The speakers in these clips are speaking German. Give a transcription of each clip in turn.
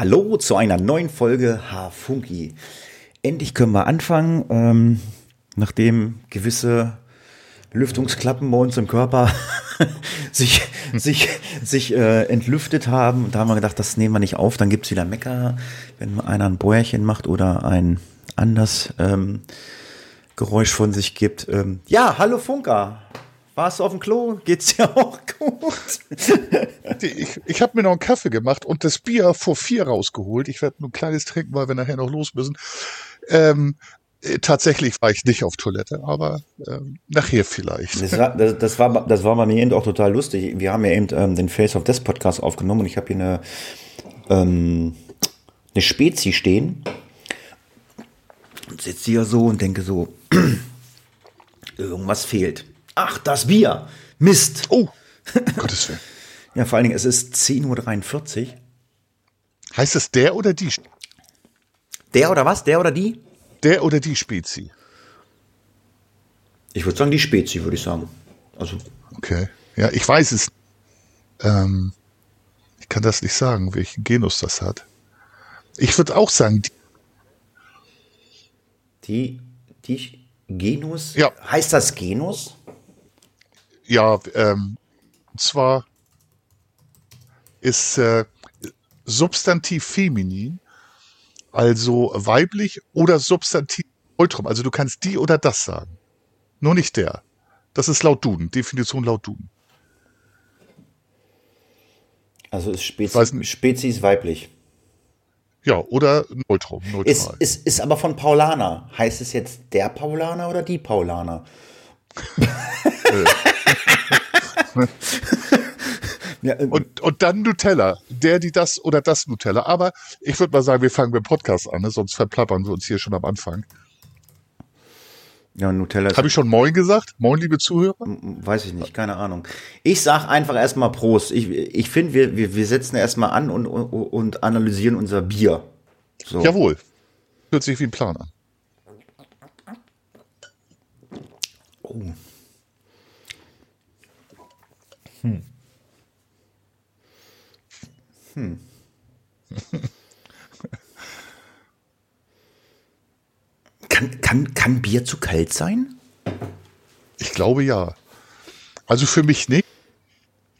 Hallo zu einer neuen Folge Hafunki. Endlich können wir anfangen, ähm, nachdem gewisse Lüftungsklappen bei uns im Körper sich, sich, sich äh, entlüftet haben. Da haben wir gedacht, das nehmen wir nicht auf, dann gibt's wieder Mecker, wenn einer ein Bäuerchen macht oder ein anders ähm, Geräusch von sich gibt. Ähm, ja, hallo Funker. Warst du auf dem Klo? Geht's dir auch gut? ich ich habe mir noch einen Kaffee gemacht und das Bier vor vier rausgeholt. Ich werde nur ein kleines trinken, weil wir nachher noch los müssen. Ähm, äh, tatsächlich war ich nicht auf Toilette, aber ähm, nachher vielleicht. Das war, das, das, war, das war bei mir eben auch total lustig. Wir haben ja eben ähm, den Face of Death Podcast aufgenommen und ich habe hier eine, ähm, eine Spezi stehen und sitze hier so und denke so, irgendwas fehlt. Ach, das Bier. Mist. Oh, Gottes Willen. Ja, vor allen Dingen, es ist 10.43 Uhr. Heißt es der oder die? Der oder was? Der oder die? Der oder die Spezi? Ich würde sagen, die Spezi, würde ich sagen. Also. Okay. Ja, ich weiß es. Ähm, ich kann das nicht sagen, welchen Genus das hat. Ich würde auch sagen, die, die, die Genus? Ja. Heißt das Genus? Ja, ähm, und zwar ist äh, Substantiv feminin, also weiblich oder Substantiv neutrum. Also du kannst die oder das sagen. Nur nicht der. Das ist laut Duden, Definition laut Duden. Also ist Spezies, Spezies weiblich. Ja, oder neutrum, neutral. Ist, ist, ist aber von Paulaner. Heißt es jetzt der Paulaner oder die Paulaner? ja, äh, und, und dann Nutella. Der, die das oder das Nutella. Aber ich würde mal sagen, wir fangen mit dem Podcast an, ne? sonst verplappern wir uns hier schon am Anfang. Ja, Nutella. Habe ich schon Moin gesagt? Moin, liebe Zuhörer? Weiß ich nicht, keine Ahnung. Ich sag einfach erstmal Prost. Ich, ich finde, wir, wir, wir setzen erstmal an und, und, und analysieren unser Bier. So. Jawohl. Hört sich wie ein Plan an. Oh. Hm. Hm. kann, kann, kann Bier zu kalt sein? Ich glaube ja. Also für mich nicht.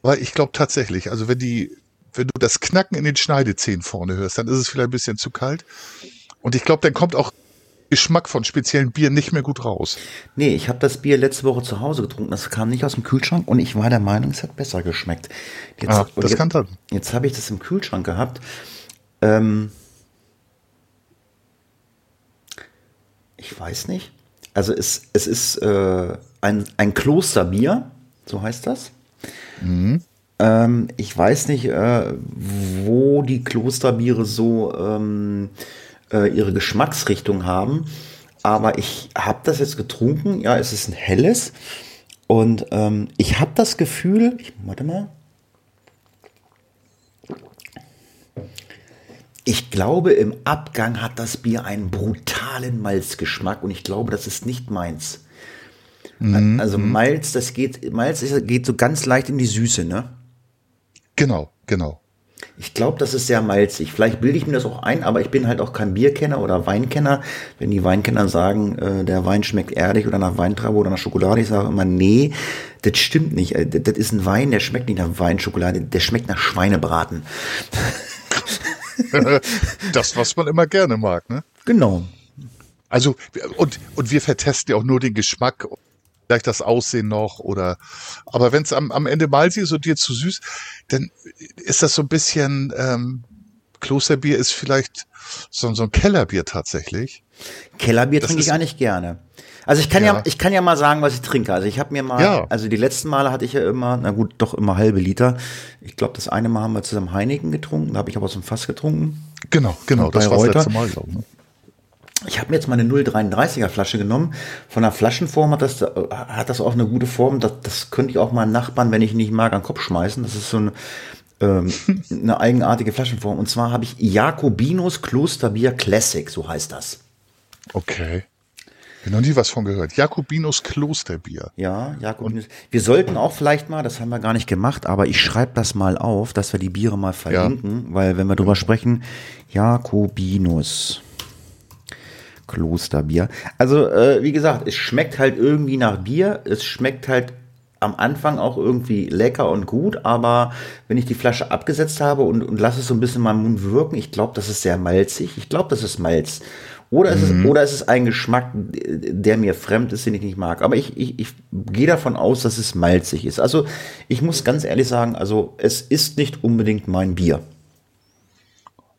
Weil ich glaube tatsächlich, also wenn die, wenn du das Knacken in den Schneidezähnen vorne hörst, dann ist es vielleicht ein bisschen zu kalt. Und ich glaube, dann kommt auch Geschmack von speziellen Bieren nicht mehr gut raus. Nee, ich habe das Bier letzte Woche zu Hause getrunken. Das kam nicht aus dem Kühlschrank und ich war der Meinung, es hat besser geschmeckt. Jetzt, ah, das jetzt, kann dann. Jetzt habe ich das im Kühlschrank gehabt. Ähm, ich weiß nicht. Also es, es ist äh, ein, ein Klosterbier, so heißt das. Mhm. Ähm, ich weiß nicht, äh, wo die Klosterbiere so ähm, äh, ihre Geschmacksrichtung haben. Aber ich habe das jetzt getrunken. Ja, es ist ein helles. Und ähm, ich habe das Gefühl, ich, warte mal. Ich glaube, im Abgang hat das Bier einen brutalen Malzgeschmack und ich glaube, das ist nicht meins. Mhm. Also mhm. Malz, das geht, Malz geht so ganz leicht in die Süße, ne? Genau, genau. Ich glaube, das ist sehr malzig. Vielleicht bilde ich mir das auch ein, aber ich bin halt auch kein Bierkenner oder Weinkenner. Wenn die Weinkenner sagen, äh, der Wein schmeckt erdig oder nach Weintraube oder nach Schokolade, ich sage immer, nee, das stimmt nicht. Äh, das, das ist ein Wein, der schmeckt nicht nach Weinschokolade, der schmeckt nach Schweinebraten. das, was man immer gerne mag, ne? Genau. Also, und, und wir vertesten ja auch nur den Geschmack vielleicht das Aussehen noch oder aber wenn es am, am Ende malzig ist und dir zu süß, dann ist das so ein bisschen ähm, Klosterbier ist vielleicht so, so ein Kellerbier tatsächlich. Kellerbier trinke ich eigentlich gerne. Also ich kann ja. ja. ich kann ja mal sagen, was ich trinke. Also ich habe mir mal, ja. also die letzten Male hatte ich ja immer, na gut, doch immer halbe Liter. Ich glaube, das eine Mal haben wir zusammen Heineken getrunken, da habe ich aber aus dem Fass getrunken. Genau, genau, das war das letzte Mal, glaube ich. Ne? Ich habe mir jetzt meine 0,33er Flasche genommen. Von der Flaschenform hat das, hat das auch eine gute Form. Das, das könnte ich auch meinen Nachbarn, wenn ich ihn nicht mag, an den Kopf schmeißen. Das ist so eine, ähm, eine eigenartige Flaschenform. Und zwar habe ich Jacobinos Klosterbier Classic, so heißt das. Okay. Ich noch nie was von gehört. Jakobinus Klosterbier. Ja, Jakobinus. Wir sollten auch vielleicht mal, das haben wir gar nicht gemacht, aber ich schreibe das mal auf, dass wir die Biere mal verlinken, ja. weil wenn wir drüber sprechen, Jakobinus. Klosterbier. Also, äh, wie gesagt, es schmeckt halt irgendwie nach Bier. Es schmeckt halt am Anfang auch irgendwie lecker und gut, aber wenn ich die Flasche abgesetzt habe und, und lasse es so ein bisschen in meinem Mund wirken, ich glaube, das ist sehr malzig. Ich glaube, das ist Malz. Oder, mhm. es ist, oder es ist ein Geschmack, der mir fremd ist, den ich nicht mag. Aber ich, ich, ich gehe davon aus, dass es malzig ist. Also ich muss ganz ehrlich sagen, also es ist nicht unbedingt mein Bier.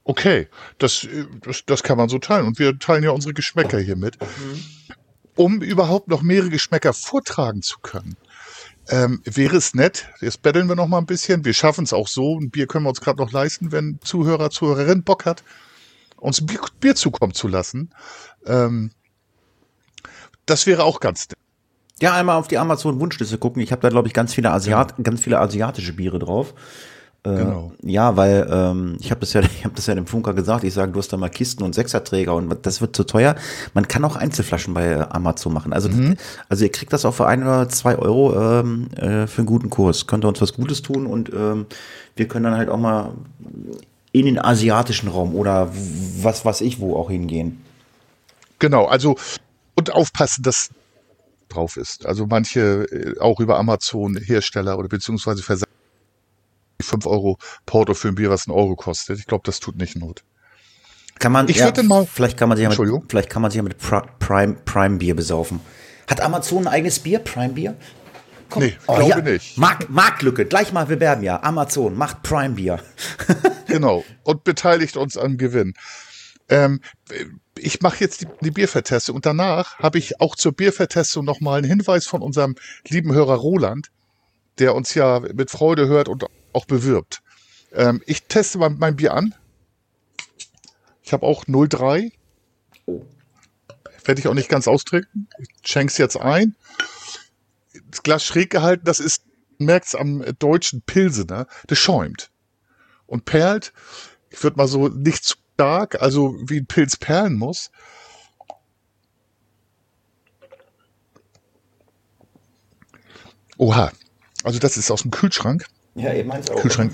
Okay, das, das, das kann man so teilen. Und wir teilen ja unsere Geschmäcker hier mit. Mhm. Um überhaupt noch mehrere Geschmäcker vortragen zu können, ähm, wäre es nett, jetzt betteln wir noch mal ein bisschen, wir schaffen es auch so, ein Bier können wir uns gerade noch leisten, wenn Zuhörer, Zuhörerin Bock hat, uns Bier, Bier zukommen zu lassen. Ähm, das wäre auch ganz nett. Ja, einmal auf die Amazon-Wunschliste gucken. Ich habe da, glaube ich, ganz viele, Asiat ja. ganz viele asiatische Biere drauf. Äh, genau. Ja, weil ähm, ich habe das ja, ich habe das ja dem Funker gesagt. Ich sage, du hast da mal Kisten und Sechserträger und das wird zu teuer. Man kann auch Einzelflaschen bei Amazon machen. Also, mhm. also ihr kriegt das auch für ein oder zwei Euro ähm, äh, für einen guten Kurs. Könnt ihr uns was Gutes tun und ähm, wir können dann halt auch mal in den asiatischen Raum oder was was ich wo auch hingehen. Genau, also und aufpassen, dass drauf ist. Also manche äh, auch über Amazon Hersteller oder beziehungsweise Versand 5 Euro Porto für ein Bier, was ein Euro kostet. Ich glaube, das tut nicht Not. Kann man, ich ja, würde mal, vielleicht kann man sich ja mit, vielleicht kann man sich ja mit Prime, Prime Bier besaufen. Hat Amazon ein eigenes Bier, Prime Bier? Komm. Nee, oh, glaube ja. nicht. Mark, Marktlücke, gleich mal bewerben ja. Amazon macht Prime Bier. genau. Und beteiligt uns am Gewinn. Ähm, ich mache jetzt die, die Biervertestung und danach habe ich auch zur Biervertestung nochmal einen Hinweis von unserem lieben Hörer Roland, der uns ja mit Freude hört und auch bewirbt. Ähm, ich teste mal mein Bier an. Ich habe auch 03. Werde ich auch nicht ganz austrinken. Ich schenke es jetzt ein. Das Glas schräg gehalten, das ist, merkt es am deutschen Pilsener, das schäumt. Und perlt, ich würde mal so nicht zu stark, also wie ein Pilz perlen muss. Oha, also das ist aus dem Kühlschrank. Ja, eben meins auch. Kühlschrank,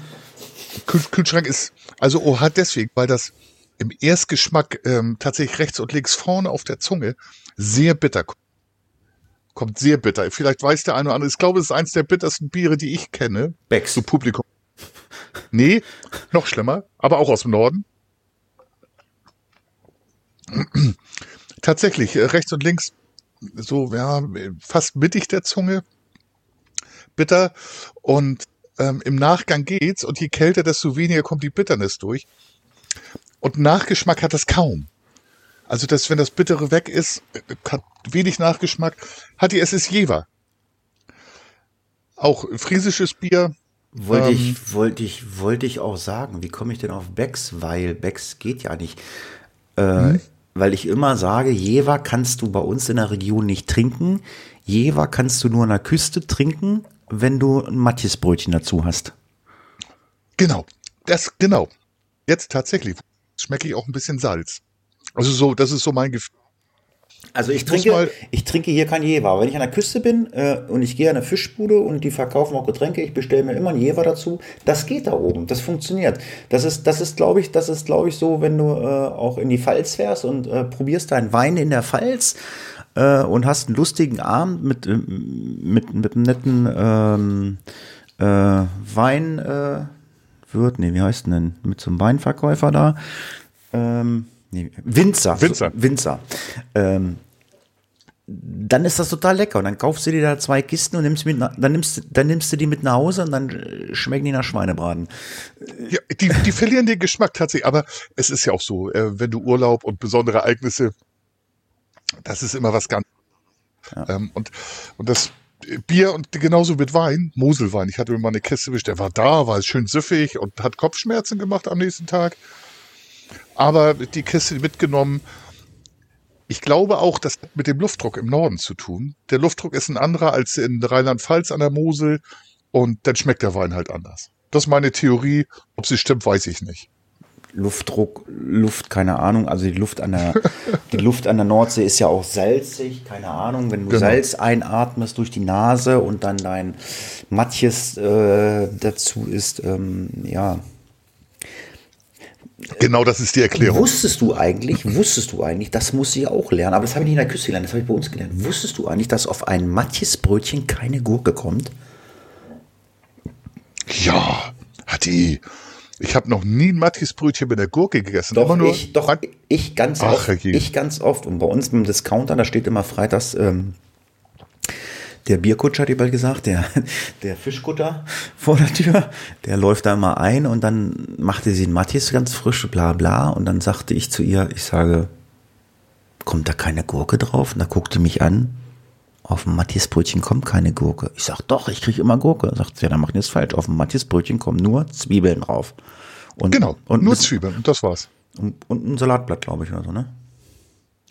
Kühl, Kühlschrank ist, also Oha deswegen, weil das im Erstgeschmack ähm, tatsächlich rechts und links vorne auf der Zunge sehr bitter kommt. Kommt sehr bitter. Vielleicht weiß der eine oder andere. Ich glaube, es ist eins der bittersten Biere, die ich kenne. Becks. So Publikum. Nee, noch schlimmer, aber auch aus dem Norden. Tatsächlich, äh, rechts und links, so, ja, fast mittig der Zunge. Bitter. Und ähm, im Nachgang geht's und je kälter, desto weniger kommt die Bitternis durch. Und Nachgeschmack hat es kaum. Also, dass, wenn das Bittere weg ist, hat wenig Nachgeschmack, hat die SS Jever. Auch friesisches Bier. Wollte ähm, ich, wollte ich, wollte ich auch sagen, wie komme ich denn auf Becks? Weil Becks geht ja nicht. Äh, hm? Weil ich immer sage, Jever kannst du bei uns in der Region nicht trinken. Jever kannst du nur an der Küste trinken wenn du ein Matjesbrötchen dazu hast. Genau, das, genau. Jetzt tatsächlich schmecke ich auch ein bisschen Salz. Also so, das ist so mein Gefühl. Also ich, trinke, ich trinke hier kein Jever. Wenn ich an der Küste bin äh, und ich gehe an eine Fischbude und die verkaufen auch Getränke, ich bestelle mir immer ein Jever dazu. Das geht da oben, das funktioniert. Das ist, das ist, glaube ich, das ist, glaube ich, so, wenn du äh, auch in die Pfalz fährst und äh, probierst deinen Wein in der Pfalz äh, und hast einen lustigen Abend mit, äh, mit, mit einem netten ähm, äh, Wein, äh, wird, nee, wie heißt denn, mit so einem Weinverkäufer da. Ähm, nee, Winzer. Winzer. So, Winzer. Ähm, dann ist das total lecker. Und dann kaufst du dir da zwei Kisten und nimmst mit, dann nimmst, dann nimmst du die mit nach Hause und dann schmecken die nach Schweinebraten. Ja, die, die verlieren den Geschmack tatsächlich. Aber es ist ja auch so, äh, wenn du Urlaub und besondere Ereignisse das ist immer was ganz. Ja. Ähm, und, und das Bier und genauso mit Wein, Moselwein. Ich hatte mir mal eine Kiste bestellt, der war da, war schön süffig und hat Kopfschmerzen gemacht am nächsten Tag. Aber die Kiste mitgenommen. Ich glaube auch, das hat mit dem Luftdruck im Norden zu tun. Der Luftdruck ist ein anderer als in Rheinland-Pfalz an der Mosel und dann schmeckt der Wein halt anders. Das ist meine Theorie. Ob sie stimmt, weiß ich nicht. Luftdruck, Luft, keine Ahnung. Also die Luft an der, die Luft an der Nordsee ist ja auch salzig, keine Ahnung. Wenn du Genau. Salz einatmest durch die Nase und dann dein Matjes äh, dazu ist, ähm, ja. Genau, das ist die Erklärung. Wusstest du eigentlich, wusstest du eigentlich, das muss ich auch lernen, aber das habe ich nicht in der Küste gelernt, das habe ich bei uns gelernt. Wusstest du eigentlich, dass auf ein Matjesbrötchen keine Gurke kommt? Ja, hat die. Ich habe noch nie ein Mattisbrötchen mit der Gurke gegessen. Doch, immer nur ich, doch, Mat- ich ganz Ach, oft. Ich ganz oft. Und bei uns im Discounter, da steht immer freitags ähm, der Bierkutscher, hat bald gesagt, der, der Fischkutter vor der Tür, der läuft da immer ein und dann machte sie ein Mattis ganz frisch, bla bla. Und dann sagte ich zu ihr, ich sage, kommt da keine Gurke drauf? Und da guckte mich an, auf dem Mattisbrötchen kommt keine Gurke. Ich sag, doch, ich kriege immer Gurke. Sagt sie, ja, dann machen wir es falsch. Auf dem Mattisbrötchen kommen nur Zwiebeln drauf. Und, Genau, und, nur bisschen- Zwiebeln und das war's. und, und ein Salatblatt, glaube ich, oder so, ne?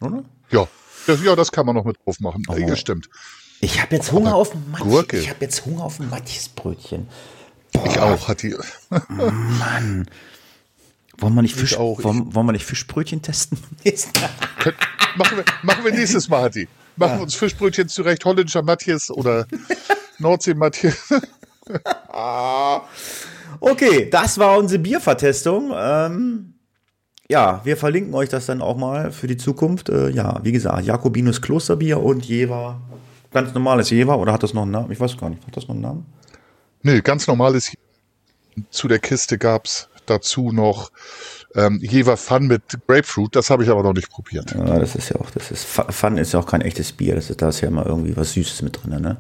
Oder? Ja, das, ja, das kann man noch mit drauf machen. Oh. Ja, stimmt. Ich habe jetzt Hunger auf ein Matjes. Gurke. Ich habe jetzt Hunger auf ein Matjesbrötchen. Ich auch, hat die. Mann. Wollen wir nicht, Fisch, auch. wollen, wollen wir nicht Fischbrötchen testen? machen, wir, machen wir nächstes Mal, Hatti. Machen wir uns Fischbrötchen zurecht, holländischer Matthias oder Nordsee Matthias. okay, das war unsere Biervertestung. Ähm, ja, wir verlinken euch das dann auch mal für die Zukunft. Äh, ja, wie gesagt, Jakobinus Klosterbier und Jever. Ganz normales Jever oder hat das noch einen Namen? Ich weiß gar nicht. Hat das noch einen Namen? Nee, ganz normales. Zu der Kiste gab's dazu noch ähm, Jever Fun mit Grapefruit. Das habe ich aber noch nicht probiert. Ja, das ist ja auch, das ist, Fun ist ja auch kein echtes Bier. Das ist, da ist ja immer irgendwie was Süßes mit drin, ne?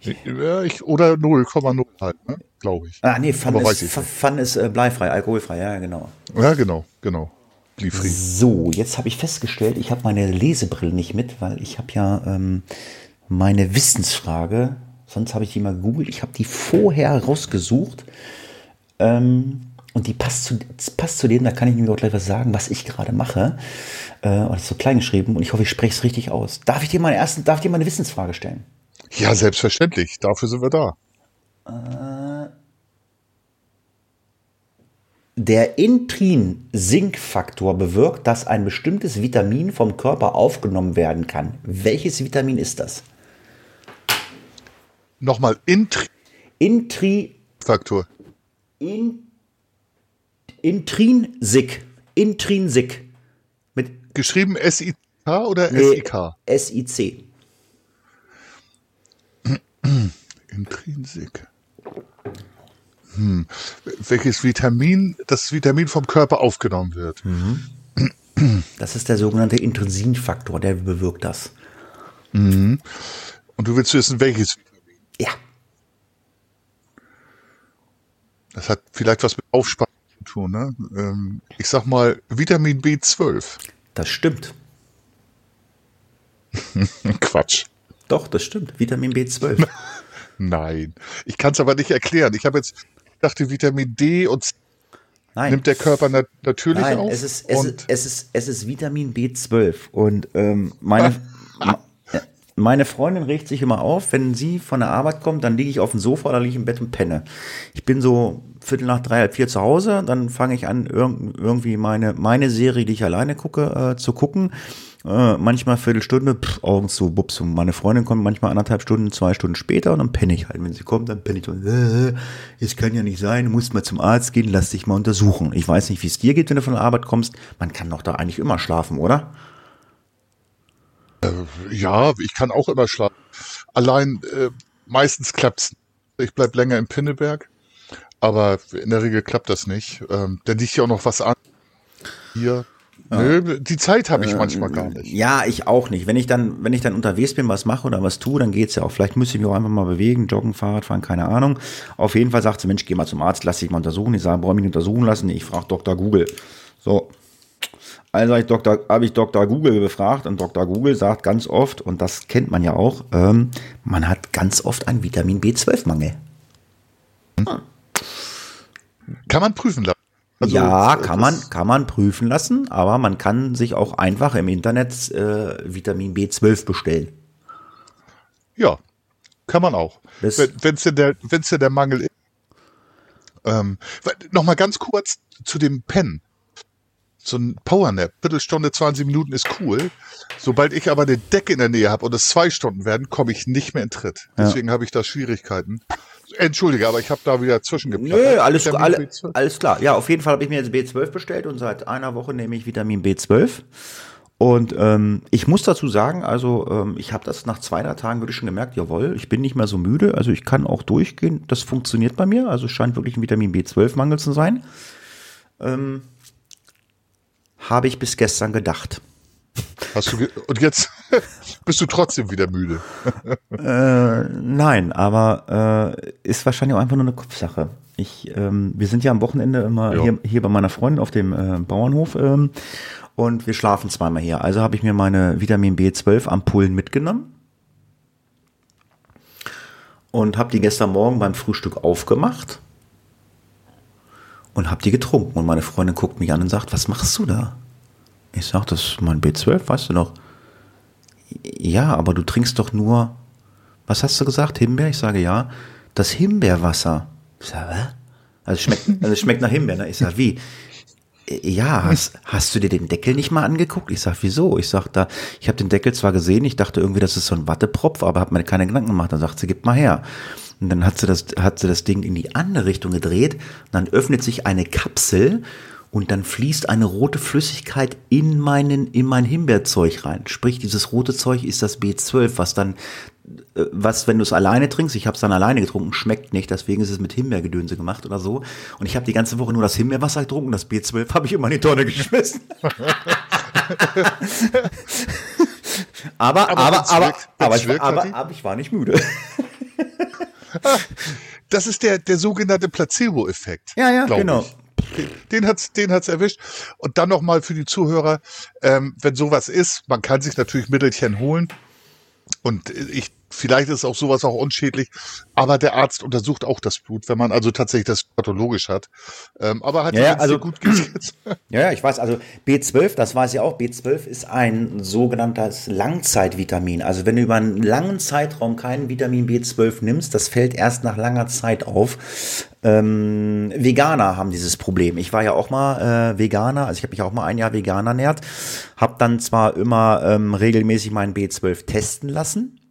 Ich, oder 0,0 halt, ne? glaube ich. Ah, nee, Fun Aber ist, Fun ist äh, bleifrei, alkoholfrei, ja, genau. Ja, genau, genau. Liefri. So, jetzt habe ich festgestellt, ich habe meine Lesebrille nicht mit, weil ich habe ja ähm, meine Wissensfrage, sonst habe ich die mal gegoogelt, ich habe die vorher rausgesucht ähm, und die passt zu, passt zu dem, da kann ich nämlich auch gleich was sagen, was ich gerade mache. Äh, und das ist so klein geschrieben und ich hoffe, ich spreche es richtig aus. Darf ich dir meine ersten, darf ich dir meine Wissensfrage stellen? Ja, selbstverständlich. Dafür sind wir da. Der Intrin-Sinkfaktor bewirkt, dass ein bestimmtes Vitamin vom Körper aufgenommen werden kann. Welches Vitamin ist das? Nochmal Intri-Faktor. Intri, in, Intrinsik. Intrinsik. Mit Geschrieben S-I-K oder nee, S-I-K? S-I-C. Intrinsik. Hm. Welches Vitamin, das Vitamin vom Körper aufgenommen wird. Das ist der sogenannte Intrinsinfaktor, der bewirkt das. Und du willst wissen, welches. Ja. Das hat vielleicht was mit Aufspannung tun. Ne? Ähm, ich sag mal Vitamin B12. Das stimmt. Quatsch. Doch, das stimmt. Vitamin B12. Nein. Ich kann es aber nicht erklären. Ich habe jetzt ich dachte Vitamin D und C Nein. nimmt der Körper nat natürlich Nein, auf. es ist, es, ist, es, ist, es ist Vitamin B12. Und ähm, meine, meine Freundin regt sich immer auf, wenn sie von der Arbeit kommt, dann liege ich auf dem Sofa oder liege ich im Bett und penne. Ich bin so Viertel nach drei, halb vier zu Hause, dann fange ich an, irg irgendwie meine, meine Serie, die ich alleine gucke, äh, zu gucken. Äh, manchmal Viertelstunde, pff, Augen zu, bups. Und meine Freundin kommt manchmal anderthalb Stunden, zwei Stunden später und dann penne ich halt. Wenn sie kommt, dann penne ich so, äh, es kann ja nicht sein, du musst mal zum Arzt gehen, lass dich mal untersuchen. Ich weiß nicht, wie es dir geht, wenn du von der Arbeit kommst. Man kann doch da eigentlich immer schlafen, oder? Ja, ich kann auch immer schlafen. Allein äh, meistens klappt's. Ich bleib länger im Pinneberg, aber in der Regel klappt das nicht. Ähm, da liegt ja auch noch was an. Hier. Nö, die Zeit habe ich manchmal gar nicht. Ja, ich auch nicht. Wenn ich dann, wenn ich dann unterwegs bin, was mache oder was tue, dann geht's ja auch. Vielleicht müsste ich mich auch einfach mal bewegen, joggen, Fahrrad fahren, keine Ahnung. Auf jeden Fall sagt sie, Mensch, geh mal zum Arzt, lass dich mal untersuchen. Ich sage, brauche mich nicht untersuchen lassen. Ich frage Dr. Google. So. Also habe ich, Dr., habe ich Dr. Google befragt und Dr. Google sagt ganz oft, und das kennt man ja auch, ähm, man hat ganz oft einen Vitamin B12-Mangel. Kann man prüfen lassen. Also, ja, kann man, kann man prüfen lassen, aber man kann sich auch einfach im Internet äh, Vitamin B12 bestellen. Ja, kann man auch. Das- Wenn es denn, der- wenn's denn der Mangel ist. Ähm, Nochmal ganz kurz zu dem Pen. So ein Powernap, Viertelstunde, 20 Minuten ist cool. Sobald ich aber eine Decke in der Nähe habe und es zwei Stunden werden, komme ich nicht mehr in Tritt. Deswegen ja. habe ich da Schwierigkeiten. Entschuldige, aber ich habe da wieder zwischengeplant. Nö, alles, alle, alles klar. Ja, auf jeden Fall habe ich mir jetzt B12 bestellt und seit einer Woche nehme ich Vitamin B12. Und ähm, ich muss dazu sagen, also ähm, ich habe das nach zwei, drei Tagen wirklich schon gemerkt, jawohl, ich bin nicht mehr so müde, also ich kann auch durchgehen, das funktioniert bei mir, also es scheint wirklich ein Vitamin B12-Mangel zu sein. Ähm, habe ich bis gestern gedacht. Hast du und jetzt bist du trotzdem wieder müde? äh, nein, aber äh, ist wahrscheinlich auch einfach nur eine Kopfsache. Ich, ähm, wir sind ja am Wochenende immer hier, hier bei meiner Freundin auf dem äh, Bauernhof ähm, und wir schlafen zweimal hier. Also habe ich mir meine Vitamin B12 Ampullen mitgenommen und habe die gestern Morgen beim Frühstück aufgemacht und habe die getrunken. Und meine Freundin guckt mich an und sagt, was machst du da? Ich sag, das ist mein B12, weißt du noch? Ja, aber du trinkst doch nur, was hast du gesagt, Himbeer? Ich sage, ja, das Himbeerwasser. Ich sage, was? Also es schmeckt, also schmeckt nach Himbeer, ne? Ich sage, wie? ja, hast, hast du dir den Deckel nicht mal angeguckt? Ich sag, wieso? Ich sag da, ich habe den Deckel zwar gesehen, ich dachte irgendwie, das ist so ein Wattepropf, aber habe mir keine Gedanken gemacht. Dann sagt sie, gib mal her. Und dann hat sie das, hat sie das Ding in die andere Richtung gedreht. dann öffnet sich eine Kapsel und dann fließt eine rote Flüssigkeit in meinen, in mein Himbeerzeug rein. Sprich, dieses rote Zeug ist das B12, was dann äh, was, wenn du es alleine trinkst, ich habe es dann alleine getrunken, schmeckt nicht, deswegen ist es mit Himbeergedönse gemacht oder so. Und ich habe die ganze Woche nur das Himbeerwasser getrunken, das B12 habe ich immer in die Tonne geschmissen. aber, aber, aber, aber, aber, ich, aber, aber ich war nicht müde. das ist der, der sogenannte Placebo-Effekt. Ja, ja, genau. Ich. Den hat's, den hat's erwischt. Und dann nochmal für die Zuhörer, ähm, wenn sowas ist, man kann sich natürlich Mittelchen holen. Und ich Vielleicht ist auch sowas auch unschädlich, aber der Arzt untersucht auch das Blut, wenn man also tatsächlich das pathologisch hat. Ähm, aber hat ja, ja also gut geht's. Ja, ja, ich weiß, also B12, das weiß ich auch, B12 ist ein sogenanntes Langzeitvitamin. Also wenn du über einen langen Zeitraum keinen Vitamin B12 nimmst, das fällt erst nach langer Zeit auf. Ähm, Veganer haben dieses Problem. Ich war ja auch mal äh, Veganer, also ich habe mich auch mal ein Jahr vegan ernährt, habe dann zwar immer ähm, regelmäßig meinen B12 testen lassen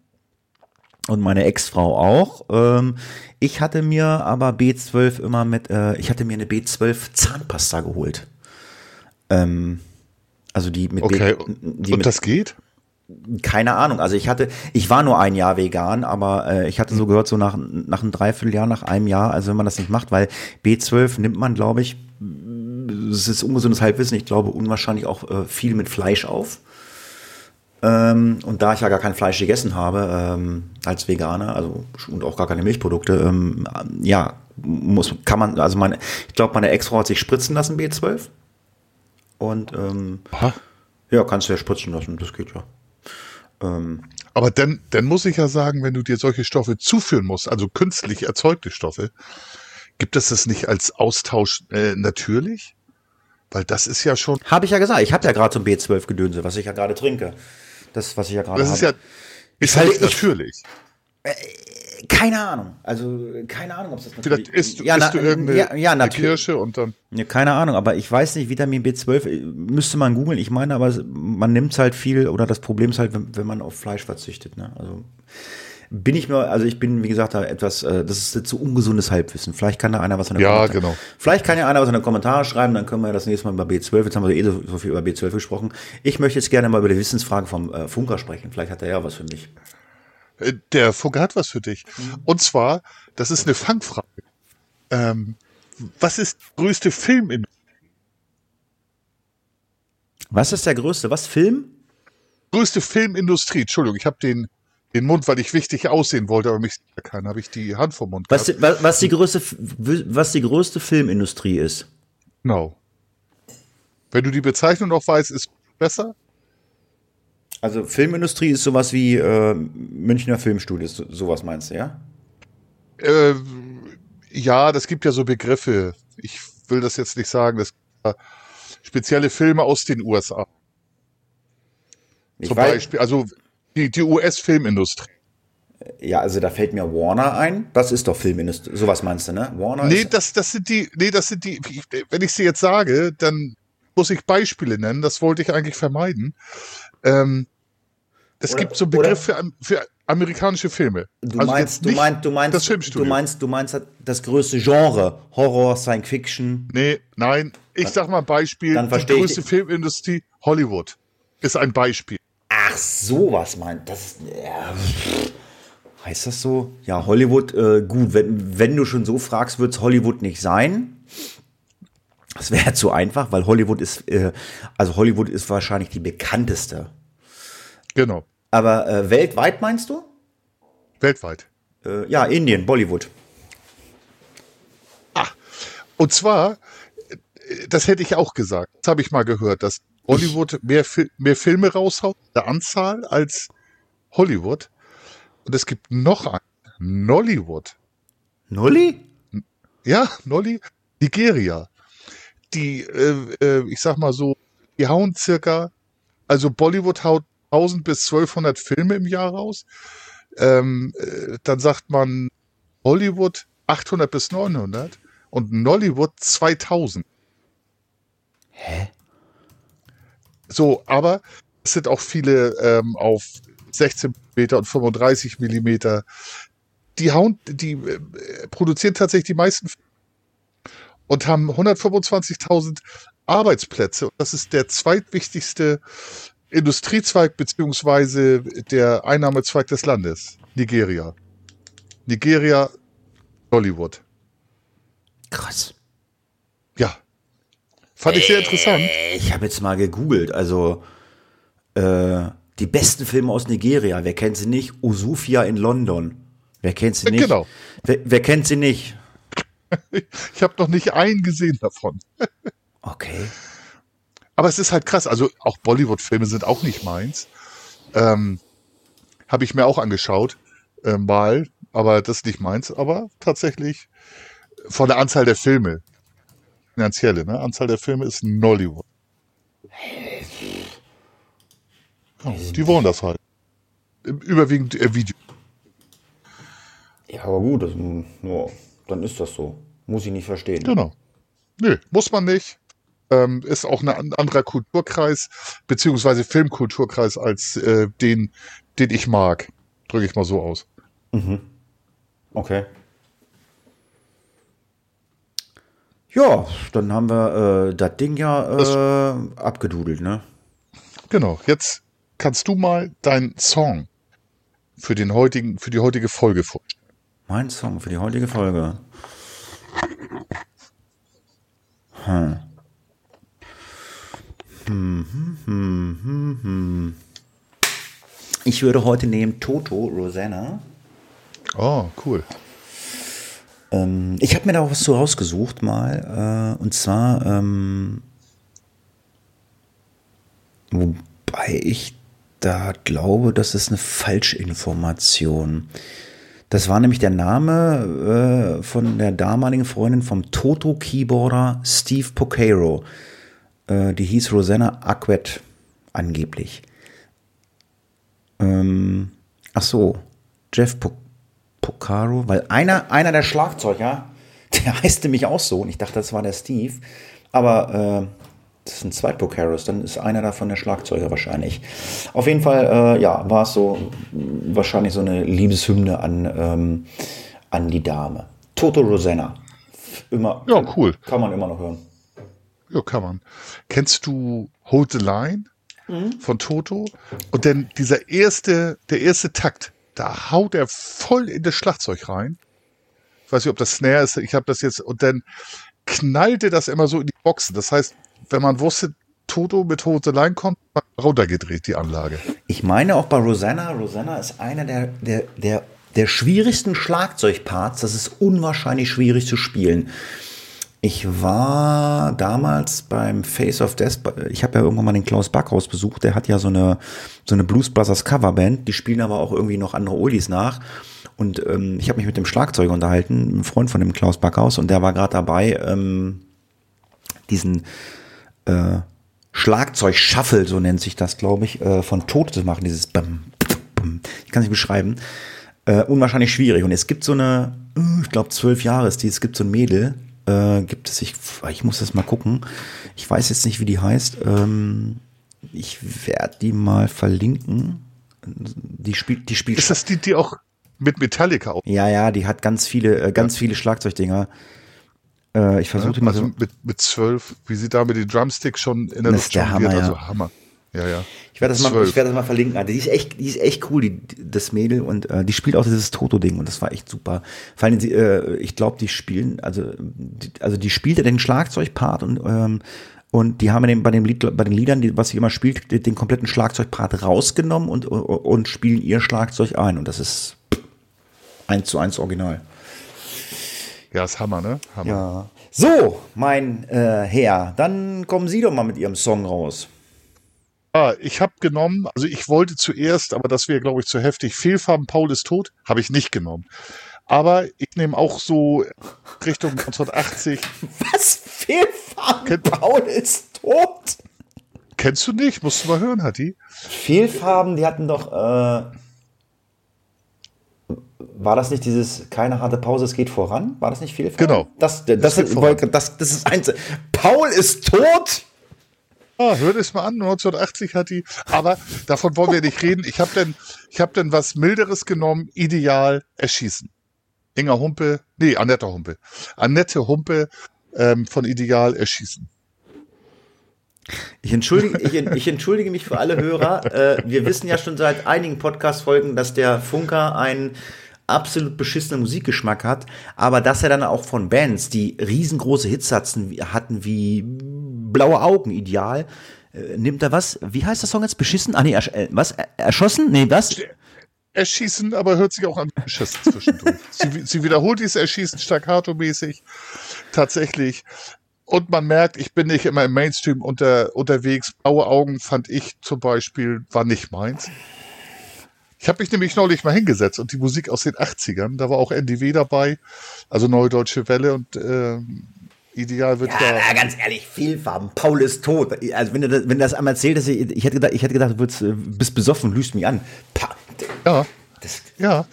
und meine Ex-Frau auch. Ähm, ich hatte mir aber B12 immer mit, äh, ich hatte mir eine B12 Zahnpasta geholt. Ähm, also die mit Okay, B, die und mit, das geht? Keine Ahnung. Also ich hatte, ich war nur ein Jahr vegan, aber äh, ich hatte so gehört, so nach, nach einem Dreivierteljahr, nach einem Jahr, also wenn man das nicht macht, weil B12 nimmt man, glaube ich, es ist ungesundes Halbwissen, ich glaube unwahrscheinlich auch äh, viel mit Fleisch auf. Ähm, und da ich ja gar kein Fleisch gegessen habe ähm, als Veganer, also und auch gar keine Milchprodukte, ähm, ja, muss kann man, also meine, ich glaube, meine Ex-Frau hat sich spritzen lassen B12 und ähm, ja, kannst du ja spritzen lassen, das geht ja. Ähm, Aber dann, dann muss ich ja sagen, wenn du dir solche Stoffe zuführen musst, also künstlich erzeugte Stoffe, gibt es das nicht als Austausch äh, natürlich? Weil das ist ja schon. Habe ich ja gesagt. Ich habe ja gerade so ein B12-Gedönse, was ich ja gerade trinke. Das, was ich ja gerade habe. Das ist ja, ist halt ich, natürlich. Äh, keine Ahnung. Also, keine Ahnung, ob es das natürlich Vielleicht isst, ja, isst na, du irgendeine ja, ja, eine Kirsche und dann. Ja, keine Ahnung, aber ich weiß nicht, Vitamin B12 äh, müsste man googeln. Ich meine, aber man nimmt halt viel, oder das Problem ist halt, wenn, wenn man auf Fleisch verzichtet. Ne? Also bin ich mir, also ich bin, wie gesagt, da etwas, äh, das ist zu ungesundes Halbwissen. Vielleicht kann da einer was in der Ja, genau. Vielleicht kann ja einer was in den Kommentaren schreiben, dann können wir das nächste Mal über B12, jetzt haben wir eh so, so viel über B12 gesprochen. Ich möchte jetzt gerne mal über die Wissensfragen vom äh, Funker sprechen. Vielleicht hat er ja was für mich. Äh, der Funker hat was für dich. Mhm. Und zwar, das ist eine Fangfrage. Ähm, was ist die größte Filmindustrie? Was ist der größte? Was Film? Größte Filmindustrie. Entschuldigung, ich habe den den Mund, weil ich wichtig aussehen wollte, aber mich keinen, habe ich die Hand vom Mund was, gehabt. Was, was, die größte, was die größte Filmindustrie ist. Genau. Wenn du die Bezeichnung noch weißt, ist besser. Also Filmindustrie ist sowas wie äh, Münchner Filmstudios, sowas meinst du, ja? Äh, ja, das gibt ja so Begriffe. Ich will das jetzt nicht sagen. Das gibt spezielle Filme aus den USA. Ich Zum Beispiel, also die, die US-Filmindustrie. Ja, also da fällt mir Warner ein. Das ist doch Filmindustrie. Sowas meinst du, ne? Warner nee, das, das sind die, nee, das sind die, wenn ich sie jetzt sage, dann muss ich Beispiele nennen. Das wollte ich eigentlich vermeiden. Ähm, es oder, gibt so Begriffe für, für amerikanische Filme. Du also meinst, du meinst, du meinst, du meinst, du meinst das größte Genre, Horror, Science Fiction. Nee, nein. Ich sag mal Beispiel, dann die größte ich. Filmindustrie, Hollywood, ist ein Beispiel. Ach, sowas meint, das ja, heißt das so? Ja, Hollywood, äh, gut, wenn, wenn du schon so fragst, wird es Hollywood nicht sein. Das wäre zu einfach, weil Hollywood ist, äh, also Hollywood ist wahrscheinlich die bekannteste. Genau. Aber äh, weltweit meinst du? Weltweit. Äh, ja, Indien, Bollywood. Ah, und zwar, das hätte ich auch gesagt. Das habe ich mal gehört, dass Bollywood mehr, mehr Filme raushaut, der Anzahl, als Hollywood. Und es gibt noch ein, Nollywood. Nolly? Ja, Nolly, Nigeria. Die, äh, äh, ich sag mal so, die hauen circa, also Bollywood haut 1000 bis 1200 Filme im Jahr raus. Ähm, äh, dann sagt man Hollywood 800 bis 900 und Nollywood 2000. Hä? So, aber es sind auch viele ähm, auf 16 Meter und 35 Millimeter. Die hauen, die äh, produzieren tatsächlich die meisten und haben 125.000 Arbeitsplätze. Das ist der zweitwichtigste Industriezweig beziehungsweise der Einnahmezweig des Landes. Nigeria. Nigeria, Hollywood. Krass. Fand ich sehr interessant. Äh, ich habe jetzt mal gegoogelt. Also, äh, die besten Filme aus Nigeria. Wer kennt sie nicht? Usufia in London. Wer kennt sie nicht? Genau. Wer, wer kennt sie nicht? ich habe noch nicht einen gesehen davon. okay. Aber es ist halt krass. Also auch Bollywood-Filme sind auch nicht meins. Ähm, Habe ich mir auch angeschaut, äh, mal, aber das ist nicht meins. Aber tatsächlich von der Anzahl der Filme, finanzielle, ne? Anzahl der Filme ist Nollywood. Ja, die wollen das halt. Überwiegend äh, Video. Ja, aber gut, das, ja, dann ist das so. Muss ich nicht verstehen. Genau. Nö, muss man nicht ähm, ist auch ein anderer Kulturkreis, beziehungsweise Filmkulturkreis als äh, den, den ich mag. Drücke ich mal so aus. Mhm. Okay. Ja, dann haben wir äh, das Ding ja äh, abgedudelt, ne? Genau. Jetzt kannst du mal deinen Song für den heutigen, für die heutige Folge vorstellen. Mein Song für die heutige Folge. Hm. Ich würde heute nehmen Toto Rosanna. Oh, cool. Ähm, ich habe mir da auch was zu rausgesucht mal. Äh, und zwar, ähm, wobei ich da glaube, das ist eine Falschinformation. Das war nämlich der Name äh, von der damaligen Freundin vom Toto-Keyboarder Steve Pocaro. Äh, die hieß Rosanna Aquet angeblich. Ähm, ach so, Jeff Pocaro, weil einer, einer der Schlagzeuger, der heißt nämlich auch so und ich dachte, das war der Steve, aber äh, das sind zwei Pocaros, dann ist einer davon der Schlagzeuger wahrscheinlich. Auf jeden Fall, äh, ja, war es so wahrscheinlich so eine Liebeshymne an, ähm, an die Dame. Toto Rosanna. Immer, ja, cool. Kann man immer noch hören. Ja, kann man. Kennst du Hold the Line mhm. von Toto? Und dann dieser erste, der erste Takt, da haut er voll in das Schlagzeug rein. Ich weiß nicht, ob das Snare ist. Ich habe das jetzt und dann knallte das immer so in die Boxen. Das heißt, wenn man wusste, Toto mit the Line kommt, runtergedreht die Anlage. Ich meine auch bei Rosanna. Rosanna ist einer der, der, der, der schwierigsten Schlagzeugparts. Das ist unwahrscheinlich schwierig zu spielen. Ich war damals beim Face of Death, ich habe ja irgendwann mal den Klaus Backhaus besucht, der hat ja so eine, so eine Blues Brothers Coverband, die spielen aber auch irgendwie noch andere Oldies nach. Und ähm, ich habe mich mit dem Schlagzeuger unterhalten, ein Freund von dem Klaus Backhaus, und der war gerade dabei, ähm, diesen äh, Schlagzeug-Shuffle, so nennt sich das, glaube ich, äh, von Tote zu machen, dieses Bam, Bam, ich kann es nicht beschreiben. Äh, unwahrscheinlich schwierig. Und es gibt so eine, ich glaube, zwölf Jahre ist die, es gibt so ein Mädel, äh, gibt es, ich, ich muss das mal gucken. Ich weiß jetzt nicht, wie die heißt. Ähm, ich werde die mal verlinken. Die spielt, die spielt. Ist das die, die auch mit Metallica auch? Ja, ja, die hat ganz viele, äh, ganz ja. viele Schlagzeugdinger. Äh, ich versuche ja, mal also so. mit, mit zwölf, wie sie da mit den Drumsticks schon in der Luft jongliert, Hammer, ja. also Hammer. Ja, ja. Ich werde das, mal, ich werd das mal verlinken. Also die ist echt, die ist echt cool, die, das Mädel. Und äh, die spielt auch dieses Toto-Ding und das war echt super. Vor allem, sie, äh, ich glaube, die spielen, also die, also die spielt ja den Schlagzeugpart und ähm, und die haben den, bei, dem Lied, bei den Liedern, die, was sie immer spielt, den, den kompletten Schlagzeugpart rausgenommen und, und spielen ihr Schlagzeug ein. Und das ist eins zu eins Original. Ja, ist Hammer, ne? Hammer. Ja. So, mein äh, Herr, dann kommen Sie doch mal mit Ihrem Song raus. Ah, ich habe genommen, also ich wollte zuerst, aber das wäre, glaube ich, zu heftig. Fehlfarben, Paul ist tot, habe ich nicht genommen. Aber ich nehme auch so Richtung 1980. Was? Fehlfarben, Kennt, Paul ist tot? Kennst du nicht? Musst du mal hören, Hatti. Fehlfarben, die hatten doch. Äh, war das nicht dieses keine harte Pause, es geht voran? War das nicht Fehlfarben? Genau. Das, das, das, das, das ist eins. Paul ist tot? Ah, hört es mal an, 1980 hat die, aber davon wollen wir nicht reden. Ich habe denn, ich habe was milderes genommen, ideal erschießen. Inga Humpe, nee, Annette Humpe. Annette Humpe ähm, von Ideal erschießen. Ich entschuldige, ich, ich, entschuldige mich für alle Hörer. Äh, wir wissen ja schon seit einigen Podcast-Folgen, dass der Funker einen absolut beschissenen Musikgeschmack hat, aber dass er dann auch von Bands, die riesengroße Hits hatten, hatten wie blaue Augen ideal. Äh, nimmt er was? Wie heißt der Song jetzt? Beschissen? Ah, nee, ersch äh, was? Erschossen? Nee, was? Erschießen, aber hört sich auch an beschissen zwischendurch. sie, sie wiederholt dieses Erschießen staccato-mäßig. Tatsächlich. Und man merkt, ich bin nicht immer im Mainstream unter, unterwegs. Blaue Augen fand ich zum Beispiel, war nicht meins. Ich habe mich nämlich neulich mal hingesetzt und die Musik aus den 80ern, da war auch NDW dabei, also Neue Deutsche Welle und äh, Ideal wird ja, da. ganz ehrlich, Fehlfarben. Paul ist tot. Also wenn du das, wenn du das einmal erzählt hast, ich, ich hätte gedacht, ich hätte gedacht, du würdest, äh, bist besoffen, lügst mich an. Pa ja. Das, ja.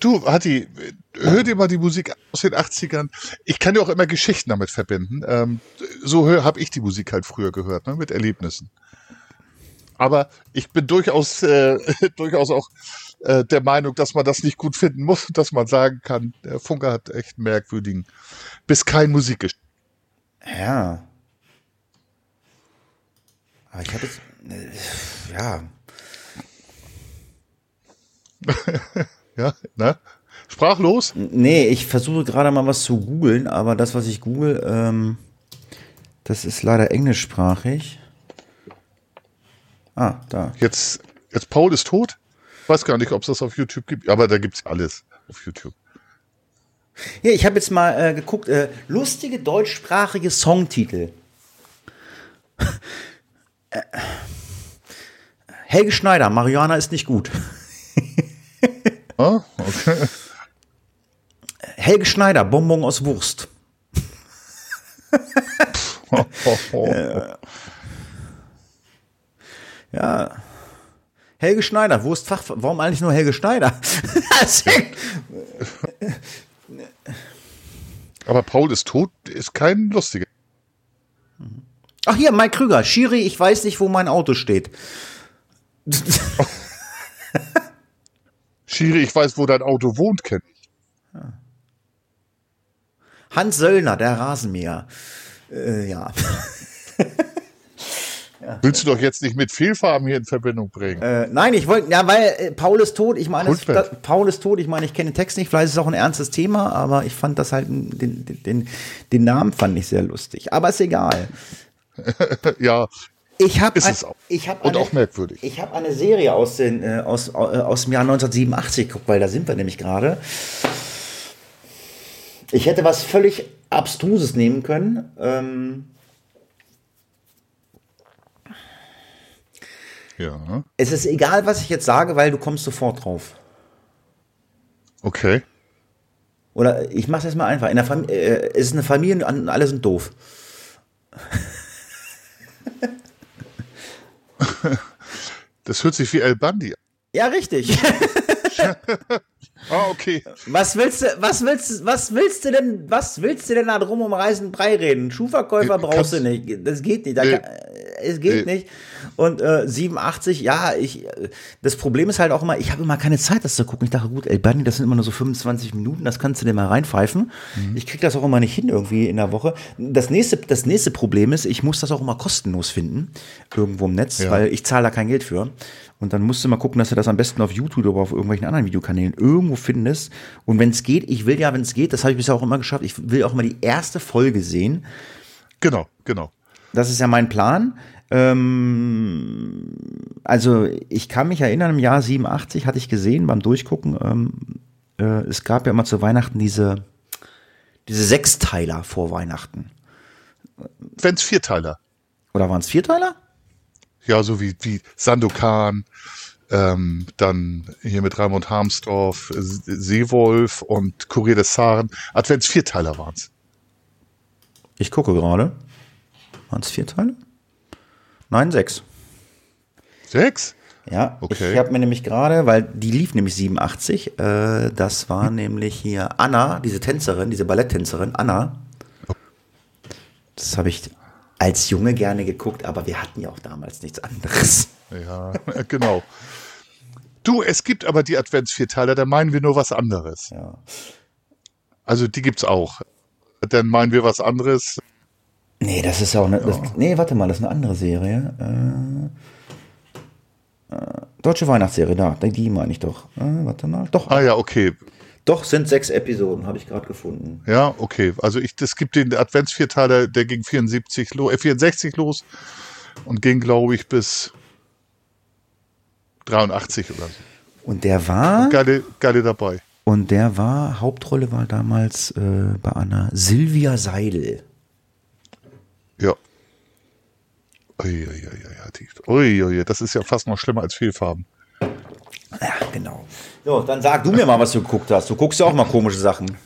Du, Hatti, hör dir mal die Musik aus den 80ern. Ich kann ja auch immer Geschichten damit verbinden. Ähm, so habe ich die Musik halt früher gehört, ne, mit Erlebnissen. Aber ich bin durchaus, äh, durchaus auch äh, der Meinung, dass man das nicht gut finden muss, dass man sagen kann, der Funker hat echt merkwürdigen bis kein Musikgeschmack. Ja. Aber ich habe jetzt, äh, ja. ja, ne? Sprachlos? Nee, ich versuche gerade mal was zu googeln, aber das, was ich google, ähm, das ist leider englischsprachig. Ah, da. Jetzt, jetzt Paul ist tot? Ich weiß gar nicht, ob es das auf YouTube gibt, aber da gibt es alles auf YouTube. Ja, ich habe jetzt mal äh, geguckt, äh, lustige deutschsprachige Songtitel. äh, Helge Schneider, Marihuana ist nicht gut. oh, okay. Helge Schneider, Bonbon aus Wurst. ja. Helge Schneider, Wurstfach, warum eigentlich nur Helge Schneider? Aber Paul ist tot, ist kein lustiger. Ach hier, Mike Krüger. Schiri, ich weiß nicht, wo mein Auto steht. Schiri, ich weiß, wo dein Auto wohnt, kenn ich. Hans Söllner, der Rasenmäher. Äh, ja. Ja. Willst du doch jetzt nicht mit Fehlfarben hier in Verbindung bringen? Äh, nein, ich wollte, ja, weil äh, Paul ist tot. Ich meine, es, das, Paul ist tot. Ich meine, ich kenne den Text nicht. Vielleicht ist es auch ein ernstes Thema, aber ich fand das halt, den, den, den Namen fand ich sehr lustig. Aber ist egal. ja. Ich habe ist es auch. Ich hab Und eine, auch merkwürdig. Ich habe eine Serie aus, den, äh, aus, äh, aus dem Jahr 1987 geguckt, weil da sind wir nämlich gerade. Ich hätte was völlig Abstruses nehmen können. Ähm, Ja. Es ist egal, was ich jetzt sage, weil du kommst sofort drauf. Okay. Oder ich mach's jetzt mal einfach. In der Familie, äh, es ist eine Familie und alle sind doof. Das hört sich wie El Bandi an. Ja, richtig. ah, okay. Was willst du, was willst du, was willst du denn, was willst du denn da drum um Reisen Brei reden? Schuhverkäufer brauchst du nicht. Das geht nicht. Da Nee. kann, es geht Nee. nicht. Und äh, 87, ja, ich, äh, das Problem ist halt auch immer, ich habe immer keine Zeit, das zu gucken. Ich dachte, gut, ey, Bunny, das sind immer nur so 25 Minuten, das kannst du dir mal reinpfeifen. Ich krieg das auch immer nicht hin irgendwie in der Woche. Das nächste, das nächste Problem ist, ich muss das auch immer kostenlos finden, irgendwo im Netz, Ja. weil ich zahle da kein Geld für. Und dann musst du mal gucken, dass du das am besten auf YouTube oder auf irgendwelchen anderen Videokanälen irgendwo findest. Und wenn es geht, ich will ja, wenn es geht, das habe ich bisher auch immer geschafft, ich will auch mal die erste Folge sehen. Genau, genau. Das ist ja mein Plan. Ähm, also ich kann mich erinnern, im Jahr 87 hatte ich gesehen beim Durchgucken, ähm, äh, es gab ja immer zu Weihnachten diese, diese Sechsteiler vor Weihnachten. Wenn's Vierteiler. Oder waren es Vierteiler? Ja, so wie, wie Sandokan, ähm, dann hier mit Raimund Harmsdorf, Seewolf und Kurier des Zaren. Advents Vierteiler waren's. Ich gucke gerade. Waren es Vierteile? Nein, sechs. Sechs? Ja, Okay. ich habe mir nämlich gerade, weil die lief nämlich 87, äh, das war nämlich hier Anna, diese Tänzerin, diese Balletttänzerin, Anna. Das habe ich als Junge gerne geguckt, aber wir hatten ja auch damals nichts anderes. Ja, genau. Du, es gibt aber die Adventsvierteiler, da meinen wir nur was anderes. Ja. Also die gibt's auch. Dann meinen wir was anderes. Nee, das ist ja auch eine. Das, nee, warte mal, das ist eine andere Serie. Äh, äh, deutsche Weihnachtsserie, da, die meine ich doch. Äh, warte mal. Doch, Ah ja, okay. Doch sind sechs Episoden, habe ich gerade gefunden. Ja, okay. Also ich, es gibt den Adventsvierteiler, der ging 74 lo, äh, 64 los und ging, glaube ich, bis 83 oder so. Und der war. Geile, geile dabei. Und der war, Hauptrolle war damals äh, bei Anna Silvia Seidel. Ja. Ui, ui, ui, ui, die- ui, ui, das ist ja fast noch schlimmer als Fehlfarben. Ja, genau. So, dann sag du mir mal, was du geguckt hast. Du guckst ja auch mal komische Sachen.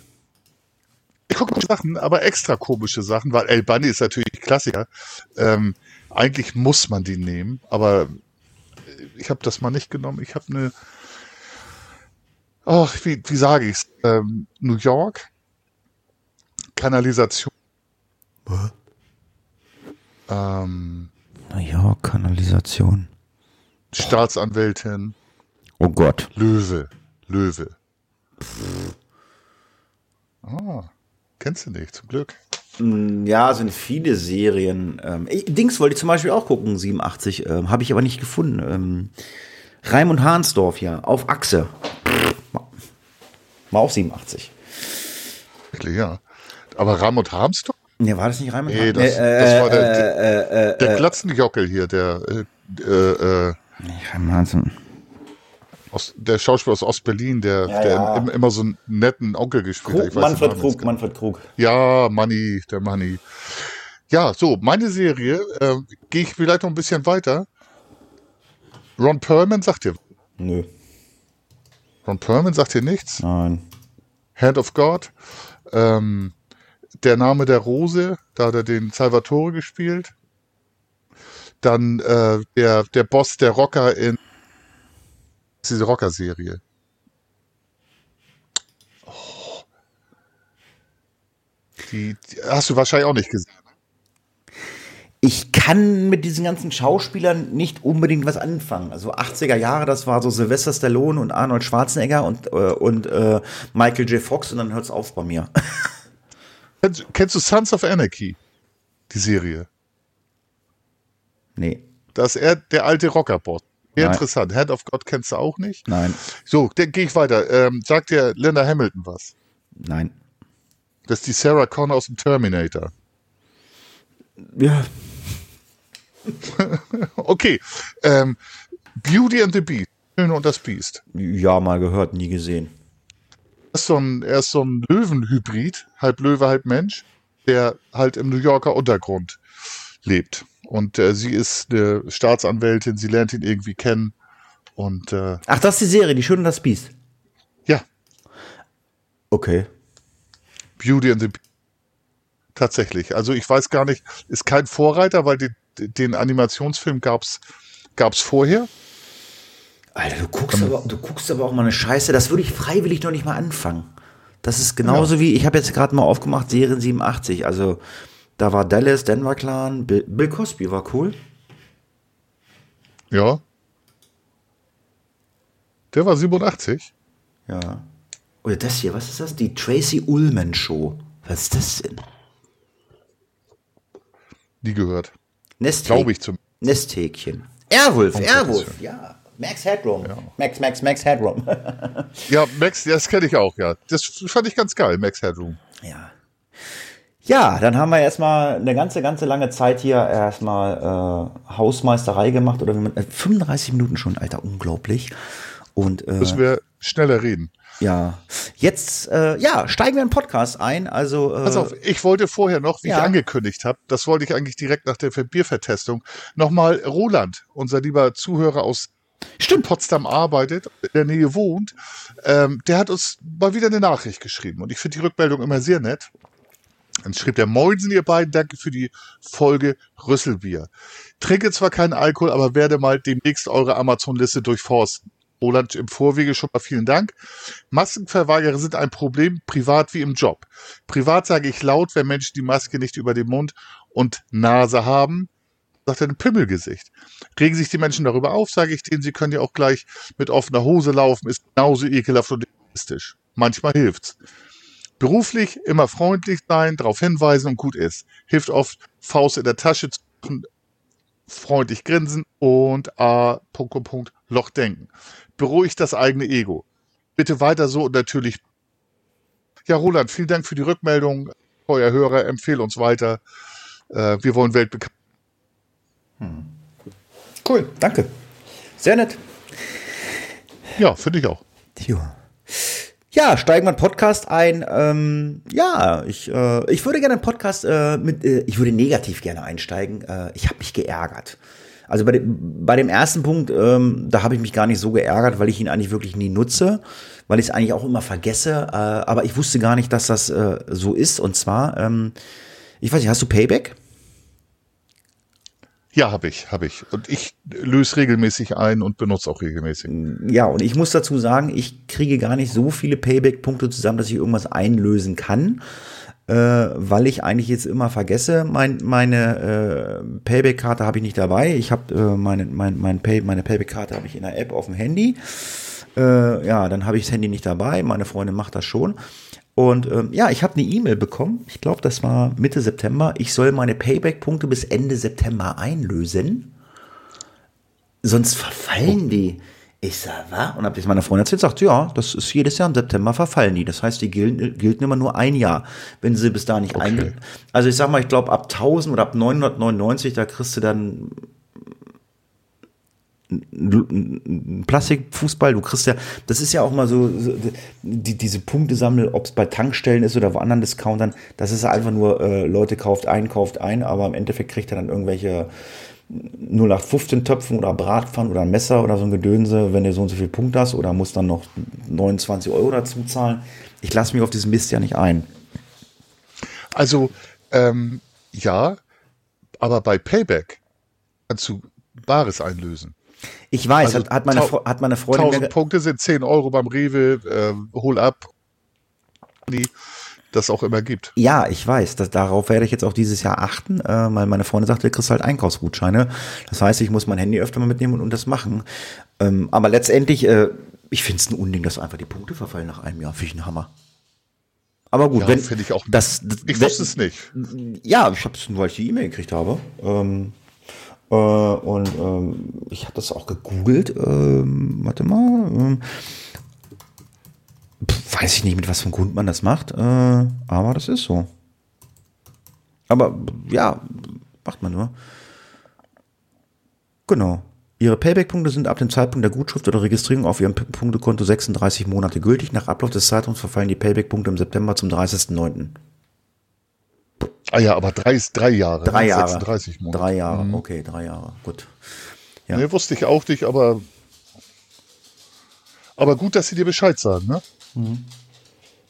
Ich gucke Sachen, aber extra komische Sachen, weil El Bunny ist natürlich Klassiker. Ähm, eigentlich muss man die nehmen, aber ich habe das mal nicht genommen. Ich habe eine, ach, wie, wie sage ich's? Ähm, New York, Kanalisation. Ähm, Naja, Kanalisation. Staatsanwältin, Oh Gott. Löwe, Löwe. Ah, kennst du nicht, zum Glück. Ja, sind viele Serien. Ähm, Dings wollte ich zum Beispiel auch gucken, 87. Ähm, Habe ich aber nicht gefunden. Ähm, Raimund Hahnsdorf, ja, auf Achse. War auch 87. Wirklich, ja. Aber Ramot Harmstorff? Ne, war das nicht Raimund Nee, das, äh, das äh, war der, äh, äh, der Glatzenjockel hier, der, äh, äh, äh, Raimund Hahnsdorf. Aus, der Schauspieler aus Ostberlin, der, Ja, der ja. im- immer so einen netten Onkel gespielt hat. Krug, den Manfred Namen Krug, Manfred Krug. Ja, Money, der Money. Ja, so, meine Serie, äh, gehe ich vielleicht noch ein bisschen weiter. Ron Perlman sagt dir, Nö, Ron Perlman sagt dir nichts. nein. Hand of God. Ähm, der Name der Rose, da hat er den Salvatore gespielt. Dann äh, der, der Boss der Rocker in diese Rocker-Serie. Oh. Die, die hast du wahrscheinlich auch nicht gesehen. Ich kann mit diesen ganzen Schauspielern nicht unbedingt was anfangen. Also 80er Jahre, das war so Sylvester Stallone und Arnold Schwarzenegger und, äh, und äh, Michael J. Fox und dann hört's auf bei mir. Kennst, kennst du Sons of Anarchy? Die Serie. nee, Da ist er der alte Rocker-Boss. Nein. interessant. Hand of God kennst du auch nicht. nein, So, dann gehe ich weiter. Ähm, sagt dir Linda Hamilton was? nein. Das ist die Sarah Connor aus dem Terminator. Ja, Okay. Ähm, Beauty and the Beast. Schöne und das Biest. ja, mal gehört, nie gesehen. Er ist so ein, er ist so ein Löwenhybrid, halb Löwe, halb Mensch, der halt im New Yorker Untergrund lebt. Und äh, sie ist eine Staatsanwältin, sie lernt ihn irgendwie kennen. Und äh, Ach, das ist die Serie, die Schön und das Biest. ja, Okay. Beauty and the Beast. Tatsächlich. Also ich weiß gar nicht, ist kein Vorreiter, weil den, den Animationsfilm gab's gab's vorher. Alter, du guckst, aber, du guckst aber auch mal eine Scheiße. Das würde ich freiwillig noch nicht mal anfangen. Das ist genauso ja. wie, ich habe jetzt gerade mal aufgemacht, Serien 87. Also da war Dallas, Denver Clan, Bill, Bill Cosby war cool. Ja. Der war 87. Ja. Oder das hier, was ist das? Die Tracy Ullman Show. Was ist das denn? Die gehört. Nesthäkchen. Glaube ich zum. Nesthäkchen. Airwolf, Airwolf, ja. Max Headroom. Ja. Max, Max, Max Headroom. ja, Max, das kenne ich auch, ja. Das fand ich ganz geil, Max Headroom. Ja. Ja, dann haben wir erstmal eine ganze, ganze lange Zeit hier erstmal äh, Hausmeisterei gemacht oder wie man, äh, 35 Minuten schon, Alter, unglaublich. Und äh, müssen wir schneller reden. Ja, jetzt äh, ja steigen wir in den Podcast ein. Also äh, pass auf, ich wollte vorher noch, wie ja. ich angekündigt habe, das wollte ich eigentlich direkt nach der Biervertestung nochmal Roland, unser lieber Zuhörer aus Stimmt. Potsdam arbeitet, in der Nähe wohnt, ähm, der hat uns mal wieder eine Nachricht geschrieben und ich finde die Rückmeldung immer sehr nett. Dann schrieb der Moinsen, ihr beiden, danke für die Folge Rüsselbier. Trinke zwar keinen Alkohol, aber werde mal demnächst eure Amazon-Liste durchforsten. Roland im Vorwege schon mal vielen Dank. Maskenverweigerer sind ein Problem, privat wie im Job. Privat sage ich laut, wenn Menschen die Maske nicht über den Mund und Nase haben, sagt er ein Pimmelgesicht. Regen sich die Menschen darüber auf, sage ich denen, sie können ja auch gleich mit offener Hose laufen, ist genauso ekelhaft und egoistisch. Manchmal hilft's. Beruflich immer freundlich sein, darauf hinweisen und gut ist. Hilft oft, Faust in der Tasche zu machen, freundlich grinsen und A, Punkt, Punkt, Punkt, Loch denken. Beruhigt das eigene Ego. Bitte weiter so und natürlich. Ja, Roland, vielen Dank für die Rückmeldung. Euer Hörer, empfehle uns weiter. Äh, wir wollen weltbekannt. Hm. Cool, danke. Sehr nett. Ja, finde ich auch. Ja. Ja, steigen wir in Podcast ein. Ähm, ja, ich, äh, ich würde gerne einen Podcast äh, mit, äh, ich würde negativ gerne einsteigen. Äh, ich habe mich geärgert. Also bei dem, bei dem ersten Punkt, ähm, da habe ich mich gar nicht so geärgert, weil ich ihn eigentlich wirklich nie nutze, weil ich es eigentlich auch immer vergesse. Äh, aber ich wusste gar nicht, dass das äh, so ist. Und zwar, ähm, ich weiß nicht, hast du Payback? Ja, habe ich, habe ich. Und ich löse regelmäßig ein und benutze auch regelmäßig. Ja, und ich muss dazu sagen, ich kriege gar nicht so viele Payback-Punkte zusammen, dass ich irgendwas einlösen kann, äh, weil ich eigentlich jetzt immer vergesse, mein, meine äh, Payback-Karte habe ich nicht dabei. Ich habe äh, meine, mein, mein Pay, meine Payback-Karte habe ich in der App auf dem Handy. Äh, ja, dann habe ich das Handy nicht dabei. Meine Freundin macht das schon. Und ähm, ja, ich habe eine E-Mail bekommen. Ich glaube, das war Mitte September. Ich soll meine Payback-Punkte bis Ende September einlösen. Sonst verfallen oh. die. Ich sag, was? Und hab das meiner Freundin erzählt, sagt, ja, das ist jedes Jahr im September verfallen die. Das heißt, die gelten, gelten immer nur ein Jahr, wenn sie bis da nicht okay. ein. Also ich sag mal, ich glaube ab 1000 oder ab 999, da kriegst du dann Plastikfußball, du kriegst ja, das ist ja auch mal so, so die, diese Punkte sammeln, ob es bei Tankstellen ist oder wo anderen Discountern, das ist einfach nur, äh, Leute kauft ein, kauft ein, aber im Endeffekt kriegt er dann irgendwelche 0815 Töpfen oder Bratpfannen oder ein Messer oder so ein Gedönse, wenn du so und so viel Punkte hast oder muss dann noch 29 Euro dazu zahlen. Ich lasse mich auf diesen Mist ja nicht ein. Also, ähm, ja, aber bei Payback kannst du Bares einlösen. Ich weiß, also hat, hat, meine, hat meine Freundin. 1000 Punkte sind 10 Euro beim Rewe, äh, hol ab. Die das auch immer gibt. Ja, ich weiß. Das, darauf werde ich jetzt auch dieses Jahr achten, äh, weil meine Freundin sagte, du kriegst halt Einkaufsgutscheine. Das heißt, ich muss mein Handy öfter mal mitnehmen und, und das machen. Ähm, aber letztendlich, äh, ich finde es ein Unding, dass einfach die Punkte verfallen nach einem Jahr. Finde ich ein Hammer. Aber gut, ja, wenn ich auch. Das, das ich wusste es nicht. Ja, ich habe es nur, weil ich die E-Mail gekriegt habe. Ähm, äh, und ähm, ich habe das auch gegoogelt. Ähm, warte mal. Ähm, weiß ich nicht, mit was für einem Grund man das macht. Äh, aber das ist so. Aber ja, macht man nur. Genau. Ihre Payback-Punkte sind ab dem Zeitpunkt der Gutschrift oder Registrierung auf Ihrem Punktekonto 36 Monate gültig. Nach Ablauf des Zeitraums verfallen die Payback-Punkte im September zum 30.09. Ah ja, aber drei, drei Jahre. Drei ne? Jahre. 36 Monate. Drei Jahre, mhm. okay, drei Jahre, gut. Ja. Nee, wusste ich auch nicht, aber, aber gut, dass sie dir Bescheid sagen, ne? Mhm.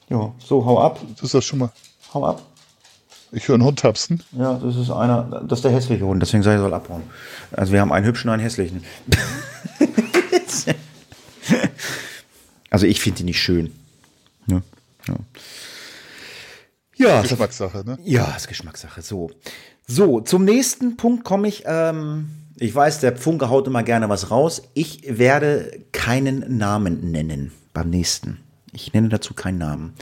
Ja, so, hau ab. Das ist das schon mal. Hau ab. Ich höre einen Hund tapsen. Ja, das ist einer, das ist der hässliche Hund, deswegen sage ich, soll abhauen. Also wir haben einen hübschen und einen hässlichen. Also ich finde die nicht schön. Ja, ja. Ja Geschmackssache, ne? Ja, ist Geschmackssache. So. So, zum nächsten Punkt komme ich. Ähm, ich weiß, der Funke haut immer gerne was raus. Ich werde keinen Namen nennen beim nächsten. Ich nenne dazu keinen Namen.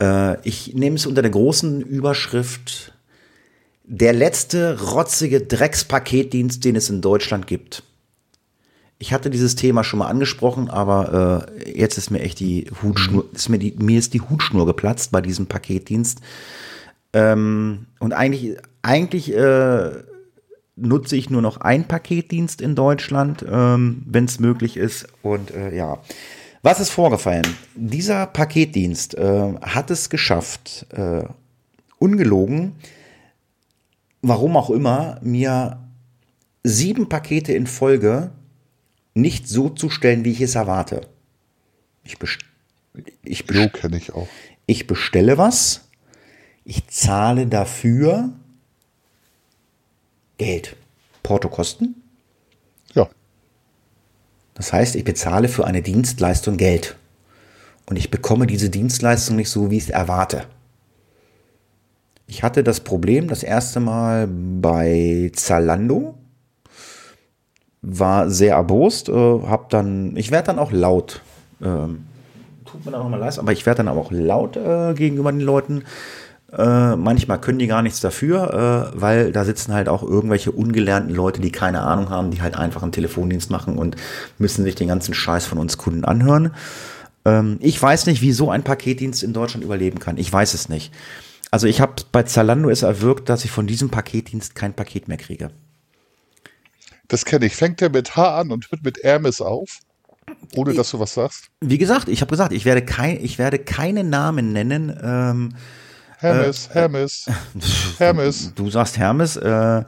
Äh, ich nehme es unter der großen Überschrift der letzte rotzige Dreckspaketdienst, den es in Deutschland gibt. Ich hatte dieses Thema schon mal angesprochen, aber äh, jetzt ist mir echt die Hutschnur, ist mir, die, mir ist die Hutschnur geplatzt bei diesem Paketdienst. Ähm, und eigentlich, eigentlich äh, nutze ich nur noch ein Paketdienst in Deutschland, ähm, wenn es möglich ist. Und äh, ja, was ist vorgefallen? Dieser Paketdienst äh, hat es geschafft, äh, ungelogen, warum auch immer, mir sieben Pakete in Folge nicht so zu stellen, wie ich es erwarte. Ich, best ich, best so ich, auch. ich bestelle was, ich zahle dafür Geld. Portokosten? Ja. Das heißt, ich bezahle für eine Dienstleistung Geld. Und ich bekomme diese Dienstleistung nicht so, wie ich es erwarte. Ich hatte das Problem das erste Mal bei Zalando. War sehr erbost, äh, hab dann, ich werde dann auch laut. Ähm, tut mir dann auch mal leid, aber ich werde dann auch laut äh, gegenüber den Leuten. Äh, manchmal können die gar nichts dafür, äh, weil da sitzen halt auch irgendwelche ungelernten Leute, die keine Ahnung haben, die halt einfach einen Telefondienst machen und müssen sich den ganzen Scheiß von uns Kunden anhören. Ähm, ich weiß nicht, wie so ein Paketdienst in Deutschland überleben kann. Ich weiß es nicht. Also ich habe bei Zalando es erwirkt, dass ich von diesem Paketdienst kein Paket mehr kriege. Das kenne ich. Fängt der mit H an und hört mit Hermes auf? Ohne dass du was sagst? Wie gesagt, ich habe gesagt, ich werde, kein, ich werde keine Namen nennen. Ähm, Hermes, äh, Hermes, Hermes. Du sagst Hermes. Äh,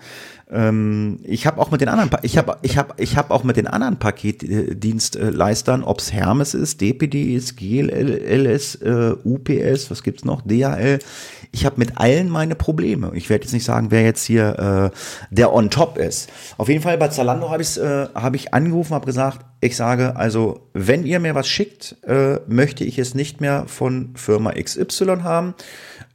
ähm, ich habe auch mit den anderen, ich habe, ich habe, ich habe auch mit den anderen Paketdienstleistern, ob es Hermes ist, DPD ist, GLS, äh, UPS, was gibt's noch, DHL. Ich habe mit allen meine Probleme. Ich werde jetzt nicht sagen, wer jetzt hier äh, der on top ist. Auf jeden Fall bei Zalando habe ich äh, habe ich angerufen, habe gesagt, ich sage also, wenn ihr mir was schickt, äh, möchte ich es nicht mehr von Firma XY haben.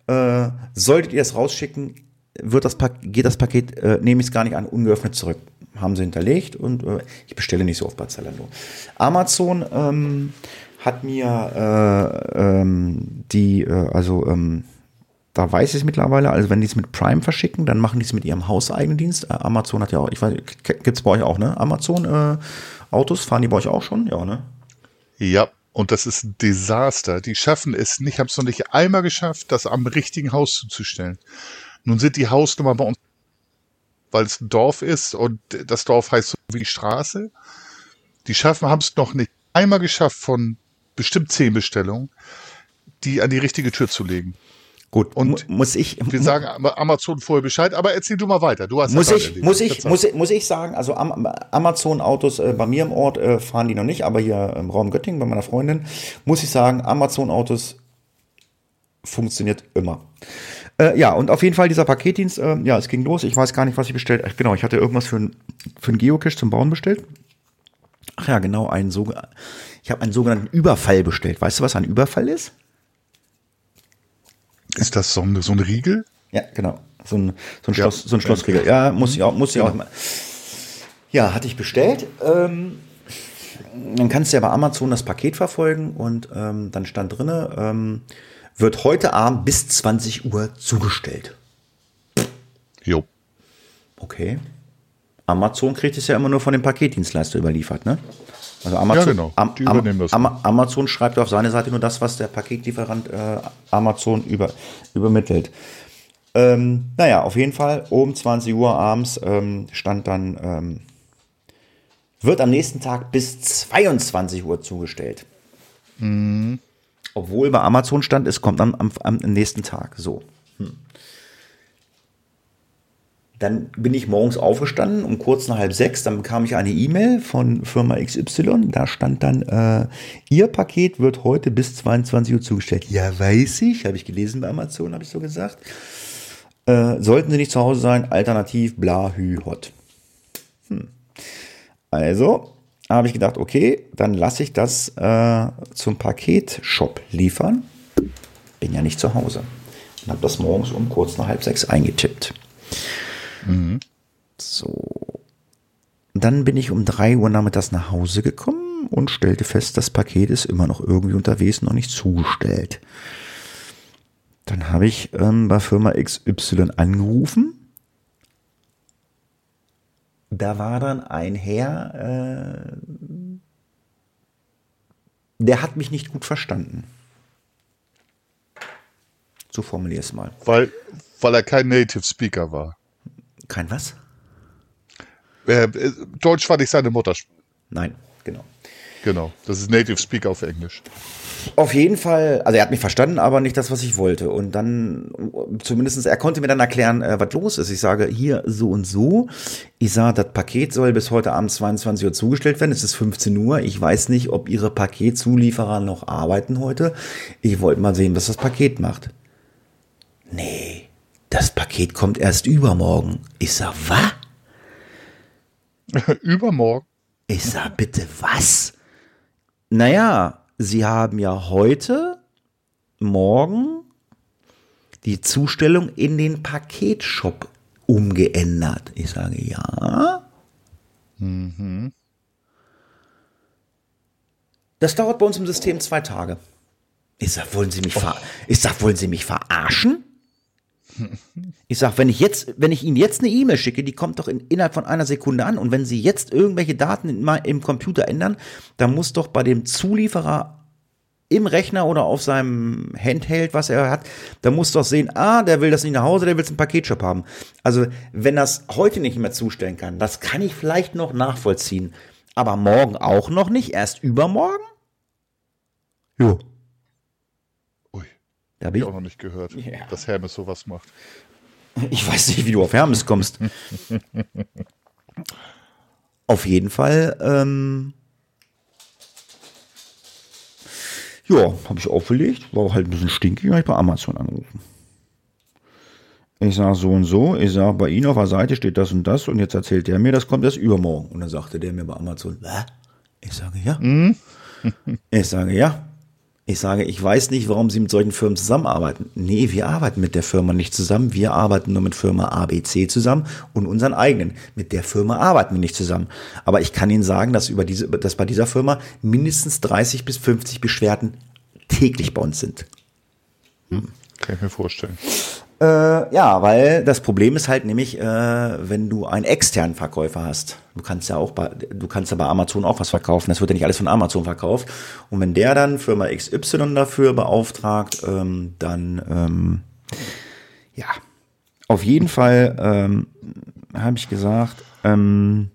Äh, solltet ihr es rausschicken, wird das geht das Paket, äh, nehme ich es gar nicht an, ungeöffnet zurück. Haben sie hinterlegt und äh, ich bestelle nicht so oft bei Zalando. Amazon ähm, hat mir äh, ähm, die, äh, also ähm, da weiß ich es mittlerweile, also wenn die es mit Prime verschicken, dann machen die es mit ihrem hauseigenen Dienst. Äh, Amazon hat ja auch, ich weiß, gibt es bei euch auch, ne? Amazon äh, Autos, fahren die bei euch auch schon? Ja, ne? Ja, und das ist ein Desaster. Die schaffen es nicht, haben es noch nicht einmal geschafft, das am richtigen Haus zuzustellen. Nun sind die Hausnummer bei uns, weil es ein Dorf ist und das Dorf heißt so wie die Straße. Die schaffen, haben es noch nicht einmal geschafft, von bestimmt zehn Bestellungen, die an die richtige Tür zu legen. Gut, und muss ich. Wir sagen Amazon vorher Bescheid, aber erzähl du mal weiter. Du hast muss ich, muss ich, muss ich, muss ich sagen, also Amazon Autos äh, bei mir im Ort äh, fahren die noch nicht, aber hier im Raum Göttingen bei meiner Freundin muss ich sagen, Amazon Autos funktioniert immer. Äh, ja, und auf jeden Fall dieser Paketdienst, äh, ja, es ging los. Ich weiß gar nicht, was ich bestellt. Ach, genau, ich hatte irgendwas für ein für ein Geocache zum Bauen bestellt. Ach ja, genau, einen so, ich habe einen sogenannten Überfall bestellt. Weißt du, was ein Überfall ist? Ist das so ein, so ein Riegel? Ja, genau. So ein, so ein, Schloss, so ein Schlossriegel. Ja, muss ich auch, muss ich auch immer. Ja, hatte ich bestellt. Ähm, dann kannst du ja bei Amazon das Paket verfolgen und ähm, dann stand drinne, ähm, wird heute Abend bis 20 Uhr zugestellt. Jo. Okay. Amazon kriegt es ja immer nur von dem Paketdienstleister überliefert, ne? Also Amazon, ja, genau. Am, Am, Am, Amazon schreibt auf seine Seite nur das, was der Paketlieferant äh, Amazon über, übermittelt. Ähm, naja, auf jeden Fall, um 20 Uhr abends ähm, stand dann, ähm, wird am nächsten Tag bis 22 Uhr zugestellt. Mhm. Obwohl bei Amazon stand, es kommt am, am, am nächsten Tag. So. Hm. Dann bin ich morgens aufgestanden um kurz nach halb sechs. Dann bekam ich eine E-Mail von Firma XY. Da stand dann, äh, Ihr Paket wird heute bis 22 Uhr zugestellt. Ja, weiß ich. Habe ich gelesen bei Amazon, habe ich so gesagt. Äh, sollten Sie nicht zu Hause sein, alternativ bla hü hot. Hm. Also habe ich gedacht, okay, dann lasse ich das äh, zum Paketshop liefern. Bin ja nicht zu Hause. Und habe das morgens um kurz nach halb sechs eingetippt. Mhm. So. Dann bin ich um drei Uhr nachmittags nach Hause gekommen und stellte fest, das Paket ist immer noch irgendwie unterwegs, noch nicht zugestellt. Dann habe ich ähm, bei Firma XY angerufen da war dann ein Herr, äh, der hat mich nicht gut verstanden. So formuliere es mal. Weil, weil er kein Native Speaker war. Kein was? Äh, Deutsch war nicht seine Muttersprache. Nein, genau. Genau, das ist Native Speaker auf Englisch. Auf jeden Fall, also er hat mich verstanden, aber nicht das, was ich wollte. Und dann, zumindestens, er konnte mir dann erklären, äh, was los ist. Ich sage, hier so und so. Ich sage, das Paket soll bis heute Abend 22 Uhr zugestellt werden. Es ist 15 Uhr. Ich weiß nicht, ob Ihre Paketzulieferer noch arbeiten heute. Ich wollte mal sehen, was das Paket macht. Nee, das Paket kommt erst übermorgen. Ich sag, was? übermorgen? Ich sag, bitte was? Naja, Sie haben ja heute, morgen die Zustellung in den Paketshop umgeändert. Ich sage ja. Mhm. Das dauert bei uns im System zwei Tage. Ich sag, wollen Sie mich, ver ich sag, wollen Sie mich verarschen? Ich sag, wenn ich jetzt, wenn ich Ihnen jetzt eine E-Mail schicke, die kommt doch in, innerhalb von einer Sekunde an und wenn Sie jetzt irgendwelche Daten in, im Computer ändern, dann muss doch bei dem Zulieferer im Rechner oder auf seinem Handheld, was er hat, da muss doch sehen, ah, der will das nicht nach Hause, der will es im Paketshop haben. Also, wenn das heute nicht mehr zustellen kann, das kann ich vielleicht noch nachvollziehen. Aber morgen auch noch nicht, erst übermorgen? Jo. Da habe ich auch noch nicht gehört, ja. dass Hermes sowas macht. Ich weiß nicht, wie du auf Hermes kommst. auf jeden Fall. Ähm, ja, habe ich aufgelegt. War halt ein bisschen stinkig, habe ich bei Amazon angerufen. Ich sage so und so, ich sage, bei Ihnen auf der Seite steht das und das und jetzt erzählt der mir, das kommt erst übermorgen. Und dann sagte der mir bei Amazon, Hä? ich sage ja. Mhm. ich sage ja. Ich sage, ich weiß nicht, warum Sie mit solchen Firmen zusammenarbeiten. Nee, wir arbeiten mit der Firma nicht zusammen. Wir arbeiten nur mit Firma ABC zusammen und unseren eigenen. Mit der Firma arbeiten wir nicht zusammen. Aber ich kann Ihnen sagen, dass, über diese, dass bei dieser Firma mindestens 30 bis 50 Beschwerden täglich bei uns sind. Hm. Kann ich mir vorstellen. Äh, ja, weil das Problem ist halt nämlich, äh, wenn du einen externen Verkäufer hast. Du kannst ja auch bei, du kannst ja bei Amazon auch was verkaufen. Das wird ja nicht alles von Amazon verkauft. Und wenn der dann Firma XY dafür beauftragt, ähm, dann ähm, ja, auf jeden Fall ähm, habe ich gesagt, ähm,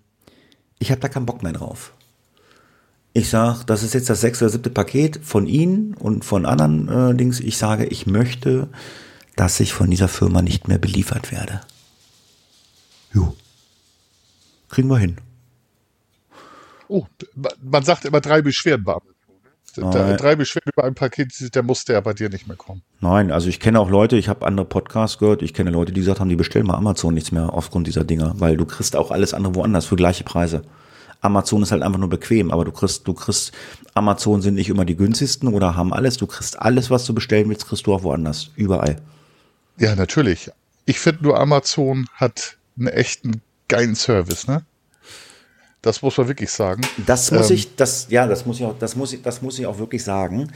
ich habe da keinen Bock mehr drauf. Ich sage, das ist jetzt das sechste oder siebte Paket von Ihnen und von anderen äh, Dings. Ich sage, ich möchte dass ich von dieser Firma nicht mehr beliefert werde. Jo. Kriegen wir hin. Oh, man sagt immer drei Beschwerden bei Nein. Drei Beschwerden über ein Paket, der musste ja bei dir nicht mehr kommen. Nein, also ich kenne auch Leute, ich habe andere Podcasts gehört, ich kenne Leute, die gesagt haben, die bestellen bei Amazon nichts mehr aufgrund dieser Dinger, weil du kriegst auch alles andere woanders für gleiche Preise. Amazon ist halt einfach nur bequem, aber du kriegst, du kriegst, Amazon sind nicht immer die günstigsten oder haben alles, du kriegst alles, was du bestellen willst, kriegst du auch woanders, überall. Ja, natürlich. Ich finde nur, Amazon hat einen echten geilen Service, ne? Das muss man wirklich sagen. Das muss ähm, ich, das, ja, das muss ich auch, das muss ich, das muss ich auch wirklich sagen.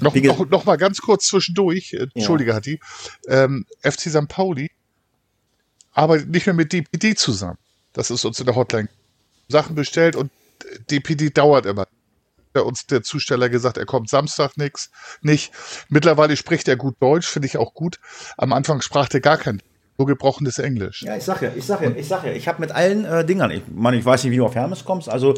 noch, noch, noch mal ganz kurz zwischendurch, äh, Entschuldige, ja. Hatti. Ähm, FC St. Pauli arbeitet nicht mehr mit DPD zusammen. Das ist uns in der Hotline Sachen bestellt und DPD dauert immer uns der Zusteller gesagt, er kommt Samstag nix, nicht. Mittlerweile spricht er gut Deutsch, finde ich auch gut. Am Anfang sprach er gar kein nur gebrochenes Englisch. Ja, ich sag ja, ich sag ja, ich sag ja, ich habe mit allen äh, Dingern, ich meine, ich weiß nicht, wie du auf Hermes kommst, also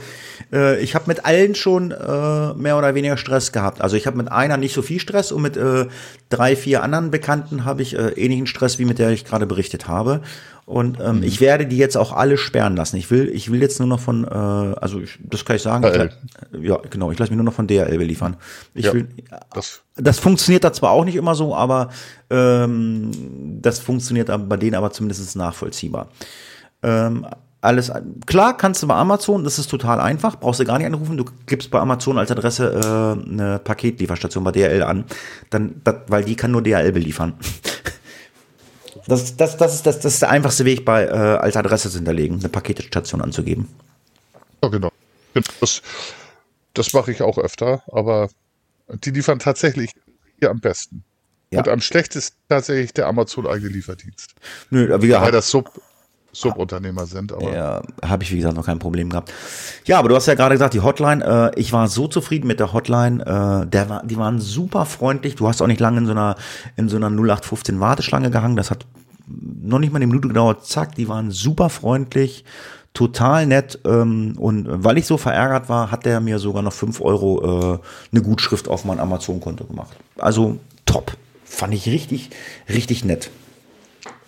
äh, ich habe mit allen schon äh, mehr oder weniger Stress gehabt. Also ich habe mit einer nicht so viel Stress und mit äh, drei, vier anderen Bekannten habe ich äh, ähnlichen Stress, wie mit der ich gerade berichtet habe. Und ähm, mhm. ich werde die jetzt auch alle sperren lassen. Ich will, ich will jetzt nur noch von, äh, also ich, das kann ich sagen. Ich, ja, genau. Ich lasse mich nur noch von DRL beliefern. Ich ja, will, das. das funktioniert da zwar auch nicht immer so, aber ähm, das funktioniert bei denen aber zumindest nachvollziehbar. Ähm, alles, klar kannst du bei Amazon, das ist total einfach, brauchst du gar nicht anrufen, du gibst bei Amazon als Adresse äh, eine Paketlieferstation bei DHL an, dann, dat, weil die kann nur DHL beliefern. Das, das, das, ist, das, das ist der einfachste Weg, bei äh, als Adresse zu hinterlegen, eine Paketstation anzugeben. Ja, genau. Das, das mache ich auch öfter, aber die liefern tatsächlich hier am besten. Ja. Und am schlechtesten tatsächlich der Amazon-eigene Lieferdienst. Nö, wie gesagt, Weil das Sub, Subunternehmer sind. Aber ja, habe ich wie gesagt noch kein Problem gehabt. Ja, aber du hast ja gerade gesagt, die Hotline. Äh, ich war so zufrieden mit der Hotline. Äh, der war, die waren super freundlich. Du hast auch nicht lange in so einer in so einer 0815 Warteschlange gehangen. Das hat noch nicht mal eine Minute gedauert. Zack, die waren super freundlich total nett ähm, und weil ich so verärgert war, hat der mir sogar noch fünf Euro äh, eine Gutschrift auf mein Amazon-Konto gemacht. Also top. Fand ich richtig, richtig nett.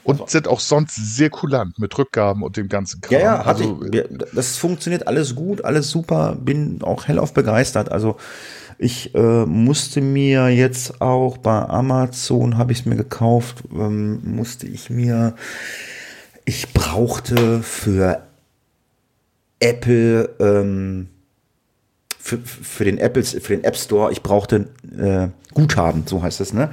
Und sind auch sonst sehr kulant mit Rückgaben und dem ganzen Kram. Ja, ja, also, ich, das funktioniert alles gut, alles super, bin auch hellauf begeistert. Also ich äh, musste mir jetzt auch bei Amazon, habe ich es mir gekauft, ähm, musste ich mir, ich brauchte für Apple, ähm, für, für den Apple, für den App Store, ich brauchte äh, Guthaben, so heißt es, ne?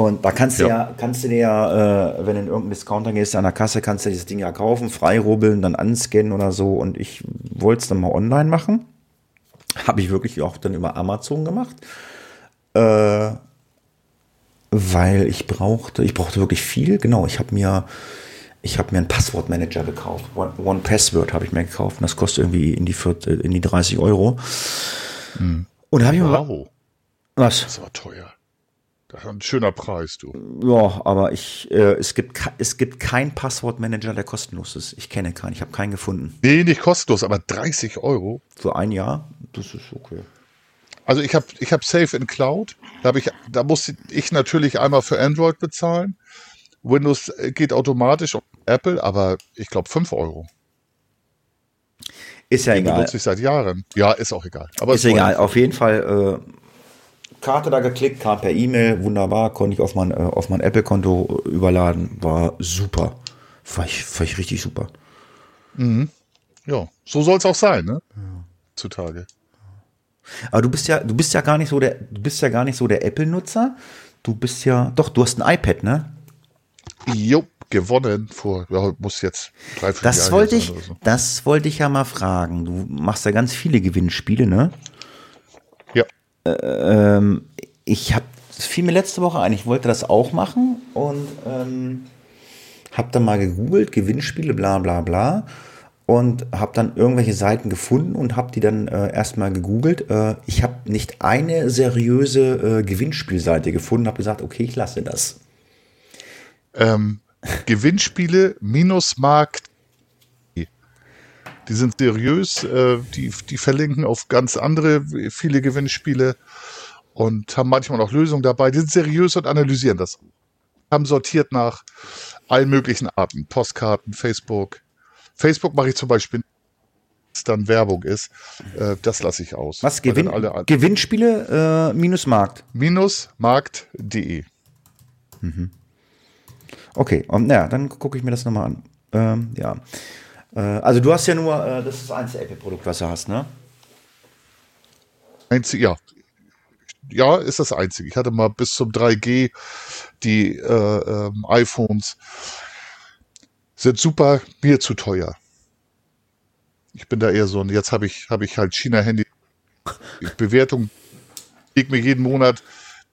Und da kannst du ja, ja kannst du dir ja, äh, wenn du in irgendeinen Discounter gehst, an der Kasse, kannst du dieses Ding ja kaufen, freirubbeln, dann anscannen oder so. Und ich wollte es dann mal online machen. Habe ich wirklich auch dann über Amazon gemacht. Äh, weil ich brauchte, ich brauchte wirklich viel. Genau, ich habe mir, ich habe mir einen Passwortmanager gekauft. One, One Password habe ich mir gekauft. Und das kostet irgendwie in die, 40, in die 30 Euro. Hm. Und habe ich wow. mir. Was? Das war teuer. Das ist ein schöner Preis, du. Ja, aber ich, äh, es gibt, es gibt keinen Passwortmanager, der kostenlos ist. Ich kenne keinen, ich habe keinen gefunden. Nee, nicht kostenlos, aber 30 Euro. Für ein Jahr, das ist okay. Also ich habe ich hab Safe in Cloud. Da, hab ich, da musste ich natürlich einmal für Android bezahlen. Windows äh, geht automatisch auf Apple, aber ich glaube 5 Euro. Ist ja Den egal. benutze ich seit Jahren. Ja, ist auch egal. Aber ist egal. Auf jeden Fall äh, Karte da geklickt, kam per E-Mail, wunderbar, konnte ich auf mein, äh, auf mein Apple-Konto überladen, war super. War ich, war ich richtig super. Mhm. Ja, so soll es auch sein, ne? Ja. Zutage. Aber du bist ja, du bist ja gar nicht so der, du bist ja gar nicht so der Apple-Nutzer. Du bist ja, doch, du hast ein iPad, ne? Jo, gewonnen vor, ja, muss jetzt drei, vier das Jahre wollte ich, so. Das wollte ich ja mal fragen. Du machst ja ganz viele Gewinnspiele, ne? Ähm, ich habe, das fiel mir letzte Woche ein, ich wollte das auch machen und ähm, habe dann mal gegoogelt, Gewinnspiele, bla bla bla und habe dann irgendwelche Seiten gefunden und habe die dann äh, erstmal gegoogelt. Äh, ich habe nicht eine seriöse äh, Gewinnspielseite gefunden, habe gesagt, okay, ich lasse das. Ähm, Gewinnspiele minus Markt. Die sind seriös, äh, die, die verlinken auf ganz andere, viele Gewinnspiele und haben manchmal auch Lösungen dabei. Die sind seriös und analysieren das. Haben sortiert nach allen möglichen Arten. Postkarten, Facebook. Facebook mache ich zum Beispiel, dann Werbung ist. Äh, das lasse ich aus. Was? Gewinn alle, Gewinnspiele äh, minus Markt? Minus Markt.de. Mhm. Okay, und ja, dann gucke ich mir das nochmal an. Ähm, ja. Äh, also du hast ja nur, äh, das ist das einzige Apple-Produkt, was du hast, ne? Einzig, ja, ja, ist das einzige. Ich hatte mal bis zum 3G die äh, ähm, iPhones. Sind super, mir zu teuer. Ich bin da eher so, und jetzt habe ich, hab ich halt China-Handy. Bewertung liegt mir jeden Monat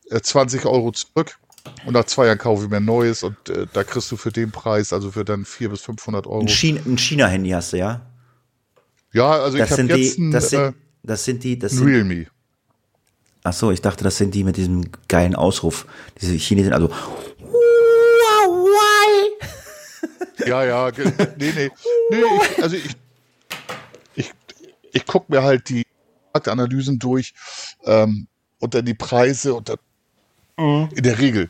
äh, 20 Euro zurück. Und nach zwei Jahren kaufe ich mir ein neues und äh, da kriegst du für den Preis, also für dann 400 bis 500 Euro. Ein, China-Handy hast du, ja? Ja, also das ich habe jetzt die, ein, das, sind, äh, das sind die, das sind, Realme. Ach so, ich dachte, das sind die mit diesem geilen Ausruf. Diese Chinesen, also. Ja, ja, nee, nee. nee ich, also ich, ich, ich gucke mir halt die Marktanalysen durch ähm, und dann die Preise und dann mhm. in der Regel.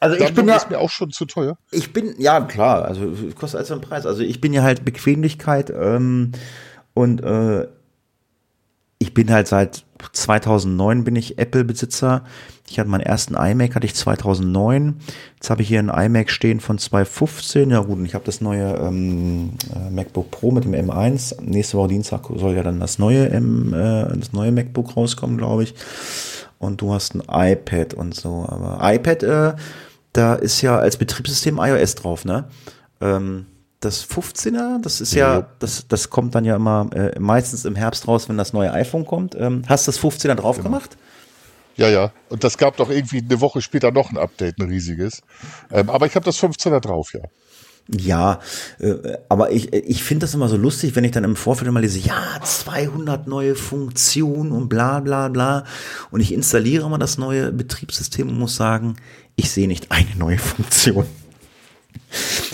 Also ich bin ja, ist mir auch schon zu teuer. Ich bin, ja klar, also kostet als einen Preis. Also ich bin ja halt Bequemlichkeit ähm, und äh, ich bin halt seit 2009 bin ich Apple-Besitzer. Ich hatte meinen ersten iMac, hatte ich 2009. Jetzt habe ich hier einen iMac stehen von 2015. Ja gut, und ich habe das neue ähm, äh, MacBook Pro mit dem M1. Nächste Woche Dienstag soll ja dann das neue, M, äh, das neue MacBook rauskommen, glaube ich. Und du hast ein iPad und so. Aber iPad, äh, da ist ja als Betriebssystem iOS drauf, ne? Ähm, das 15er, das ist ja, das, das kommt dann ja immer äh, meistens im Herbst raus, wenn das neue iPhone kommt. Ähm, hast du das 15er drauf genau. gemacht? Ja, ja. Und das gab doch irgendwie eine Woche später noch ein Update, ein riesiges. Ähm, aber ich habe das 15er drauf, ja. Ja, äh, aber ich, ich finde das immer so lustig, wenn ich dann im Vorfeld immer lese, ja, 200 neue Funktionen und bla bla bla. Und ich installiere mal das neue Betriebssystem und muss sagen, ich sehe nicht eine neue Funktion.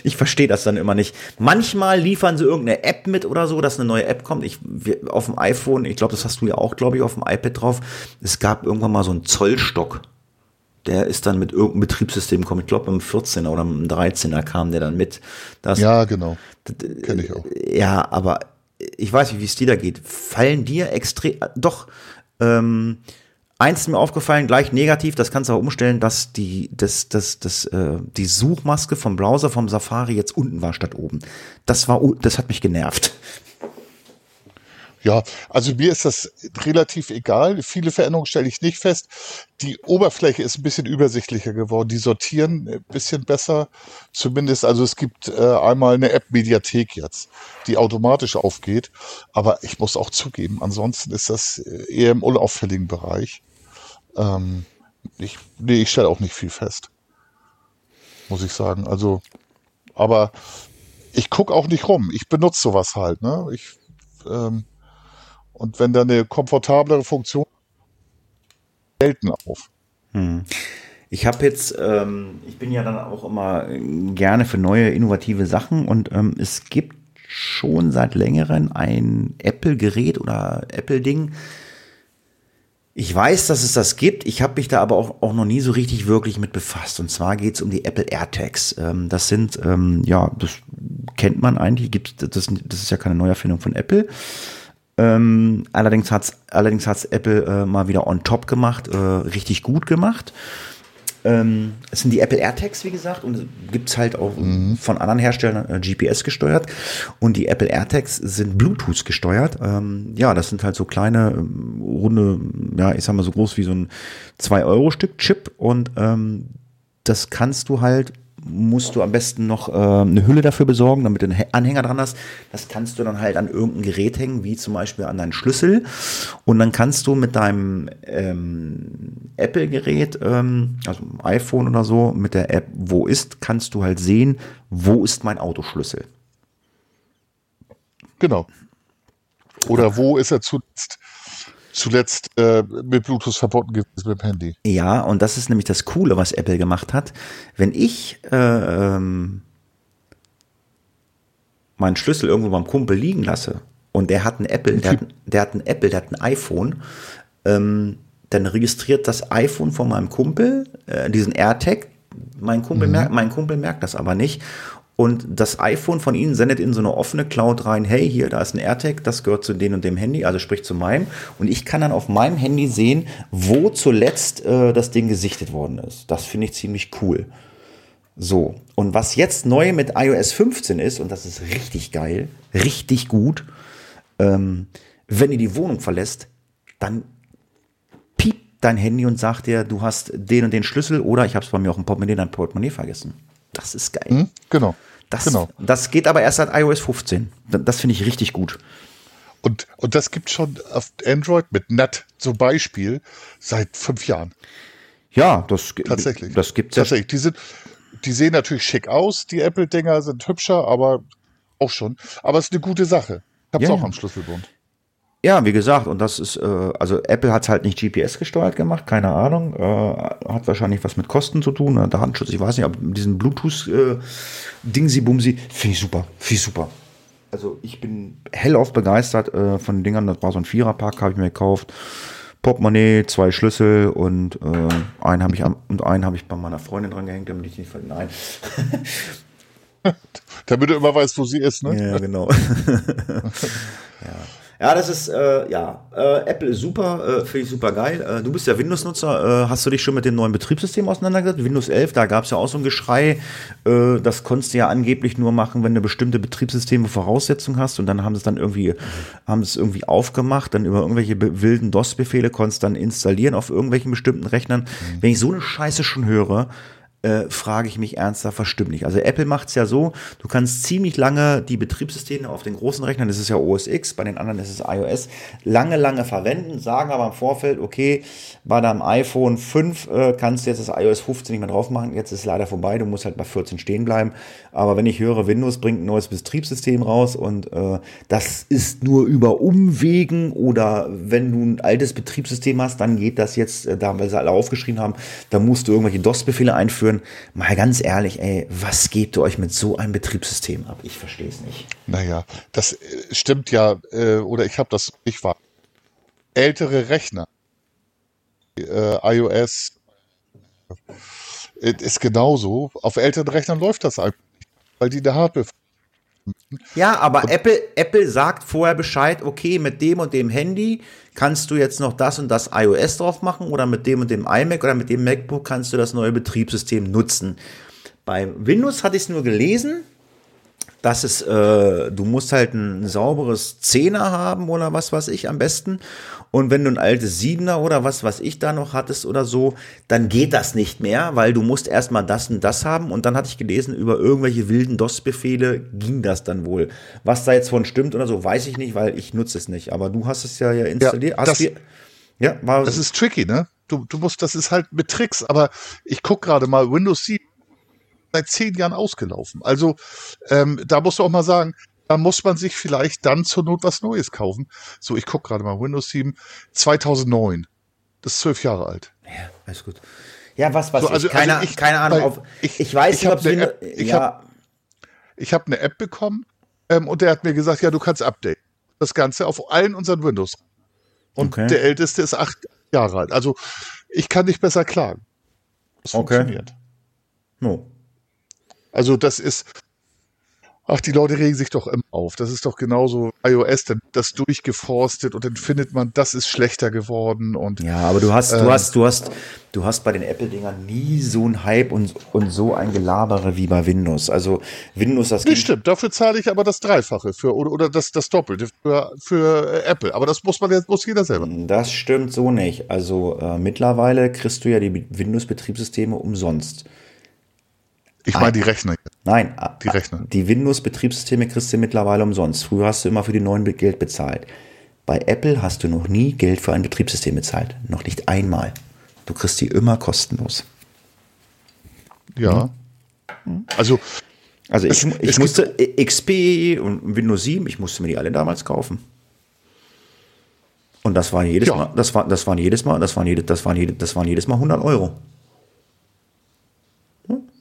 Ich verstehe das dann immer nicht. Manchmal liefern sie irgendeine App mit oder so, dass eine neue App kommt. Ich auf dem iPhone, ich glaube, das hast du ja auch, glaube ich, auf dem iPad drauf. Es gab irgendwann mal so einen Zollstock. Der ist dann mit irgendeinem Betriebssystem gekommen. Ich glaube, im 14er oder im 13er kam der dann mit. Das, ja, genau. Kenne ich auch. Ja, aber ich weiß nicht, wie es dir da geht. Fallen dir extrem, doch, ähm, Eins ist mir aufgefallen, gleich negativ, das kannst du aber umstellen, dass die, das, das, das, äh, die Suchmaske vom Browser vom Safari jetzt unten war statt oben. Das war, das hat mich genervt. Ja, also mir ist das relativ egal. Viele Veränderungen stelle ich nicht fest. Die Oberfläche ist ein bisschen übersichtlicher geworden. Die sortieren ein bisschen besser. Zumindest, also es gibt äh, einmal eine App-Mediathek jetzt, die automatisch aufgeht. Aber ich muss auch zugeben, ansonsten ist das eher im unauffälligen Bereich. Ähm, ich, nee, ich stelle auch nicht viel fest. Muss ich sagen. Also, aber ich gucke auch nicht rum. Ich benutze sowas halt. Ne? Ich, ähm, und wenn da eine komfortablere Funktion selten auf. Hm. Ich habe jetzt, ähm, ich bin ja dann auch immer gerne für neue innovative Sachen und ähm, es gibt schon seit längerem ein Apple-Gerät oder Apple-Ding. Ich weiß, dass es das gibt. Ich habe mich da aber auch, auch noch nie so richtig wirklich mit befasst. Und zwar geht es um die Apple AirTags. Ähm, das sind, ähm, ja, das kennt man eigentlich. Gibt, das, das ist ja keine Neuerfindung von Apple. Ähm, allerdings hat's allerdings hat's Apple äh, mal wieder on top gemacht, äh, richtig gut gemacht. Ähm, es sind die Apple AirTags, wie gesagt, und gibt's halt auch mhm. von anderen Herstellern äh, GPS gesteuert. Und die Apple AirTags sind Bluetooth gesteuert. Ähm, ja, das sind halt so kleine, ähm, runde, ja, ich sag mal so groß wie so ein 2-Euro-Stück-Chip. Und ähm, das kannst du halt musst du am besten noch äh, eine Hülle dafür besorgen, damit du einen Anhänger dran hast. Das kannst du dann halt an irgendein Gerät hängen, wie zum Beispiel an deinen Schlüssel. Und dann kannst du mit deinem ähm, Apple-Gerät, ähm, also iPhone oder so, mit der App Wo ist, kannst du halt sehen, wo ist mein Autoschlüssel. Genau. Oder wo ist er zuletzt zuletzt äh, mit Bluetooth verbunden gewesen mit dem Handy. Ja, und das ist nämlich das Coole, was Apple gemacht hat. Wenn ich äh, ähm, meinen Schlüssel irgendwo beim Kumpel liegen lasse und der hat ein Apple, der hat, der hat ein Apple, der hat ein iPhone, ähm, dann registriert das iPhone von meinem Kumpel äh, diesen AirTag. Mein Kumpel, mhm. merkt, mein Kumpel merkt das aber nicht und das iPhone von Ihnen sendet in so eine offene Cloud rein, hey, hier, da ist ein AirTag, das gehört zu dem und dem Handy, also sprich zu meinem. Und ich kann dann auf meinem Handy sehen, wo zuletzt äh, das Ding gesichtet worden ist. Das finde ich ziemlich cool. So, und was jetzt neu mit iOS 15 ist, und das ist richtig geil, richtig gut, ähm, wenn ihr die Wohnung verlässt, dann piept dein Handy und sagt dir, du hast den und den Schlüssel oder ich habe es bei mir auch im Portemonnaie, dein Portemonnaie vergessen. Das ist geil. Hm, genau. Das, genau. das geht aber erst seit iOS 15. Das finde ich richtig gut. Und, und das gibt schon auf Android mit NAT zum Beispiel seit fünf Jahren. Ja, das tatsächlich. Das gibt's tatsächlich. Ja. Die sind, die sehen natürlich schick aus. Die Apple-Dinger sind hübscher, aber auch schon. Aber es ist eine gute Sache. Ich habe es ja, auch ja. am Schlüsselbund. Ja, wie gesagt, und das ist, äh, also Apple hat es halt nicht GPS gesteuert gemacht, keine Ahnung. Äh, hat wahrscheinlich was mit Kosten zu tun, der Datenschutz, ich weiß nicht, aber diesen Bluetooth-Dingsi-Bumsi, äh, finde ich super, finde ich super. Also ich bin hellauf begeistert äh, von den Dingern, das war so ein Viererpack, habe ich mir gekauft. Portemonnaie, zwei Schlüssel und äh, einen habe ich am, und einen habe ich bei meiner Freundin dran gehängt, damit ich nicht ver nein. damit du immer weißt, wo sie ist, ne? Ja, genau. ja. Ja, das ist, äh, ja, äh, Apple ist super, äh, finde ich super geil. Äh, du bist ja Windows-Nutzer. Äh, hast du dich schon mit dem neuen Betriebssystem auseinandergesetzt? Windows 11, da gab es ja auch so ein Geschrei. Äh, das konntest du ja angeblich nur machen, wenn du bestimmte Betriebssysteme Voraussetzungen hast. Und dann haben sie es dann irgendwie, haben es irgendwie aufgemacht. Dann über irgendwelche wilden DOS-Befehle konntest dann installieren auf irgendwelchen bestimmten Rechnern. Mhm. Wenn ich so eine Scheiße schon höre, äh, frage ich mich ernsthaft, was stimmt nicht. Also Apple macht es ja so, du kannst ziemlich lange die Betriebssysteme auf den großen Rechnern, das ist ja OS X, bei den anderen ist es iOS, lange, lange verwenden, sagen aber im Vorfeld, okay, bei deinem iPhone 5 äh, kannst du jetzt das iOS 15 nicht mehr drauf machen, jetzt ist es leider vorbei, du musst halt bei 14 stehen bleiben. Aber wenn ich höre, Windows bringt ein neues Betriebssystem raus und äh, das ist nur über Umwegen oder wenn du ein altes Betriebssystem hast, dann geht das jetzt, äh, da weil sie alle aufgeschrieben haben, da musst du irgendwelche DOS-Befehle einführen führen. Mal ganz ehrlich, ey, was gebt ihr euch mit so einem Betriebssystem ab? Ich verstehe es nicht. Naja, das äh, stimmt ja, äh, oder ich habe das, ich war ältere Rechner, äh, iOS ist genauso. Auf älteren Rechnern läuft das einfach nicht, weil die der Hardware ja, aber Apple, Apple sagt vorher Bescheid, okay, mit dem und dem Handy kannst du jetzt noch das und das iOS drauf machen oder mit dem und dem iMac oder mit dem MacBook kannst du das neue Betriebssystem nutzen. Bei Windows hatte ich es nur gelesen, dass es, äh, du musst halt ein sauberes Zehner haben oder was weiß ich am besten. Und wenn du ein altes Siebener oder was was ich da noch hattest oder so, dann geht das nicht mehr, weil du musst erstmal das und das haben. Und dann hatte ich gelesen, über irgendwelche wilden DOS-Befehle ging das dann wohl. Was da jetzt von stimmt oder so, weiß ich nicht, weil ich nutze es nicht. Aber du hast es ja, ja installiert. Ja, das, ja, war das ist tricky, ne? Du, du musst, das ist halt mit Tricks, aber ich gucke gerade mal, Windows 7 seit zehn Jahren ausgelaufen. Also ähm, da musst du auch mal sagen, da muss man sich vielleicht dann zur Not was Neues kaufen. So, ich gucke gerade mal, Windows 7 2009. Das ist zwölf Jahre alt. Ja, alles gut. Ja, was, was, so, also, ich, keine, also ich, keine Ahnung. Auf, ich, ich weiß ich nicht, ob sie, App, ich ja. habe hab eine App bekommen ähm, und der hat mir gesagt, ja, du kannst updaten. Das Ganze auf allen unseren Windows. Und okay. der älteste ist acht Jahre alt. Also ich kann nicht besser klagen. Das okay. funktioniert. No. Also das ist, Ach, die Leute regen sich doch immer auf. Das ist doch genauso iOS, dann das durchgeforstet und dann findet man, das ist schlechter geworden und. Ja, aber du hast, äh, du hast, du hast, du hast bei den Apple-Dingern nie so ein Hype und, und so ein Gelabere wie bei Windows. Also Windows, das. Nee, stimmt. Dafür zahle ich aber das Dreifache für, oder, oder das, das Doppelte für, für Apple. Aber das muss man jetzt, muss jeder selber. Das stimmt so nicht. Also äh, mittlerweile kriegst du ja die Windows-Betriebssysteme umsonst. Ich meine die Rechner. Nein, die Rechner. Die Windows-Betriebssysteme kriegst du mittlerweile umsonst. Früher hast du immer für die neuen Geld bezahlt. Bei Apple hast du noch nie Geld für ein Betriebssystem bezahlt. Noch nicht einmal. Du kriegst die immer kostenlos. Ja. Hm? Also, also ich, es, ich es musste XP und Windows 7, ich musste mir die alle damals kaufen. Und das war jedes ja. Mal, das war, das waren jedes Mal, das waren jedes, das waren jedes, das waren jedes Mal 100 Euro.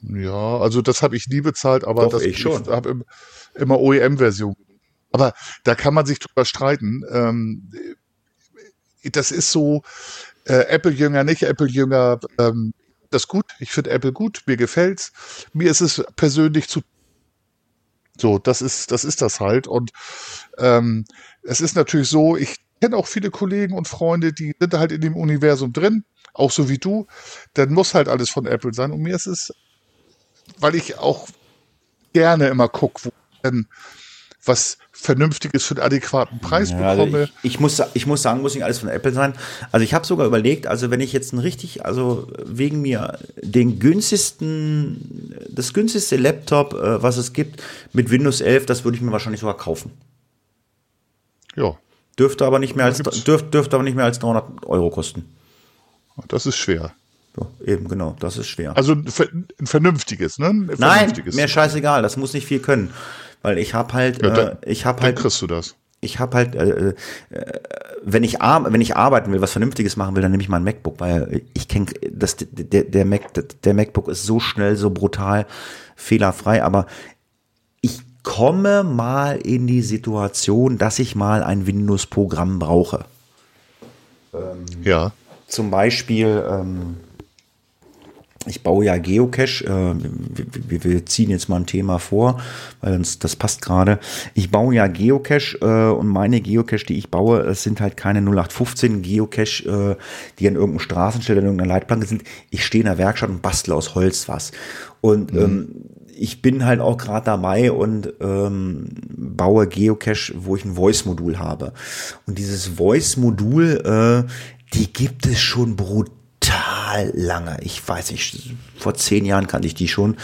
Ja, also das habe ich nie bezahlt, aber Doch, das, ich schon. Habe immer OEM-Version. Aber da kann man sich drüber streiten. Ähm, das ist so, äh, Apple-Jünger, nicht Apple-Jünger, ähm, das gut. Ich finde Apple gut, mir gefällt's. Mir ist es persönlich zu so, das ist, das ist das halt. Und ähm, es ist natürlich so, ich kenne auch viele Kollegen und Freunde, die sind halt in dem Universum drin, auch so wie du. Dann muss halt alles von Apple sein. Und mir ist es weil ich auch gerne immer gucke, wo denn was Vernünftiges für einen adäquaten Preis ja, also bekomme. Also ich, ich, muss, ich muss sagen, muss nicht alles von Apple sein. Also ich habe sogar überlegt, also wenn ich jetzt ein richtig, also wegen mir den günstigsten, das günstigste Laptop, äh, was es gibt, mit Windows 11, das würde ich mir wahrscheinlich sogar kaufen. Ja. Dürfte aber nicht mehr als, dürf, dürfte aber nicht mehr als 300 Euro kosten. Das ist schwer. So, eben, genau, das ist schwer. Also ein, ein vernünftiges, ne? Ein vernünftiges. Nein, mir scheißegal, das muss nicht viel können. Weil ich habe halt, ja, dann, äh, ich habe halt. kriegst du das. Ich habe halt, äh, äh, wenn ich wenn ich arbeiten will, was Vernünftiges machen will, dann nehme ich mal ein MacBook, weil ich kenne, das der, der Mac, der MacBook ist so schnell, so brutal, fehlerfrei, aber ich komme mal in die Situation, dass ich mal ein Windows-Programm brauche. Ähm, ja. Zum Beispiel, ähm, ich baue ja Geocache, äh, wir, wir, ziehen jetzt mal ein Thema vor, weil uns das passt gerade. Ich baue ja Geocache äh, und meine Geocache, die ich baue, es sind halt keine 0815 Geocache, äh, die an irgendeinem Straßenschild, an irgendeiner Leitplanke sind. Ich stehe in der Werkstatt und bastle aus Holz was. Und mhm. ähm, ich bin halt auch gerade dabei und ähm, baue Geocache, wo ich ein Voice-Modul habe. Und dieses Voice-Modul, äh, die gibt es schon brutal total lange. Ich weiß nicht, vor zehn Jahren kannte ich die schon.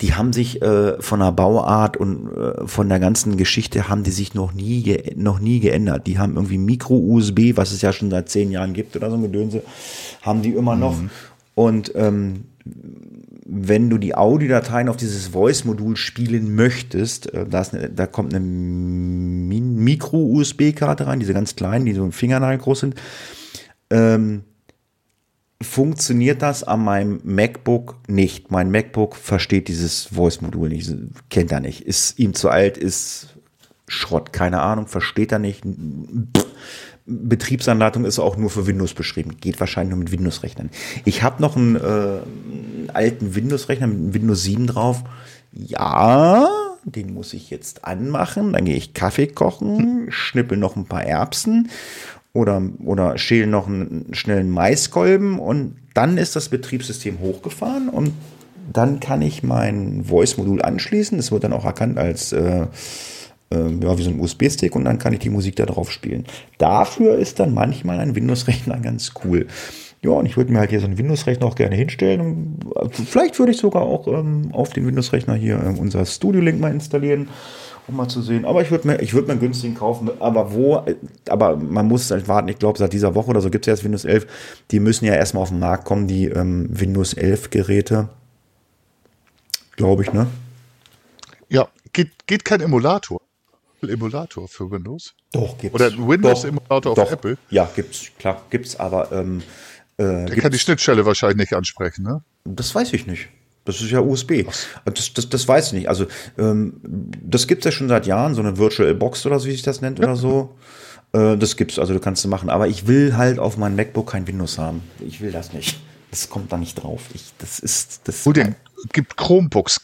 Die haben sich äh, von der Bauart und äh, von der ganzen Geschichte haben die sich noch nie noch nie geändert. Die haben irgendwie Micro-USB, was es ja schon seit zehn Jahren gibt oder so ein Gedönse, haben die immer noch. Mhm. Und ähm, wenn du die Audiodateien auf dieses Voice-Modul spielen möchtest, äh, da, eine, da kommt eine Micro-USB-Karte rein, diese ganz kleinen, die so ein Fingernagel groß sind. Ähm, funktioniert das an meinem MacBook nicht. Mein MacBook versteht dieses Voice-Modul nicht, kennt er nicht, ist ihm zu alt, ist Schrott, keine Ahnung, versteht er nicht. Betriebsanleitung ist auch nur für Windows beschrieben, geht wahrscheinlich nur mit Windows-Rechnern. Ich habe noch einen, äh, einen alten Windows-Rechner mit Windows 7 drauf. Ja, den muss ich jetzt anmachen. Dann gehe ich Kaffee kochen, schnippel noch ein paar Erbsen oder, oder schälen noch einen schnellen Maiskolben und dann ist das Betriebssystem hochgefahren und dann kann ich mein Voice-Modul anschließen. Das wird dann auch erkannt als äh, äh, ja, wie so ein USB-Stick und dann kann ich die Musik da drauf spielen. Dafür ist dann manchmal ein Windows-Rechner ganz cool. Ja, und ich würde mir halt hier so einen Windows-Rechner auch gerne hinstellen. Vielleicht würde ich sogar auch ähm, auf den Windows-Rechner hier äh, unser Studio-Link mal installieren um mal zu sehen. Aber ich würde mir, ich würde mir einen günstigen kaufen. Aber wo, aber man muss halt warten. Ich glaube, seit dieser Woche oder so gibt es ja erst Windows 11. Die müssen ja erstmal auf den Markt kommen, die ähm, Windows 11 Geräte. Glaube ich, ne? Ja, geht, geht kein Emulator. Emulator für Windows? Doch, gibt's. Oder Windows-Emulator auf Apple? Ja, gibt's, klar, gibt's, aber ähm, äh, Der kann die Schnittstelle wahrscheinlich nicht ansprechen, ne? Das weiß ich nicht. Das ist ja USB. Das, das, das weiß ich nicht. Also ähm, das gibt es ja schon seit Jahren, so eine Virtual Box oder so, wie sich das nennt ja. oder so. Äh, das gibt's, also du kannst es machen. Aber ich will halt auf meinem MacBook kein Windows haben. Ich will das nicht. Das kommt da nicht drauf. Ich, das ist das. Gut, den gibt Chromebooks.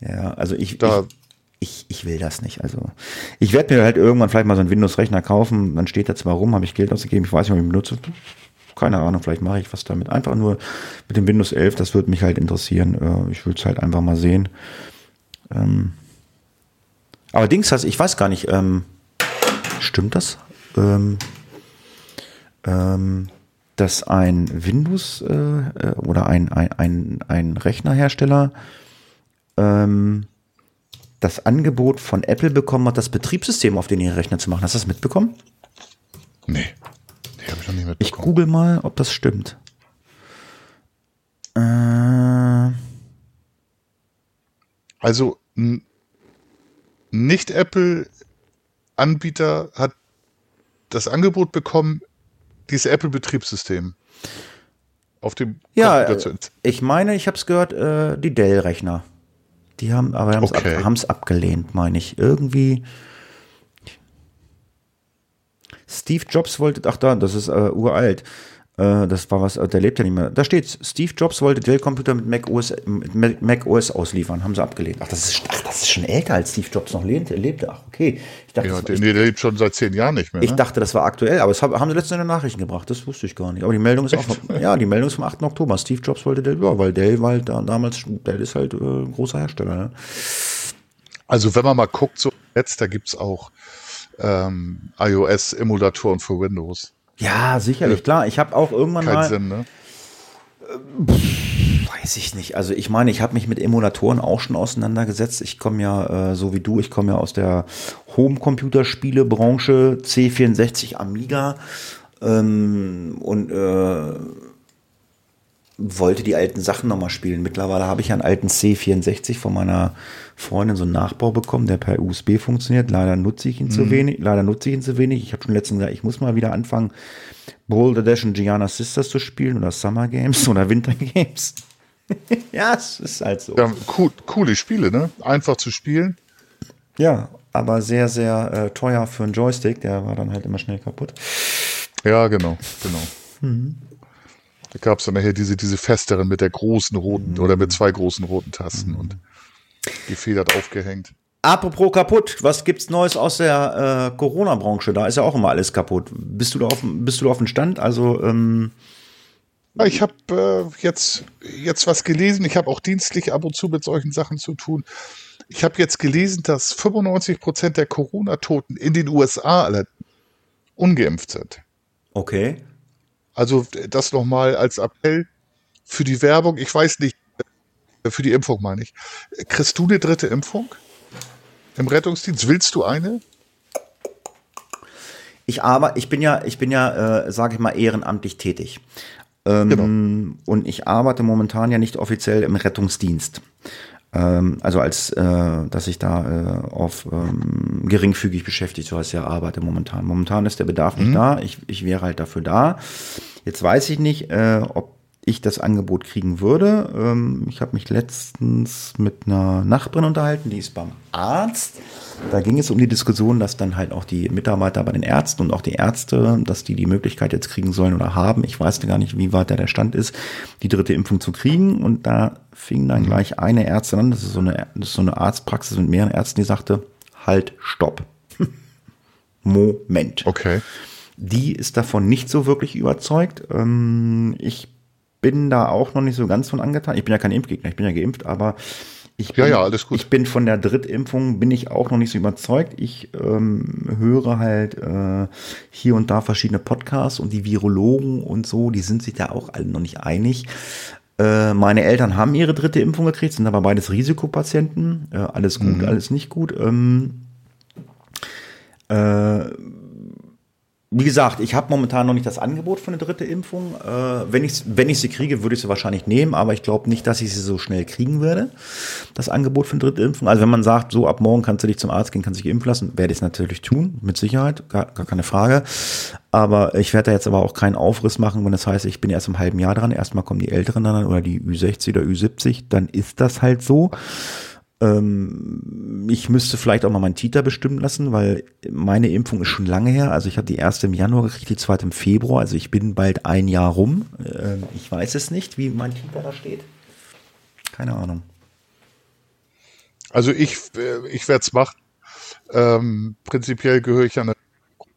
Ja, also ich, da. ich, ich, ich will das nicht. Also ich werde mir halt irgendwann vielleicht mal so einen Windows-Rechner kaufen. Dann steht da zwar rum, habe ich Geld ausgegeben. Ich weiß nicht, ob ich ihn benutze keine Ahnung, vielleicht mache ich was damit. Einfach nur mit dem Windows 11, das würde mich halt interessieren. Äh, ich würde es halt einfach mal sehen. Ähm aber Dings heißt, ich weiß gar nicht, ähm, stimmt das? Ähm, ähm, dass ein Windows äh, äh, oder ein, ein, ein, ein Rechnerhersteller ähm, das Angebot von Apple bekommen hat, das Betriebssystem auf den ihren Rechner zu machen. Hast du das mitbekommen? Nee. Habe ich noch nicht mitbekommen. Ich google mal, ob das stimmt. Äh, also nicht Apple Anbieter hat das Angebot bekommen, dieses Apple Betriebssystem auf dem ja, Computer zu Ich meine, ich habe es gehört, äh, die Dell Rechner. Die haben aber haben es okay. ab, abgelehnt, meine ich. Irgendwie Steve Jobs wollte, ach da, das ist äh, uralt. Äh, das war was, der lebt ja nicht mehr. Da steht, Steve Jobs wollte Dell-Computer mit Mac OS, mit Mac OS ausliefern, haben sie abgelehnt. Ach das, ist, ach, das ist schon älter, als Steve Jobs noch lebte. lebte. Ach, okay. Ich dachte, ja, der, nee, der lebt schon seit zehn Jahren nicht mehr. Ne? Ich dachte, das war aktuell, aber das haben sie letztens in den Nachrichten gebracht. Das wusste ich gar nicht. Aber die Meldung ist Echt? auch, ja, die Meldung ist vom 8. Oktober. Steve Jobs wollte Dell, ja, weil Dell war halt da, damals, Dell ist halt äh, ein großer Hersteller. Ne? Also wenn man mal guckt, so jetzt, da gibt es auch ähm, iOS-Emulatoren für Windows. Ja, sicherlich, klar. Ich habe auch irgendwann Kein mal. Sinn, ne? weiß ich nicht. Also ich meine, ich habe mich mit Emulatoren auch schon auseinandergesetzt. Ich komme ja, äh, so wie du, ich komme ja aus der Home-Computerspiele-Branche, C64 Amiga ähm, und äh, wollte die alten Sachen nochmal spielen. Mittlerweile habe ich einen alten C64 von meiner Freundin so einen Nachbau bekommen, der per USB funktioniert. Leider nutze ich ihn mhm. zu wenig. Leider nutze ich ihn zu wenig. Ich habe schon letztens gesagt, ich muss mal wieder anfangen, Boulder Dash und Gianna Sisters zu spielen oder Summer Games oder Winter Games. ja, es ist halt so. Ja, cool, coole Spiele, ne? Einfach zu spielen. Ja, aber sehr, sehr äh, teuer für einen Joystick. Der war dann halt immer schnell kaputt. Ja, genau, genau. Mhm. Da gab es dann nachher diese, diese festeren mit der großen roten mhm. oder mit zwei großen roten Tasten mhm. und gefedert aufgehängt. Apropos kaputt, was gibt's Neues aus der äh, Corona-Branche? Da ist ja auch immer alles kaputt. Bist du da auf, bist du da auf dem Stand? Also ähm ich habe äh, jetzt, jetzt was gelesen. Ich habe auch dienstlich ab und zu mit solchen Sachen zu tun. Ich habe jetzt gelesen, dass 95 Prozent der Corona-Toten in den USA alle ungeimpft sind. Okay. Also das nochmal als Appell für die Werbung. Ich weiß nicht, äh, für die Impfung meine ich. Kriegst du eine dritte Impfung im Rettungsdienst? Willst du eine? Ich aber, ich bin ja, ich bin ja, äh, sage ich mal, ehrenamtlich tätig. Ähm, genau. Und ich arbeite momentan ja nicht offiziell im Rettungsdienst. Ähm, also als, äh, dass ich da äh, auf ähm, geringfügig beschäftigt, so heißt ja arbeite momentan. Momentan ist der Bedarf mhm. nicht da. Ich, ich wäre halt dafür da. Jetzt weiß ich nicht, äh, ob ich das Angebot kriegen würde. Ähm, ich habe mich letztens mit einer Nachbarin unterhalten, die ist beim Arzt. Da ging es um die Diskussion, dass dann halt auch die Mitarbeiter bei den Ärzten und auch die Ärzte, dass die die Möglichkeit jetzt kriegen sollen oder haben. Ich weiß gar nicht, wie weit da der Stand ist, die dritte Impfung zu kriegen. Und da fing dann gleich eine Ärztin an, das ist so eine, das ist so eine Arztpraxis mit mehreren Ärzten, die sagte, halt, stopp. Moment. Okay. Die ist davon nicht so wirklich überzeugt. Ähm, ich bin da auch noch nicht so ganz von angetan. Ich bin ja kein Impfgegner, ich bin ja geimpft, aber ich bin, ja, ja, alles gut. ich bin von der Drittimpfung, bin ich auch noch nicht so überzeugt. Ich ähm, höre halt äh, hier und da verschiedene Podcasts und die Virologen und so, die sind sich da auch alle noch nicht einig. Äh, meine Eltern haben ihre dritte Impfung gekriegt, sind aber beides Risikopatienten. Äh, alles gut, mhm. alles nicht gut. Ähm, äh, wie gesagt, ich habe momentan noch nicht das Angebot für eine dritte Impfung. Äh, wenn, ich, wenn ich sie kriege, würde ich sie wahrscheinlich nehmen, aber ich glaube nicht, dass ich sie so schnell kriegen werde, das Angebot für eine dritte Impfung. Also wenn man sagt, so ab morgen kannst du dich zum Arzt gehen, kannst dich impfen lassen, werde ich es natürlich tun, mit Sicherheit, gar, gar keine Frage. Aber ich werde da jetzt aber auch keinen Aufriss machen, wenn das heißt, ich bin erst im halben Jahr dran, erstmal kommen die Älteren dann oder die Ü60 oder Ü70, dann ist das halt so. Ähm, ich müsste vielleicht auch mal meinen Titer bestimmen lassen, weil meine Impfung ist schon lange her. Also ich habe die erste im Januar gekriegt, die zweite im Februar. Also ich bin bald ein Jahr rum. Ähm, ich weiß es nicht, wie mein Titer da steht. Keine Ahnung. Also ich, äh, ich werde es machen. Ähm, prinzipiell gehöre ich an,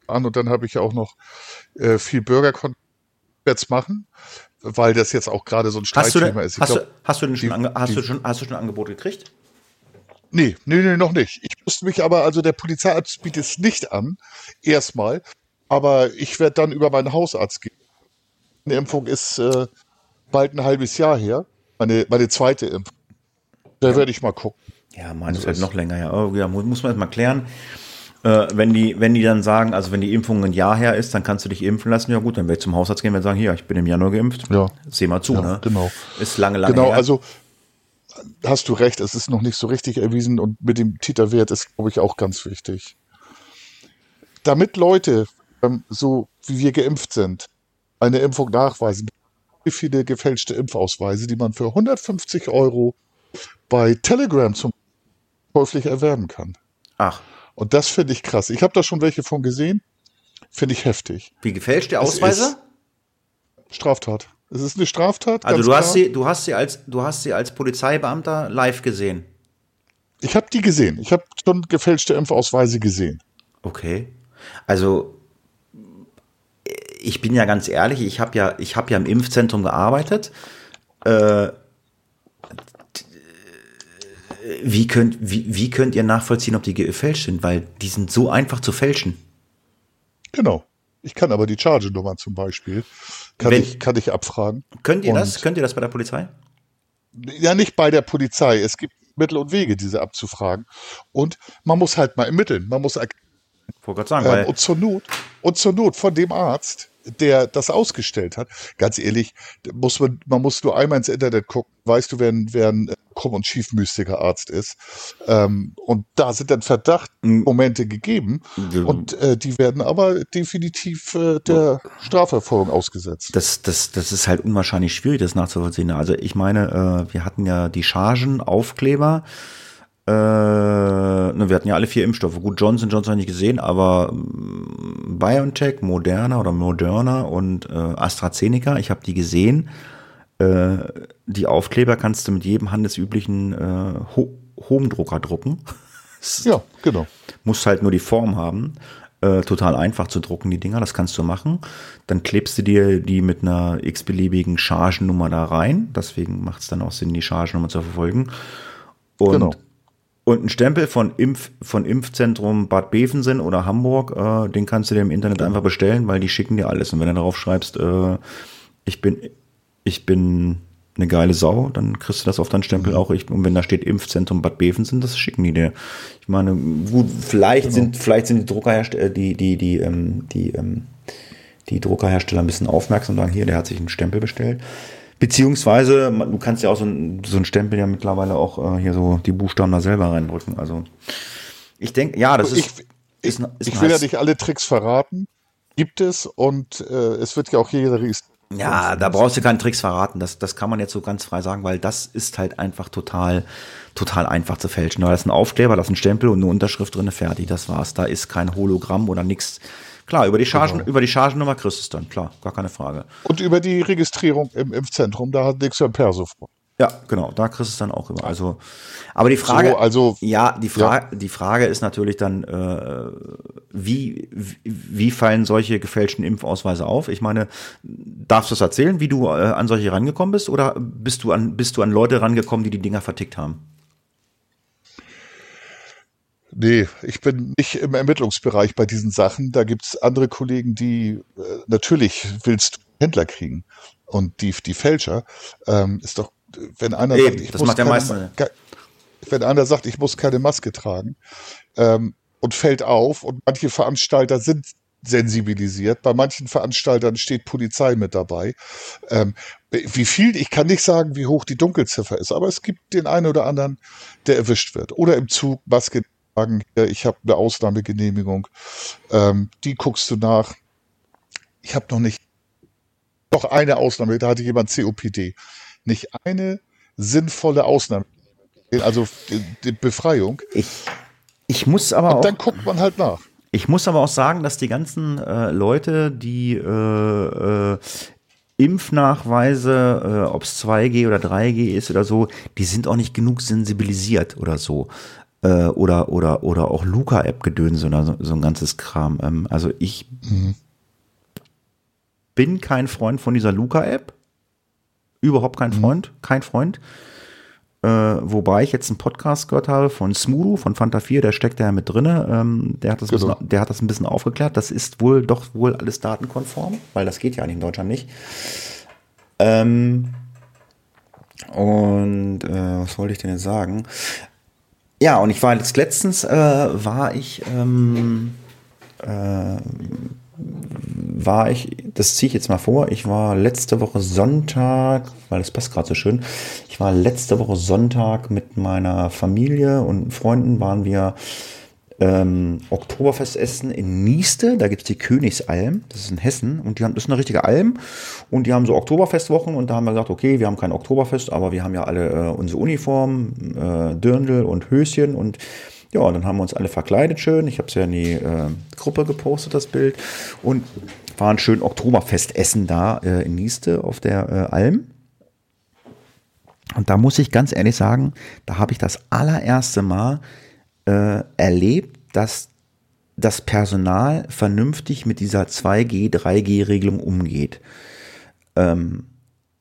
an und dann habe ich auch noch äh, viel Bürgerkontakt. werde es machen, weil das jetzt auch gerade so ein Streitthema ist. hast, glaub, du, hast, du denn schon, die, hast, du schon, hast du schon ein Angebot gekriegt? Nee, nee, nee, noch nicht. Ich musste mich aber, also der Polizeiarzt bietet es nicht an, erstmal. Aber ich werde dann über meinen Hausarzt gehen. Eine Impfung ist äh, bald ein halbes Jahr her. Meine, meine zweite Impfung. Da ja. werde ich mal gucken. Ja, meine ist halt noch länger her. Oh, ja, muss man jetzt mal klären. Äh, wenn, die, wenn die dann sagen, also wenn die Impfung ein Jahr her ist, dann kannst du dich impfen lassen. Ja gut, dann werde ich zum Hausarzt gehen und sagen, hier, ich bin im Januar geimpft. Ja. Seh mal zu, ja, ne? Genau. Ist lange, lange genau, her. Genau, also hast du recht, es ist noch nicht so richtig erwiesen und mit dem Titerwert ist, glaube ich, auch ganz wichtig. Damit Leute, ähm, so wie wir geimpft sind, eine Impfung nachweisen, wie viele gefälschte Impfausweise, die man für 150 Euro bei Telegram zum käuflich erwerben kann. Ach. Und das finde ich krass. Ich habe da schon welche von gesehen. Finde ich heftig. Wie gefälschte Ausweise? Straftat. Es ist eine Straftat. Also du klar. hast sie, du hast sie als, du hast sie als Polizeibeamter live gesehen. Ich habe die gesehen. Ich habe schon gefälschte Impfausweise gesehen. Okay. Also ich bin ja ganz ehrlich, ich habe ja, ich habe ja im Impfzentrum gearbeitet. Äh, wie könnt, wie, wie könnt ihr nachvollziehen, ob die gefälscht sind? Weil die sind so einfach zu fälschen. Genau. Ich kann aber die Charge-Nummer zum Beispiel, kann, Wenn, ich, kann ich abfragen. Könnt ihr und das? Könnt ihr das bei der Polizei? Ja, nicht bei der Polizei. Es gibt Mittel und Wege, diese abzufragen. Und man muss halt mal ermitteln. Man muss Vor Gott sagen, ähm, und zur Not und zur Not von dem Arzt, der das ausgestellt hat. Ganz ehrlich, muss man, man muss nur einmal ins Internet gucken, weißt du, wer, wer ein äh, krumm und schiefmüßiger Arzt ist. Ähm, und da sind dann Verdachtmomente gegeben ja. und äh, die werden aber definitiv äh, der Strafverfolgung ausgesetzt. Das, das, das ist halt unwahrscheinlich schwierig, das nachzuvollziehen. Also ich meine, äh, wir hatten ja die Chargen, Aufkleber, Äh, ne, wir hatten ja alle vier Impfstoffe. Gut, Johnson Johnson habe ich nicht gesehen, aber mm, BioNTech, Moderna oder Moderna und äh, AstraZeneca, ich habe die gesehen. Äh, die Aufkleber kannst du mit jedem handelsüblichen äh, Ho Home-Drucker drucken. Ja, genau. Musst halt nur die Form haben. Äh, total einfach zu drucken, die Dinger, das kannst du machen. Dann klebst du dir die mit einer x-beliebigen Chargennummer da rein. Deswegen macht es dann auch Sinn, die Chargennummer zu verfolgen. Und, genau. Und ein Stempel von, Impf, von Impfzentrum Bad Bevensen oder Hamburg, äh, den kannst du dir im Internet einfach bestellen, weil die schicken dir alles. Und wenn du darauf schreibst, äh, ich bin, ich bin eine geile Sau, dann kriegst du das auf deinen Stempel mhm. auch. Ich, und wenn da steht Impfzentrum Bad Bevensen, das schicken die dir. Ich meine, gut, vielleicht genau. sind, vielleicht sind die Druckerhersteller, die, die, die, ähm, die, ähm, die Druckerhersteller ein bisschen aufmerksam und sagen, hier, der hat sich einen Stempel bestellt. Beziehungsweise, du kannst ja auch so ein, so ein Stempel ja mittlerweile auch äh, hier so die Buchstaben da selber reindrücken. Also ich denke, ja, das ich, ist. Ich, ist, ist ich will ja nicht alle Tricks verraten. Gibt es und äh, es wird ja auch jeder ja, da brauchst du keinen Tricks verraten. Das, das kann man jetzt so ganz frei sagen, weil das ist halt einfach total, total einfach zu fälschen. Da ist ein Aufkleber, da ist ein Stempel und eine Unterschrift drin, fertig. Das war's. Da ist kein Hologramm oder nichts. Klar, über die Chargen, genau. über die Chargennummer kriegst du es dann, klar, gar keine Frage. Und über die Registrierung im Impfzentrum, da hat nichts ein Perso vor. Ja, genau, da kriegst du es dann auch immer. Also, aber die Frage, so, also ja, die Frage, ja. die Frage ist natürlich dann, äh, wie, wie fallen solche gefälschten Impfausweise auf? Ich meine, darfst du es erzählen, wie du äh, an solche rangekommen bist, oder bist du an, bist du an Leute rangekommen, die die Dinger vertickt haben? Nee, ich bin nicht im Ermittlungsbereich bei diesen Sachen. Da gibt es andere Kollegen, die äh, natürlich willst du Händler kriegen. Und die, die Fälscher ähm, ist doch wenn einer Eben, sagt, ich muss keine, wenn einer sagt, ich muss keine Maske tragen ähm, und fällt auf und manche Veranstalter sind sensibilisiert. Bei manchen Veranstaltern steht Polizei mit dabei. Ähm, wie viel, ich kann nicht sagen, wie hoch die Dunkelziffer ist, aber es gibt den einen oder anderen, der erwischt wird. Oder im Zug Maske tragen, ich habe eine Ausnahmegenehmigung. Ähm, die guckst du nach. Ich habe noch nicht, noch eine Ausnahme, da hatte jemand COPD nicht eine sinnvolle Ausnahme. Also die, Befreiung. Ich, ich muss aber Und dann guckt man halt nach. Ich muss aber auch sagen, dass die ganzen äh, Leute, die äh, äh, Impfnachweise, äh, ob es 2G oder 3G ist oder so, die sind auch nicht genug sensibilisiert oder so. Äh, oder, oder, oder auch Luca-App-Gedönse oder so, so, ein ganzes Kram. Ähm, also ich mhm. bin kein Freund von dieser Luca-App. Überhaupt kein mhm. Freund, kein Freund. Äh, wobei ich jetzt einen Podcast gehört habe von Smudo, von Fanta 4, der steckt da ja mit drinne. Ähm, der, hat das genau. bisschen, der hat das ein bisschen aufgeklärt. Das ist wohl doch wohl alles datenkonform, weil das geht ja eigentlich in Deutschland nicht. Ähm, und äh, was wollte ich denn jetzt sagen? Ja, und ich war jetzt letztens, äh, war ich ähm, äh, war ich, das ziehe ich jetzt mal vor, ich war letzte Woche Sonntag, weil das passt gerade so schön, ich war letzte Woche Sonntag mit meiner Familie und Freunden, waren wir ähm, Oktoberfest essen in Nieste, da gibt es die Königsalm, das ist in Hessen und die haben, das ist eine richtige Alm und die haben so Oktoberfestwochen und da haben wir gesagt, okay, wir haben kein Oktoberfest, aber wir haben ja alle äh, unsere Uniform, äh, Dirndl und Höschen und ja, und dann haben wir uns alle verkleidet schön. Ich habe es ja in die äh, Gruppe gepostet, das Bild. Und waren schön Oktoberfestessen da äh, in Nieste auf der äh, Alm. Und da muss ich ganz ehrlich sagen, da habe ich das allererste Mal äh, erlebt, dass das Personal vernünftig mit dieser 2G, 3G-Regelung umgeht. Ähm,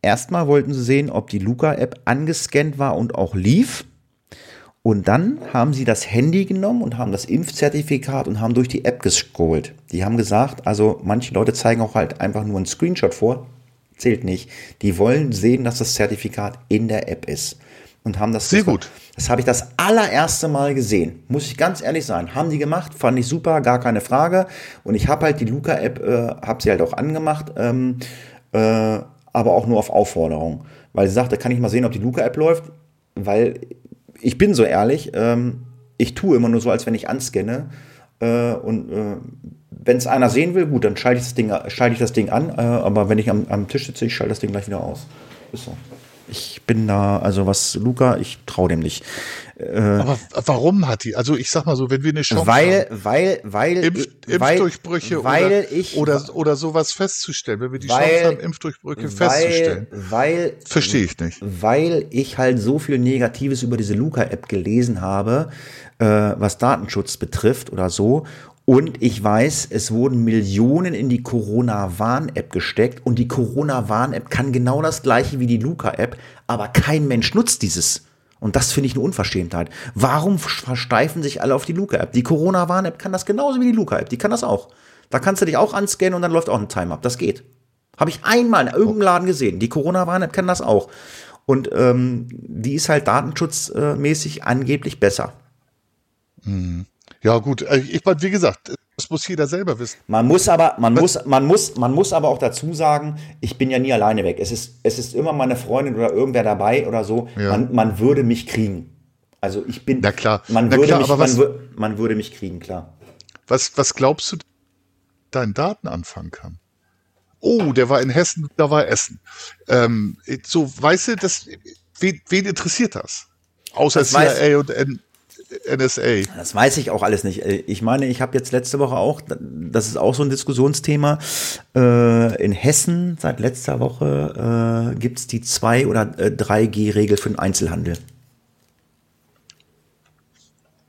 erstmal wollten sie sehen, ob die Luca-App angescannt war und auch lief. Und dann haben sie das Handy genommen und haben das Impfzertifikat und haben durch die App gescrollt. Die haben gesagt, also manche Leute zeigen auch halt einfach nur einen Screenshot vor, zählt nicht. Die wollen sehen, dass das Zertifikat in der App ist. Und haben das. Sehr gut. Das habe ich das allererste Mal gesehen. Muss ich ganz ehrlich sein. Haben die gemacht, fand ich super, gar keine Frage. Und ich habe halt die Luca-App, äh, habe sie halt auch angemacht, ähm, äh, aber auch nur auf Aufforderung. Weil sie sagte, kann ich mal sehen, ob die Luca-App läuft, weil ich bin so ehrlich, ähm, ich tue immer nur so, als wenn ich anscanne. Äh, und äh, wenn es einer sehen will, gut, dann schalte ich das Ding, schalte ich das Ding an. Äh, aber wenn ich am, am Tisch sitze, ich schalte das Ding gleich wieder aus. Ist so. Ich bin da, also was Luca, ich traue dem nicht. Äh, Aber warum hat die? Also ich sag mal so, wenn wir eine Chance weil, haben, weil, weil, Impf, Impfdurchbrüche weil oder, ich, oder, oder sowas festzustellen, wenn wir die weil, Chance haben, Impfdurchbrüche festzustellen. Weil, verstehe ich nicht. Weil ich halt so viel Negatives über diese Luca-App gelesen habe, äh, was Datenschutz betrifft oder so. Und ich weiß, es wurden Millionen in die Corona-Warn-App gesteckt und die Corona-Warn-App kann genau das gleiche wie die Luca-App, aber kein Mensch nutzt dieses. Und das finde ich eine Unverschämtheit. Warum versteifen sich alle auf die Luca-App? Die Corona-Warn-App kann das genauso wie die Luca-App. Die kann das auch. Da kannst du dich auch anscannen und dann läuft auch ein Time-Up. Das geht. Habe ich einmal in irgendeinem Laden gesehen. Die Corona-Warn-App kann das auch. Und ähm, die ist halt datenschutzmäßig angeblich besser. Mhm. Ja, gut. Äh, ich meine, wie gesagt, das muss jeder selber wissen. Man muss aber, man muss, man muss, man muss aber auch dazu sagen, ich bin ja nie alleine weg. Es ist, es ist immer meine Freundin oder irgendwer dabei oder so. Ja. Man, man würde mich kriegen. Also ich bin. Na klar. Man, Na würde, klar, mich, was, man, man, würde mich kriegen, klar. Was, was glaubst du, deinen Daten anfangen kann? Oh, der war in Hessen, da war Essen. Ähm, so, weißt du, das, wen, wen interessiert das? Außer das CIA und N NSA. Das weiß ich auch alles nicht. Ich meine, ich habe jetzt letzte Woche auch, das ist auch so ein Diskussionsthema, äh, in Hessen seit letzter Woche äh, gibt es die 2 oder äh, 3G-Regel für den Einzelhandel.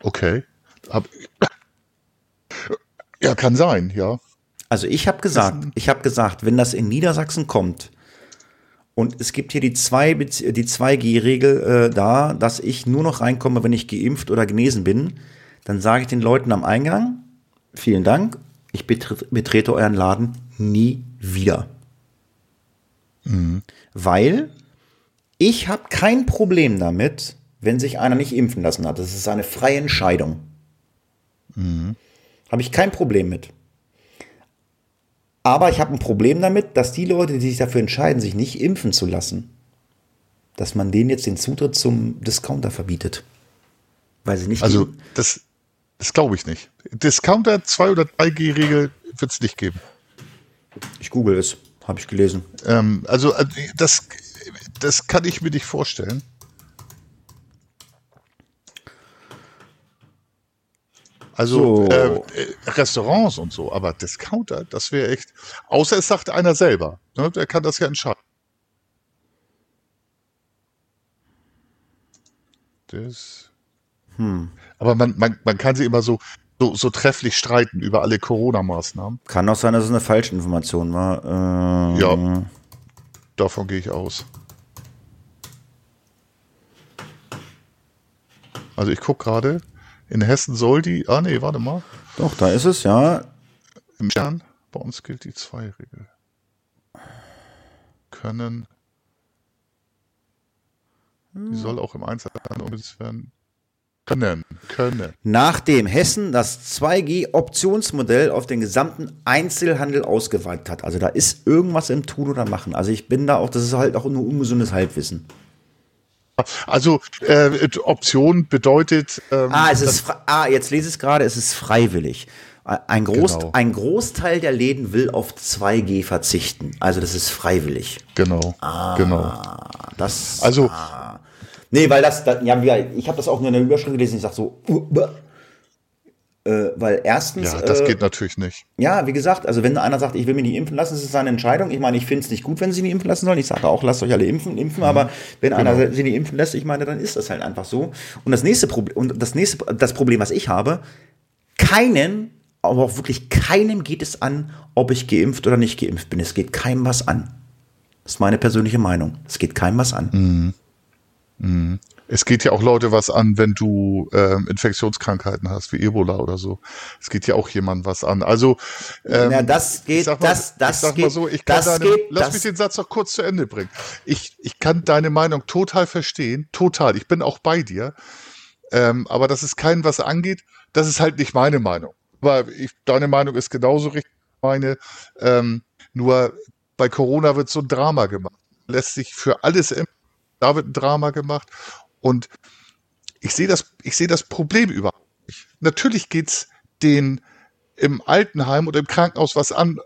Okay. Hab, ja, kann sein, ja. Also ich habe gesagt, ich habe gesagt, wenn das in Niedersachsen kommt, und es gibt hier die, zwei, die 2G-Regel äh, da, dass ich nur noch reinkomme, wenn ich geimpft oder genesen bin. Dann sage ich den Leuten am Eingang, vielen Dank, ich betrete, betrete euren Laden nie wieder. Mhm. Weil ich habe kein Problem damit, wenn sich einer nicht impfen lassen hat. Das ist eine freie Entscheidung. Mhm. Habe ich kein Problem mit. Aber ich habe ein Problem damit, dass die Leute, die sich dafür entscheiden, sich nicht impfen zu lassen, dass man denen jetzt den Zutritt zum Discounter verbietet. Weil sie nicht. Also, das, das glaube ich nicht. Discounter 2 oder 3G-Regel wird es nicht geben. Ich google es, habe ich gelesen. Ähm, also, äh, das, das kann ich mir nicht vorstellen. Also so. äh, Restaurants und so, aber Discounter, das wäre echt. Außer es sagt einer selber. Ne? Der kann das ja entscheiden. Das. Hm. Aber man, man, man kann sie immer so, so, so trefflich streiten über alle Corona-Maßnahmen. Kann auch sein, dass es eine Falschinformation war. Ähm ja. Davon gehe ich aus. Also ich gucke gerade. In Hessen soll die. Ah, nee, warte mal. Doch, da ist es, ja. Im Stern. Bei uns gilt die Zwei-Regel. Können. Die soll auch im Einzelhandel umgesetzt werden. Können, können. Nachdem Hessen das 2G-Optionsmodell auf den gesamten Einzelhandel ausgeweitet hat. Also da ist irgendwas im Tun oder Machen. Also ich bin da auch, das ist halt auch nur ungesundes Halbwissen. Also äh, Option bedeutet. Ähm, ah, es ist ah, jetzt lese ich es gerade, es ist freiwillig. Ein, Groß, genau. ein Großteil der Läden will auf 2G verzichten. Also das ist freiwillig. Genau. Ah, genau. Das. Also. Ah. Nee, weil das, das ja, ich habe das auch nur in der Überschrift gelesen. Ich sag so, uh, äh, weil erstens. Ja, das äh, geht natürlich nicht. Ja, wie gesagt, also wenn einer sagt, ich will mich nicht impfen lassen, ist es seine Entscheidung. Ich meine, ich finde es nicht gut, wenn sie nicht impfen lassen sollen. Ich sage auch, lasst euch alle impfen, impfen, mhm. aber wenn genau. einer sie nicht impfen lässt, ich meine, dann ist das halt einfach so. Und das nächste Problem, und das nächste, das Problem, was ich habe, keinen, aber auch wirklich keinem geht es an, ob ich geimpft oder nicht geimpft bin. Es geht keinem was an. Das ist meine persönliche Meinung. Es geht keinem was an. Mhm. Mhm. Es geht ja auch Leute was an, wenn du ähm, Infektionskrankheiten hast, wie Ebola oder so. Es geht ja auch jemand was an. Also ähm, ja, das geht, mal, das, das ich sag geht, mal so, ich kann deine, geht, lass mich den Satz noch kurz zu Ende bringen. Ich, ich kann deine Meinung total verstehen, total. Ich bin auch bei dir. Ähm, aber dass es keinen was angeht, das ist halt nicht meine Meinung. Aber ich, deine Meinung ist genauso richtig meine. Ähm, nur bei Corona wird so ein Drama gemacht. Lässt sich für alles da wird ein Drama gemacht und ich sehe das, ich sehe das Problem überhaupt nicht. Natürlich geht's den im Altenheim oder im Krankenhaus was an,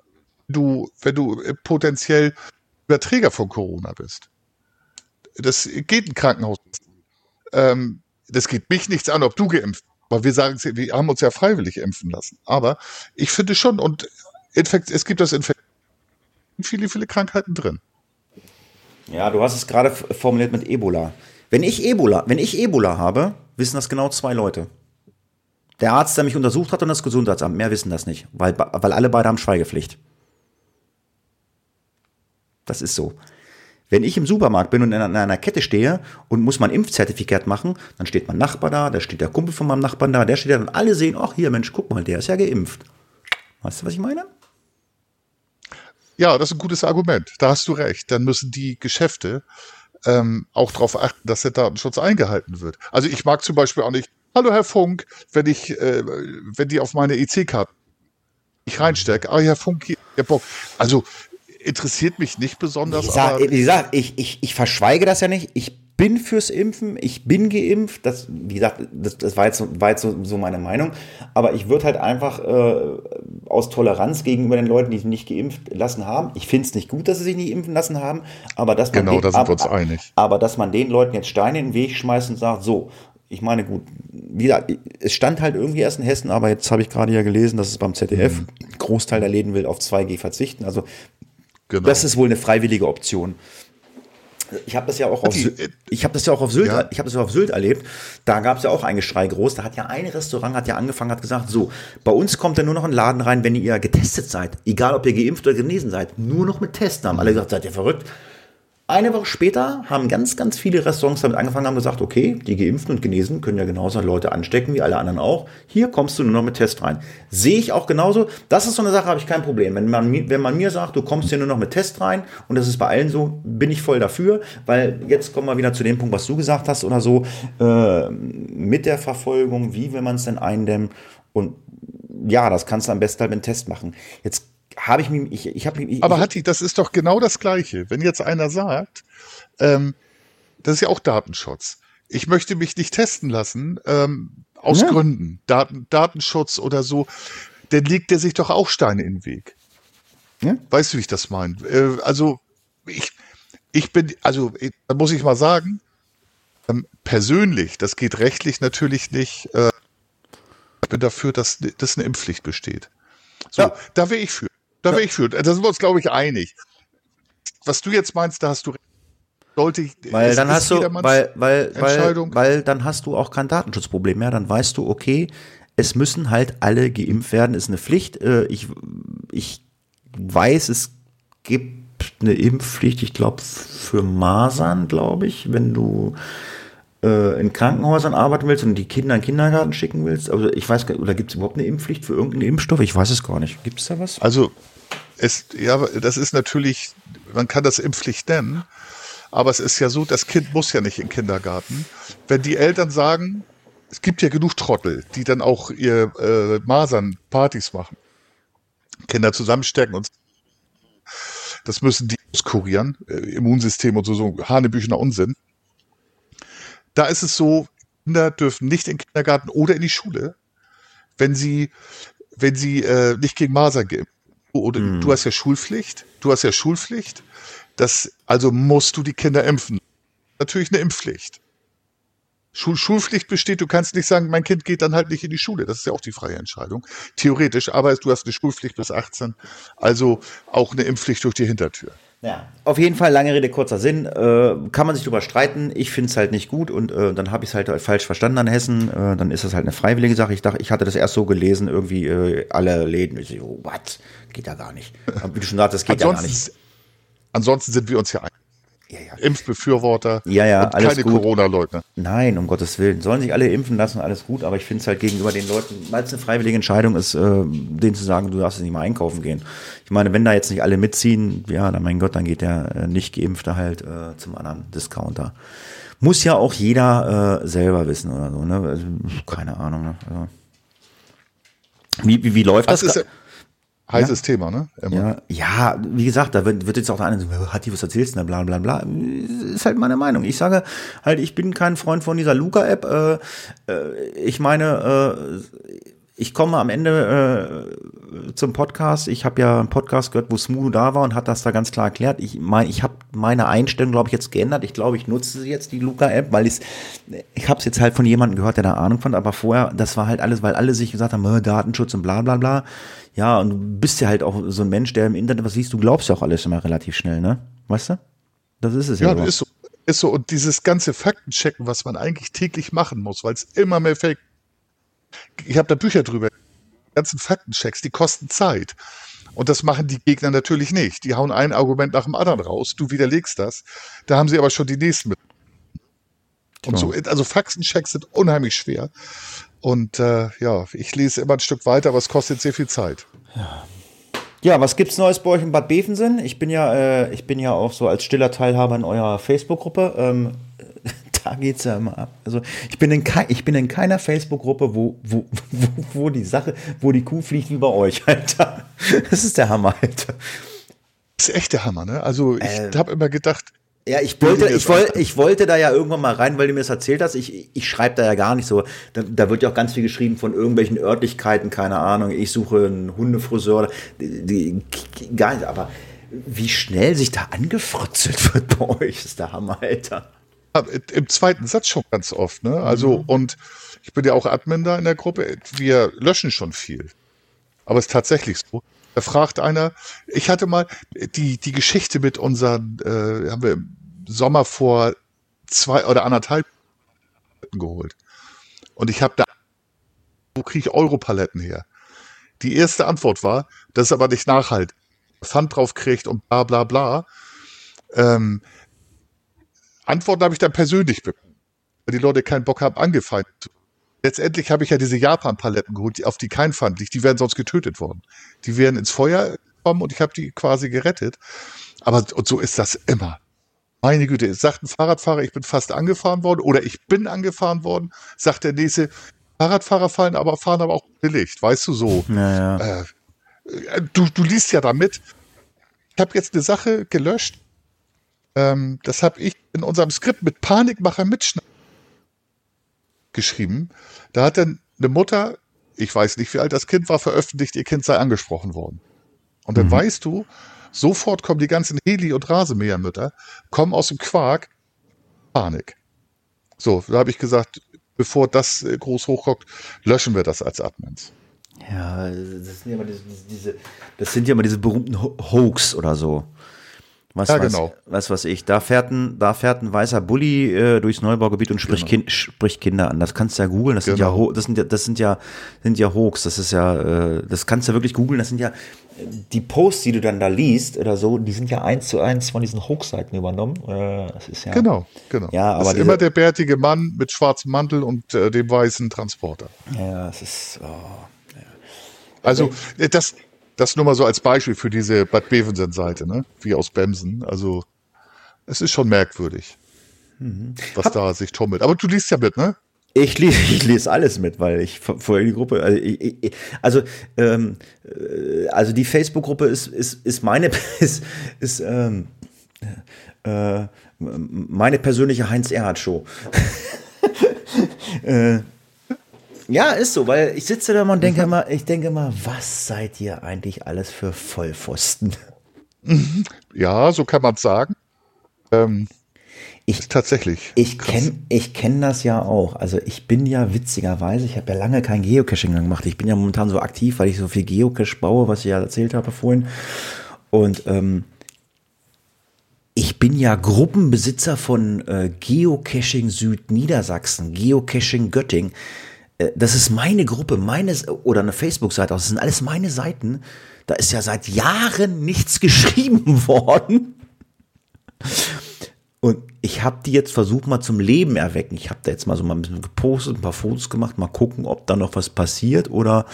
du, wenn du äh, potenziell Überträger von Corona bist. das geht ein Krankenhaus. Ähm, das geht mich nichts an, ob du geimpft weil wir sagen, wir haben uns ja freiwillig impfen lassen. Aber ich finde schon, und Infekt, es gibt das Infekt, viele, viele Krankheiten drin. Ja, du hast es gerade formuliert mit Ebola. Wenn ich Ebola, wenn ich Ebola habe, wissen das genau zwei Leute. Der Arzt, der mich untersucht hat und das Gesundheitsamt. Mehr wissen das nicht, weil, weil alle beide haben Schweigepflicht. Das ist so. Wenn ich im Supermarkt bin und in einer Kette stehe und muss mein Impfzertifikat machen, dann steht mein Nachbar da, da steht der Kumpel von meinem Nachbarn da, der steht da und alle sehen, ach hier, Mensch, guck mal, der ist ja geimpft. Weißt du, was ich meine? Ja, das ist ein gutes Argument. Da hast du recht. Dann müssen die Geschäfte ähm, auch darauf achten, dass der Datenschutz eingehalten wird. Also ich mag zum Beispiel auch nicht, hallo Herr Funk, wenn ich, äh, wenn die auf meine EC-Karte ich reinstecke, ah Herr Funk, hier, Bock. Also interessiert mich nicht besonders. Wie gesagt, wie gesagt ich, ich, ich verschweige das ja nicht. Ich bin fürs Impfen, ich bin geimpft. Das, wie gesagt, das, das war jetzt, so, war jetzt so, so meine Meinung. Aber ich würde halt einfach äh, aus Toleranz gegenüber den Leuten, die sich nicht geimpft lassen haben. Ich finde es nicht gut, dass sie sich nicht impfen lassen haben. Aber dass man genau, den, da einig. Aber dass man den Leuten jetzt Steine in den Weg schmeißt und sagt, so, ich meine, gut, wie gesagt, es stand halt irgendwie erst in Hessen, aber jetzt habe ich gerade ja gelesen, dass es beim ZDF mhm. Großteil der Läden will auf 2G verzichten. Also Genau. Das ist wohl eine freiwillige Option. Ich habe das ja auch auf Sylt, ich habe das ja auch auf Sylt, ja. ich habe das ja auf Sylt erlebt. Da gab es ja auch ein Geschrei groß. Da hat ja ein Restaurant hat ja angefangen, hat gesagt, so, bei uns kommt ja nur noch ein Laden rein, wenn ihr getestet seid, egal ob ihr geimpft oder genesen seid, nur noch mit Testen haben alle gesagt, seid ihr verrückt? Eine Woche später haben ganz, ganz viele Restaurants damit angefangen, haben gesagt, okay, die Geimpften und Genesen können ja genauso Leute anstecken wie alle anderen auch. Hier kommst du nur noch mit Test rein. Sehe ich auch genauso. Das ist so eine Sache, habe ich kein Problem. Wenn man, wenn man mir sagt, du kommst hier nur noch mit Test rein und das ist bei allen so, bin ich voll dafür, weil jetzt kommen wir wieder zu dem Punkt, was du gesagt hast oder so, äh, mit der Verfolgung, wie will man es denn eindämmen und ja, das kannst du am besten halt mit einem Test machen. Jetzt habe ich mich, ich, ich habe mich. Aber Hatti, das ist doch genau das Gleiche. Wenn jetzt einer sagt, ähm, das ist ja auch Datenschutz. Ich möchte mich nicht testen lassen, ähm, aus ja. Gründen, Daten, Datenschutz oder so, dann legt der sich doch auch Steine in den Weg. Ja? Weißt du, wie ich das meine? Äh, also, ich, ich bin, also, da muss ich mal sagen, ähm, persönlich, das geht rechtlich natürlich nicht. Äh, ich bin dafür, dass, dass eine Impfpflicht besteht. So, ja. da wäre ich für. Da wäre ich für. Da sind wir uns, glaube ich, einig. Was du jetzt meinst, da hast du sollte ich, weil dann hast du weil weil weil weil dann hast du auch kein Datenschutzproblem mehr. Dann weißt du okay es müssen halt alle geimpft werden. Ist eine Pflicht. Äh, ich ich weiß es gibt eine Impfpflicht ich glaube für Masern glaube ich wenn du äh, in Krankenhäusern arbeiten willst und die Kinder in den Kindergarten schicken willst. Also ich weiß oder gibt es überhaupt eine Impfpflicht für irgendeinen Impfstoff? Ich weiß es gar nicht. Gibt es da was? Also es, ja, das ist natürlich, man kann das Impfpflicht nennen, aber es ist ja so, das Kind muss ja nicht in den Kindergarten. Wenn die Eltern sagen, es gibt ja genug Trottel, die dann auch ihr äh, Masern-Partys machen, Kinder zusammenstecken und das müssen die auskurieren, äh, Immunsystem und so, so hanebüchener Unsinn. Da ist es so, Kinder dürfen nicht in den Kindergarten oder in die Schule, wenn sie, wenn sie äh, nicht gegen Masern geimpft oder mhm. du hast ja Schulpflicht, du hast ja Schulpflicht, das, also musst du die Kinder impfen. Natürlich eine Impfpflicht. Schul Schulpflicht besteht, du kannst nicht sagen, mein Kind geht dann halt nicht in die Schule. Das ist ja auch die freie Entscheidung. Theoretisch, aber du hast eine Schulpflicht bis 18, also auch eine Impfpflicht durch die Hintertür. Ja, auf jeden Fall, lange Rede, kurzer Sinn. Äh, kann man sich drüber streiten. Ich finde es halt nicht gut und äh, dann habe ich es halt falsch verstanden an Hessen. Äh, dann ist das halt eine freiwillige Sache. Ich dachte, ich hatte das erst so gelesen, irgendwie äh, alle Läden. Ich so, oh, what? Geht ja gar nicht. Wie du schon sagst, das geht ja gar nicht. Ansonsten sind wir uns ja einig. Ja, ja. Impfbefürworter ja, ja, und keine Corona-Leugner. Nein, um Gottes Willen. Sollen sich alle impfen lassen, alles gut, aber ich finde es halt gegenüber den Leuten, weil es eine freiwillige Entscheidung ist, äh, denen zu sagen, du darfst nicht mal einkaufen gehen. Ich meine, wenn da jetzt nicht alle mitziehen, ja, dann mein Gott, dann geht der äh, nicht Geimpfte halt äh, zum anderen Discounter. Muss ja auch jeder äh, selber wissen oder so, ne? Also, keine Ahnung. Ne? Also. Wie, wie, wie läuft das? das Heißes ja. Thema, ne? Ja, ja, wie gesagt, da wird, wird jetzt auch der eine so, hat die was erzählst, ne, bla bla bla. Ist halt meine Meinung. Ich sage halt, ich bin kein Freund von dieser Luca-App. Äh, äh, ich meine, äh, ich komme am Ende zum Podcast. Ich habe ja einen Podcast gehört, wo Smudo da war und hat das da ganz klar erklärt. Ich meine, ich habe meine Einstellung, glaube ich, jetzt geändert. Ich glaube, ich nutze jetzt die Luca-App, weil ich ich habe es jetzt halt von jemandem gehört, der da Ahnung fand, aber vorher, das war halt alles, weil alle sich gesagt haben, äh, Datenschutz und bla bla bla. Ja, und du bist ja halt auch so ein Mensch, der im Internet was siehst, du glaubst ja auch alles immer relativ schnell, ne? Weißt du? Das ist es ja. Ja, das ist so. Ist so. Und dieses ganze Faktenchecken, was man eigentlich täglich machen muss, weil es immer mehr Fake. Ich habe da Bücher drüber. Die ganzen Faktenchecks, die kosten Zeit. Und das machen die Gegner natürlich nicht. Die hauen ein Argument nach dem anderen raus. Du widerlegst das. Da haben sie aber schon die nächsten mit. Und so, also Faktenchecks sind unheimlich schwer. Und äh, ja, ich lese immer ein Stück weiter, aber es kostet sehr viel Zeit. Ja. Ja, was gibt's Neues bei euch in Bad Bevensen? Ich bin ja, äh, ich bin ja auch so als stiller Teilhaber in eurer Facebook-Gruppe. Ähm, da geht's ja immer ab. Also ich bin in, kei ich bin in keiner Facebook-Gruppe, wo, wo, wo, wo die Sache, wo die Kuh fliegt wie bei euch, Alter. Das ist der Hammer, Alter. Das ist echt der Hammer, ne? Also ich äh, habe immer gedacht, ja, ich wollte, ich wollte, ich wollte da ja irgendwann mal rein, weil du mir das erzählt hast. Ich, ich schreibe da ja gar nicht so. Da, da, wird ja auch ganz viel geschrieben von irgendwelchen Örtlichkeiten, keine Ahnung. Ich suche einen Hundefriseur, die, die, gar nicht. Aber wie schnell sich da angefrotzelt wird bei euch, ist der Hammer, Alter. Im zweiten Satz schon ganz oft, ne? Also, mhm. und ich bin ja auch Admin da in der Gruppe. Wir löschen schon viel. Aber es ist tatsächlich so. Da fragt einer, ich hatte mal die, die Geschichte mit unseren, äh, haben wir im Sommer vor zwei oder anderthalb geholt. Und ich habe da, wo kriege ich Europaletten her? Die erste Antwort war, das ist aber nicht nachhaltig. Pfand drauf kriegt und bla bla bla. Ähm, Antworten habe ich dann persönlich bekommen, weil die Leute keinen Bock haben, angefeindet zu letztendlich habe ich ja diese Japan-Paletten geholt, auf die kein Pfand liegt. Die wären sonst getötet worden. Die wären ins Feuer gekommen und ich habe die quasi gerettet. Aber und so ist das immer. Meine Güte, sagt ein Fahrradfahrer, ich bin fast angefahren worden oder ich bin angefahren worden, sagt der nächste, Fahrradfahrer fallen aber fahren aber auch billig, weißt du so. Ja, ja. Äh, du, du liest ja damit. Ich habe jetzt eine Sache gelöscht. Ähm, das habe ich in unserem Skript mit Panikmacher mitschneiden geschrieben. Da hat dann eine Mutter, ich weiß nicht, wie alt das Kind war, veröffentlicht, ihr Kind sei angesprochen worden. Und dann mhm. weißt du, sofort kommen die ganzen Heli- und Rasenmähermütter, kommen aus dem Quark, Panik. So, da habe ich gesagt, bevor das äh, groß hochkommt, löschen wir das als Admins. Ja, das sind ja immer diese, diese das sind ja immer diese berühmten Hoax oder so. Was, ja, genau. Was, was ich. Da fährt ein, da fährt ein weißer Bulli äh, durchs Neubaugebiet und spricht, genau. kind, spricht Kinder an. Das kannst du ja googeln. Das genau. sind ja, genau. das sind ja, das sind ja, sind ja Hoax. Das ist ja, äh, das kannst du wirklich googeln. Das sind ja die Posts, die du dann da liest oder so, die sind ja eins zu eins von diesen Hoax-Seiten übernommen. Äh, das ist ja. Genau, genau. Ja, aber das ist immer der bärtige Mann mit schwarzem Mantel und äh, dem weißen Transporter. Ja, es ist. Oh, ja. Also, äh, das, das nur mal so als Beispiel für diese Bad Bevensen-Seite, ne? Wie aus Bemsen. Also, es ist schon merkwürdig, mhm. was Hab, da sich tummelt. Aber du liest ja mit, ne? Ich lese, ich lese alles mit, weil ich vorher die Gruppe, also, ich, ich, also, ähm, äh, also die Facebook-Gruppe ist, ist, ist meine, ist, ist ähm, äh, meine persönliche Heinz-Erhardt-Show. äh, ja, ist so, weil ich sitze da und denke immer, ich denke immer, was seid ihr eigentlich alles für Vollpfosten? Ja, so kann man es sagen. Ähm, ich, tatsächlich. Ich kenne ich kenn das ja auch. Also ich bin ja witzigerweise, ich habe ja lange kein Geocaching gemacht. Ich bin ja momentan so aktiv, weil ich so viel Geocache baue, was ich ja erzählt habe vorhin. Und ähm, ich bin ja Gruppenbesitzer von äh, Geocaching Südniedersachsen, Geocaching Göttingen. Äh, das ist meine Gruppe, meine oder eine Facebook-Seite, das sind alles meine Seiten. Da ist ja seit Jahren nichts geschrieben worden. Und ich habe die jetzt versucht mal zum Leben erwecken. Ich habe da jetzt mal so mal ein bisschen gepostet, ein paar Fotos gemacht, mal gucken, ob da noch was passiert oder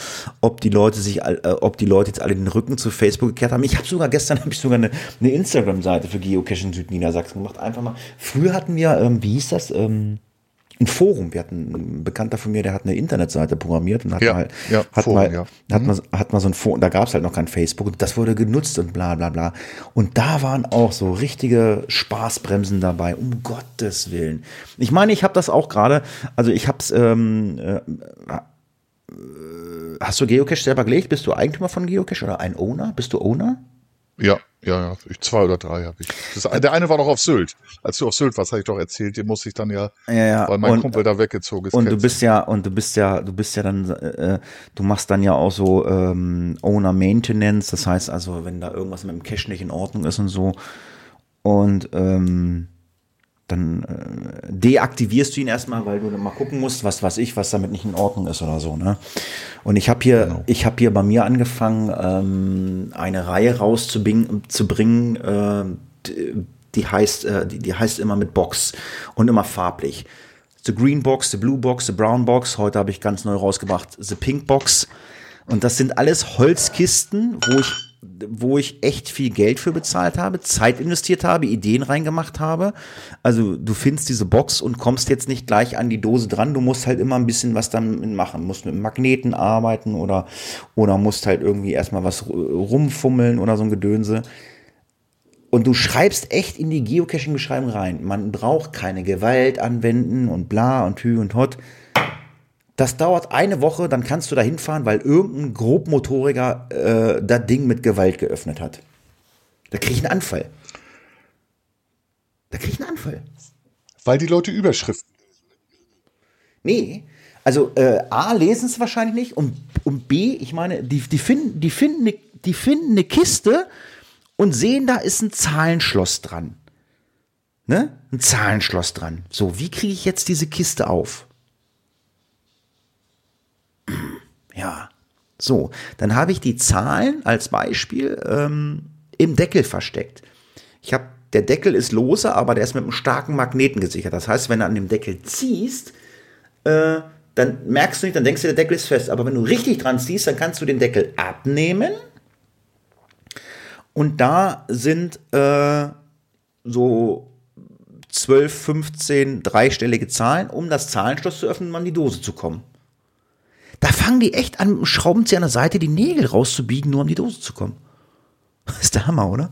ob die Leute sich, äh, ob die Leute jetzt alle den Rücken zu Facebook gekehrt haben. Ich habe sogar gestern habe ich sogar eine, eine Instagram-Seite für Geocaching Südniedersachsen gemacht. Einfach mal. Früher hatten wir, ähm, wie hieß das? Ähm, ein Forum. Wir hatten ein Bekannter von mir, der hat eine Internetseite programmiert und hat ja, mal, ja, hat, Forum, mal ja. hat, mhm. mal, hat mal so ein Forum, da gab es halt noch kein Facebook und das wurde genutzt und bla bla bla. Und da waren auch so richtige Spaßbremsen dabei, um Gottes Willen. Ich meine, ich habe das auch gerade, also ich habe es, ähm, äh, hast du Geocache selber gelegt? Bist du Eigentümer von Geocache oder ein Owner? Bist du Owner? Ja, ja, ja. Ich, zwei oder drei habe ich. Das, der eine war noch auf Sylt. Als du auf Sylt warst, habe ich doch erzählt, den musste ich dann ja, Ja, ja. weil mein und, Kumpel da weggezogen ist. und du bist ja und du bist ja du bist ja dann äh, du machst dann ja auch so ähm, Owner Maintenance, das heißt also, wenn da irgendwas mit dem Cache nicht in Ordnung ist und so und ähm, dann äh, deaktivierst du ihn erstmal, weil du dann mal gucken musst, was weiß ich, was damit nicht in Ordnung ist oder so, ne? Und ich habe hier, Genau. ich habe hier bei mir angefangen, ähm, eine Reihe rauszubringen, zu bringen, äh, die, die heißt, äh, die, die heißt immer mit Box und immer farblich. The Green Box, the Blue Box, the Brown Box. Heute habe ich ganz neu rausgebracht, the Pink Box. Und das sind alles Holzkisten, wo ich, wo ich echt viel Geld für bezahlt habe, Zeit investiert habe, Ideen reingemacht habe. Also du findest diese Box und kommst jetzt nicht gleich an die Dose dran. Du musst halt immer ein bisschen was damit machen. Musst mit Magneten arbeiten oder, oder musst halt irgendwie erstmal was rumfummeln oder so ein Gedönse. Und du schreibst echt in die Geocaching-Beschreibung rein. Man braucht keine Gewalt anwenden und bla und hü und hot. Das dauert eine Woche, dann kannst du da hinfahren, weil irgendein Grobmotoriger äh, das Ding mit Gewalt geöffnet hat. Da krieg ich einen Anfall. Da krieg ich einen Anfall. Weil die Leute Überschriften. Nee, also äh, A, lesen es wahrscheinlich nicht und, und B, ich meine, die, die, finden, die, finden ne, die finden eine Kiste und sehen, da ist ein Zahlenschloss dran. Ne? Ein Zahlenschloss dran. So, wie kriege ich jetzt diese Kiste auf? Ja, so, dann habe ich die Zahlen als Beispiel ähm, im Deckel versteckt. Ich habe, der Deckel ist lose, aber der ist mit einem starken Magneten gesichert. Das heißt, wenn du an dem Deckel ziehst, äh, dann merkst du nicht, dann denkst du, der Deckel ist fest. Aber wenn du richtig dran ziehst, dann kannst du den Deckel abnehmen. Und da sind äh, so 12, 15 dreistellige Zahlen, um das Zahlenschloss zu öffnen, um an die Dose zu kommen. Da fangen die echt an, mit dem Schraubenzieher an der Seite die Nägel rauszubiegen, nur um die Dose zu kommen. Das ist der Hammer, oder?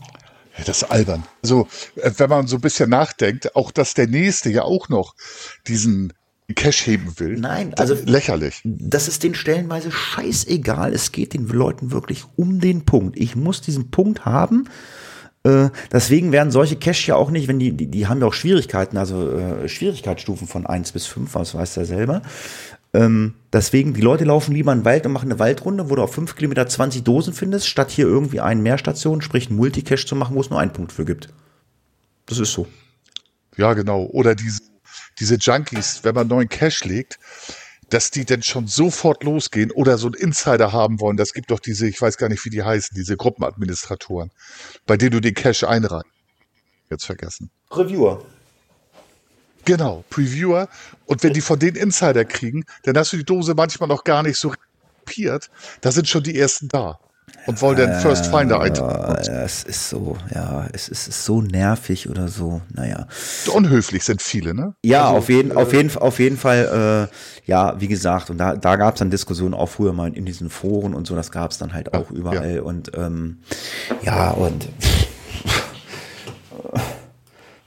Ja, das ist albern. Also, wenn man so ein bisschen nachdenkt, auch dass der Nächste ja auch noch diesen Cash heben will. Nein, also- lächerlich. Das ist den stellenweise scheißegal. Es geht den Leuten wirklich um den Punkt. Ich muss diesen Punkt haben. Äh, deswegen werden solche Cache ja auch nicht, wenn die, die, die haben ja auch Schwierigkeiten, also äh, Schwierigkeitsstufen von 1 bis 5, was weiß der selber. Ähm, deswegen, die Leute laufen lieber in den Wald und machen eine Waldrunde, wo du auf 5 Kilometer 20 Dosen findest, statt hier irgendwie einen Mehrstation, sprich einen Multicache zu machen, wo es nur einen Punkt für gibt. Das ist so. Ja, genau. Oder diese, diese Junkies, wenn man neuen Cash legt, dass die dann schon sofort losgehen oder so einen Insider haben wollen. Das gibt doch diese, ich weiß gar nicht, wie die heißen, diese Gruppenadministratoren, bei denen du den Cash einreichst. Jetzt vergessen. Reviewer. Genau, Previewer. Und wenn die von den Insider kriegen, dann hast du die Dose manchmal noch gar nicht so kopiert. Da sind schon die ersten da. Und wollen dann First Finder eintragen. Äh, es ist so, ja, es ist, ist so nervig oder so, naja. Unhöflich sind viele, ne? Ja, Also, auf jeden, äh, auf jeden, auf jeden Fall, äh, ja, wie gesagt, und da, da gab es dann Diskussionen auch früher mal in diesen Foren und so, das gab es dann halt auch überall und ähm, ja, und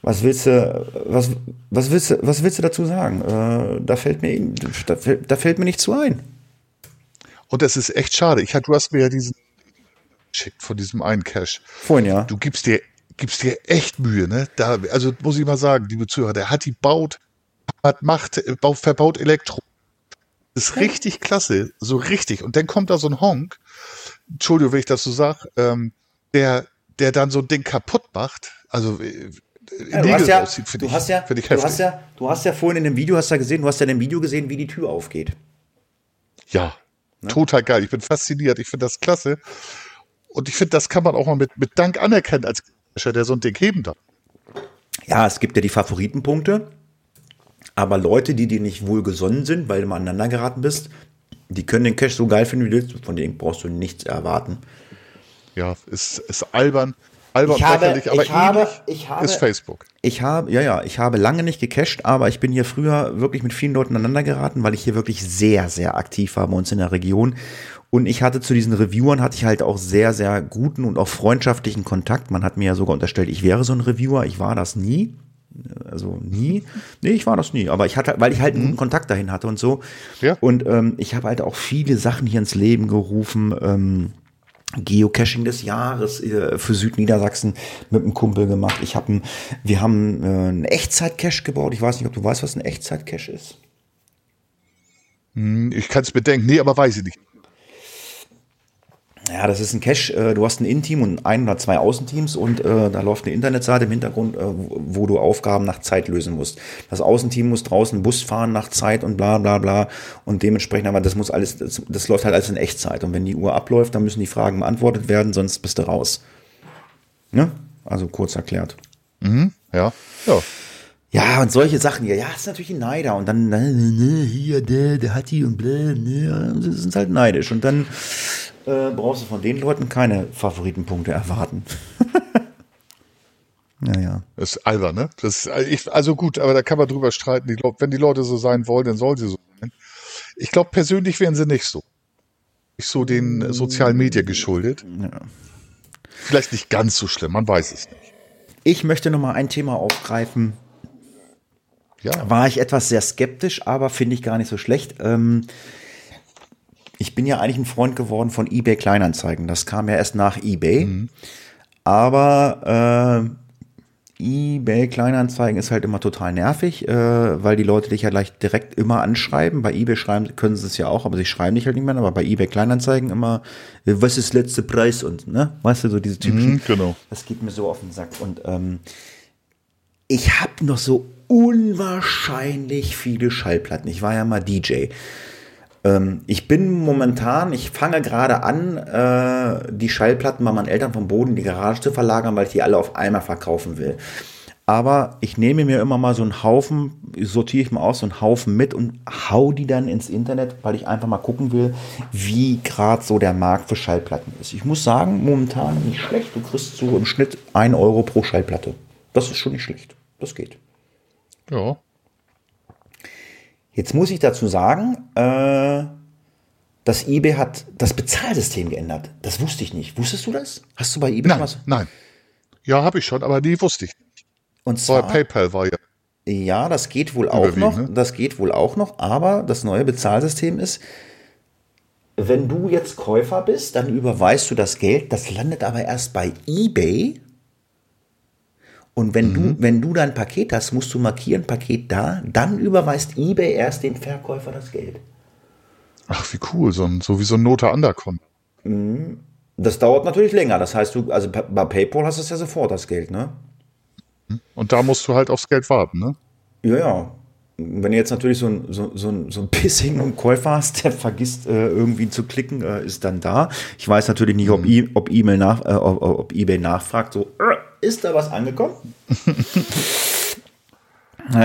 was willst du, was, was willst du, was willst du dazu sagen? Äh, da fällt mir, da da fällt mir nichts zu ein. Und es ist echt schade. Ich hatte, du hast mir ja diesen geschickt von diesem einen Cache. Vorhin ja. Du gibst dir, gibst dir echt Mühe, ne? Da, also muss ich mal sagen, liebe Zuhörer, der hat die baut, hat Macht, äh, baut, verbaut Elektro. Das ist richtig klasse, so richtig. Und dann kommt da so ein Honk, Entschuldigung, wenn ich das so sag, ähm, der, der dann so ein Ding kaputt macht. Also äh, Ja, du hast ja, rauszieht, finde du ich, hast ja, du heftig. hast ja, du hast ja vorhin in dem Video, hast ja gesehen, du hast ja in dem Video gesehen, wie die Tür aufgeht. Ja, total geil. Ich bin fasziniert. Ich finde das klasse. Und ich finde, das kann man auch mal mit, mit Dank anerkennen als der so ein Ding heben darf. Ja, es gibt ja die Favoritenpunkte, aber Leute, die dir nicht wohlgesonnen sind, weil du mal aneinander geraten bist, die können den Cash so geil finden, wie du willst. Von denen brauchst du nichts erwarten. Ja, ist, ist albern. Albern Ich habe- lächerlich, aber ich habe- ich habe- ist Facebook. Ich habe, ja, ja, ich habe lange nicht gecached, aber ich bin hier früher wirklich mit vielen Leuten aneinander geraten, weil ich hier wirklich sehr, sehr aktiv war bei uns in der Region. Und ich hatte zu diesen Reviewern hatte ich halt auch sehr, sehr guten und auch freundschaftlichen Kontakt. Man hat mir ja sogar unterstellt, ich wäre so ein Reviewer. Ich war das nie. Also nie. Nee, ich war das nie. Aber ich hatte, weil ich halt einen mhm. Kontakt dahin hatte und so. Ja. Und ähm, ich habe halt auch viele Sachen hier ins Leben gerufen. Ähm, Geocaching des Jahres äh, für Südniedersachsen mit einem Kumpel gemacht. Ich habe, wir haben äh, einen Echtzeit-Cache gebaut. Ich weiß nicht, ob du weißt, was ein Echtzeit-Cache ist. Hm, ich kann es bedenken. Nee, aber weiß ich nicht. Ja, das ist ein Cache. Äh, du hast ein In-Team und ein oder zwei Außenteams und äh, da läuft eine Internetseite im Hintergrund, äh, wo du Aufgaben nach Zeit lösen musst. Das Außenteam muss draußen Bus fahren nach Zeit und bla bla bla und dementsprechend, aber das muss alles, das, das läuft halt alles in Echtzeit und wenn die Uhr abläuft, dann müssen die Fragen beantwortet werden, sonst bist du raus. Ne? Also kurz erklärt. Mhm, ja, ja. Ja, und solche Sachen, ja, ja, ist natürlich ein Neider. Und dann, ne, ne, hier, der, der hat die und blä, ne, sind halt neidisch. Und dann äh, brauchst du von den Leuten keine Favoritenpunkte erwarten. naja. Das ist albern, ne? Das ist, ich, also gut, aber da kann man drüber streiten. Die, wenn die Leute so sein wollen, dann sollen sie so sein. Ich glaube, persönlich wären sie nicht so. Nicht so den sozialen Medien geschuldet. Ja. Vielleicht nicht ganz so schlimm, man weiß es nicht. Ich möchte noch mal ein Thema aufgreifen. Ja. War ich etwas sehr skeptisch, aber finde ich gar nicht so schlecht. Ähm, ich bin ja eigentlich ein Freund geworden von eBay Kleinanzeigen. Das kam ja erst nach eBay. Mhm. Aber äh, eBay Kleinanzeigen ist halt immer total nervig, äh, weil die Leute dich ja gleich direkt immer anschreiben. Bei eBay schreiben können sie es ja auch, aber sie schreiben dich halt nicht mehr. Aber bei eBay Kleinanzeigen immer, äh, was ist letzte Preis und ne, weißt du so diese typischen. Mhm, genau. Das geht mir so auf den Sack und ähm, ich habe noch so unwahrscheinlich viele Schallplatten. Ich war ja mal DJ. Ähm, ich bin momentan, ich fange gerade an, äh, die Schallplatten bei meinen Eltern vom Boden in die Garage zu verlagern, weil ich die alle auf einmal verkaufen will. Aber ich nehme mir immer mal so einen Haufen, sortiere ich mal aus, so einen Haufen mit und hau die dann ins Internet, weil ich einfach mal gucken will, wie gerade so der Markt für Schallplatten ist. Ich muss sagen, momentan nicht schlecht. Du kriegst so im Schnitt 1 Euro pro Schallplatte. Das ist schon nicht schlecht. Das geht. Ja. Jetzt muss ich dazu sagen, äh, dass eBay hat das Bezahlsystem geändert. Das wusste ich nicht. Wusstest du das? Hast du bei eBay nein, was? Nein. Ja, habe ich schon, aber die wusste ich. Und zwar Weil PayPal war ja. Ja, das geht wohl auch noch. Ne? Das geht wohl auch noch. Aber das neue Bezahlsystem ist, wenn du jetzt Käufer bist, dann überweist du das Geld. Das landet aber erst bei eBay und wenn mhm. du, wenn du dein Paket hast, musst du markieren, Paket da, dann überweist eBay erst dem Verkäufer das Geld. Ach, wie cool, so, ein, so wie so ein Note Undercon. Mhm. Das dauert natürlich länger. Das heißt, du, also bei PayPal hast du es ja sofort das Geld, ne? Und da musst du halt aufs Geld warten, ne? Ja, ja. Wenn du jetzt natürlich so ein, so, so ein, so ein Pissing Käufer hast, der vergisst äh, irgendwie zu klicken, äh, ist dann da. Ich weiß natürlich nicht, ob, mhm. e ob, e nach, äh, ob, ob eBay nachfragt, so, äh, ist da was angekommen?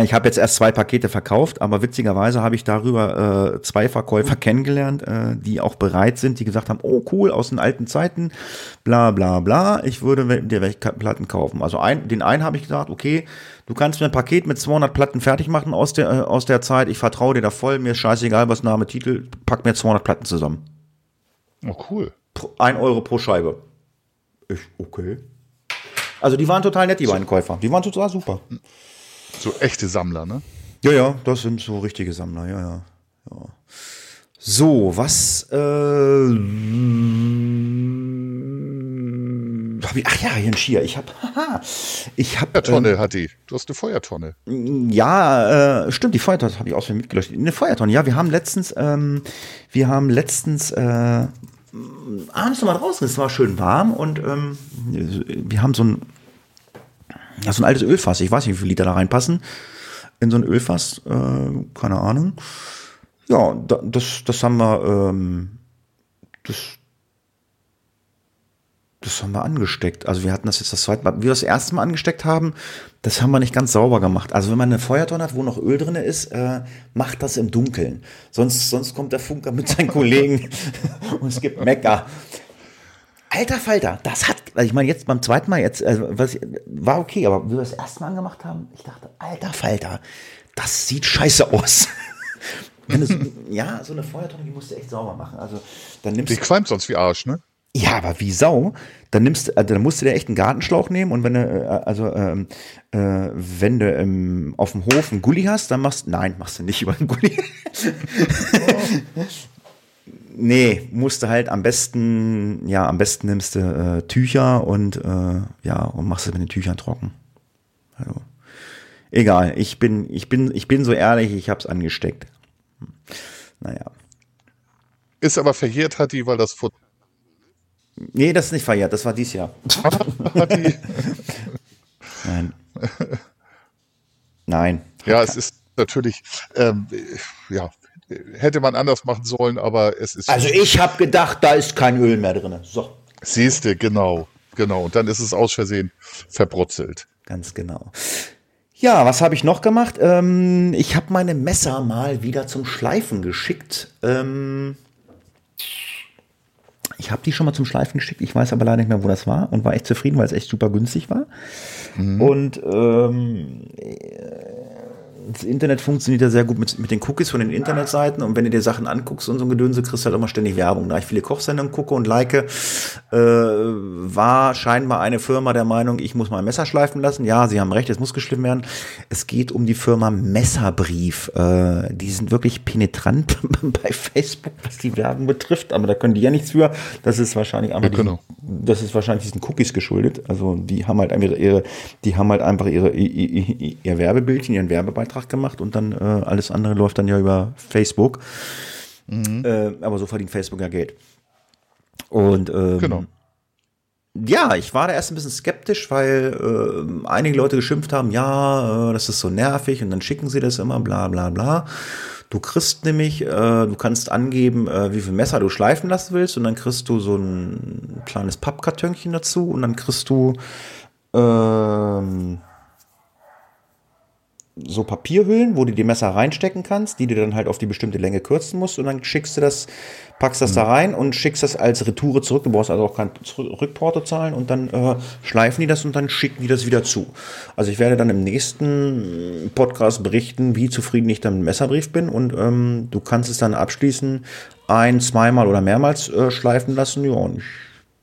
Ich habe jetzt erst zwei Pakete verkauft, aber witzigerweise habe ich darüber äh, zwei Verkäufer kennengelernt, äh, die auch bereit sind, die gesagt haben, oh cool, aus den alten Zeiten, bla bla bla, ich würde dir welche Platten kaufen. Also ein, den einen habe ich gesagt, okay, du kannst mir ein Paket mit 200 Platten fertig machen aus der, äh, aus der Zeit, ich vertraue dir da voll, mir ist scheißegal, was Name, Titel, pack mir 200 Platten zusammen. Oh cool. Ein Euro pro Scheibe. Ich, okay. Also die waren total nett, die beiden Käufer. Die waren total super. So echte Sammler, ne? Ja, ja, das sind so richtige Sammler, ja, ja. ja. So, was äh, ach ja, hier ein Skier. Ich habe, ich habe Feuertonne ähm, hat die. Du hast eine Feuertonne. Ja, äh, stimmt, die Feuertonne habe ich aus dem mitgelöscht. Eine Feuertonne. Ja, wir haben letztens, ähm, wir haben letztens äh, abends nochmal draußen, es war schön warm und ähm, wir haben so ein, ja, so ein altes Ölfass, ich weiß nicht, wie viele Liter da reinpassen, in so ein Ölfass, äh, keine Ahnung. Ja, das, das haben wir, ähm, das, das haben wir angesteckt. Also wir hatten das jetzt das zweite Mal, wie wir das erste Mal angesteckt haben, das haben wir nicht ganz sauber gemacht. Also wenn man eine Feuertonne hat, wo noch Öl drin ist, äh, macht das im Dunkeln. Sonst, sonst kommt der Funker mit seinen Kollegen und es gibt Mecker. Alter Falter, das hat, also ich meine jetzt beim zweiten Mal jetzt, also was, war okay, aber wie wir das erste Mal angemacht haben, ich dachte, alter Falter, das sieht scheiße aus. Wenn es, ja, so eine Feuertonne, die musst du echt sauber machen. Also dann nimmst Die qualmt sonst wie Arsch, ne? Ja, aber wie Sau. Dann nimmst, also dann musst du dir echt einen Gartenschlauch nehmen und wenn du, äh, also ähm, äh, wenn du ähm, auf dem Hof einen Gully hast, dann machst nein, machst du nicht über einen Gully. Oh. nee, musst du halt am besten, ja, am besten nimmst du äh, Tücher und äh, ja, und machst es mit den Tüchern trocken. Also, egal, ich bin, ich bin, ich bin so ehrlich, ich hab's angesteckt. Hm. Naja. Ist aber verjährt, hat die, weil das Futter Nee, das ist nicht verjährt, das war dies Jahr. Nein. Nein. Ja, es ist natürlich, ähm, ja, hätte man anders machen sollen, aber es ist. Also ich habe gedacht, da ist kein Öl mehr drin. So. Siehste, genau, genau. Und dann ist es aus Versehen verbrutzelt. Ganz genau. Ja, was habe ich noch gemacht? Ähm, ich habe meine Messer mal wieder zum Schleifen geschickt. Ähm, ich habe die schon mal zum Schleifen geschickt, ich weiß aber leider nicht mehr, wo das war und war echt zufrieden, weil es echt super günstig war. Mhm. Und ähm, das Internet funktioniert ja sehr gut mit, mit den Cookies von den Internetseiten und wenn du dir Sachen anguckst und so ein Gedönse, kriegst du halt immer ständig Werbung. Da ich viele Kochsendungen gucke und like, äh, war scheinbar eine Firma der Meinung, ich muss mein Messer schleifen lassen. Ja, sie haben recht, es muss geschliffen werden. Es geht um die Firma Messerbrief. Äh, die sind wirklich penetrant bei Facebook, was die Werbung betrifft, aber da können die ja nichts für. Das ist wahrscheinlich einfach, ja, genau. die, das ist wahrscheinlich diesen Cookies geschuldet. Also die haben halt einfach ihre, die haben halt einfach ihre, ihr, ihr Werbebildchen, ihren Werbebeitrag Beitrag gemacht und dann äh, alles andere läuft dann ja über Facebook. Mhm. Äh, aber so verdient Facebook ja Geld. Und ähm, genau. Ja, ich war da erst ein bisschen skeptisch, weil äh, einige Leute geschimpft haben, ja, äh, das ist so nervig und dann schicken sie das immer, bla bla bla. Du kriegst nämlich, äh, du kannst angeben, äh, wie viel Messer du schleifen lassen willst und dann kriegst du so ein kleines Pappkartönchen dazu und dann kriegst du ähm, so Papierhüllen, wo du die Messer reinstecken kannst, die du dann halt auf die bestimmte Länge kürzen musst und dann schickst du das, packst das mhm. da rein und schickst das als Retoure zurück. Du brauchst also auch kein Rückporto zahlen und dann äh, schleifen die das und dann schicken die das wieder zu. Also ich werde dann im nächsten Podcast berichten, wie zufrieden ich dann mit dem Messerbrief bin und ähm, du kannst es dann abschließen ein, zweimal oder mehrmals äh, schleifen lassen. Ja, und ich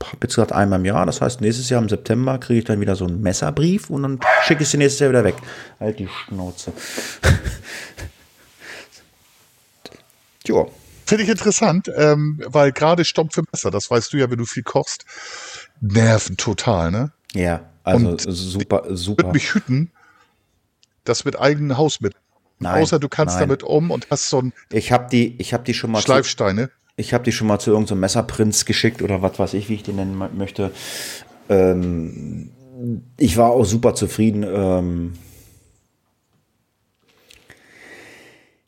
habe jetzt gesagt einmal im Jahr. Das heißt, nächstes Jahr im September kriege ich dann wieder so einen Messerbrief und dann schicke ich sie nächstes Jahr wieder weg. Halt die Schnauze. ja. Finde ich interessant, ähm, weil gerade Stopp für Messer, das weißt du ja, wenn du viel kochst, nerven total, ne? Ja, also und super, super. Würde mich hüten, das mit eigenen Hausmitteln. Nein, Außer du kannst nein. damit um und hast so ein. Ich habe die, ich habe die schon mal. Schleifsteine. Ich habe die schon mal zu irgendeinem so Messerprinz geschickt oder was weiß ich, wie ich den nennen möchte. Ähm, ich war auch super zufrieden. Ähm,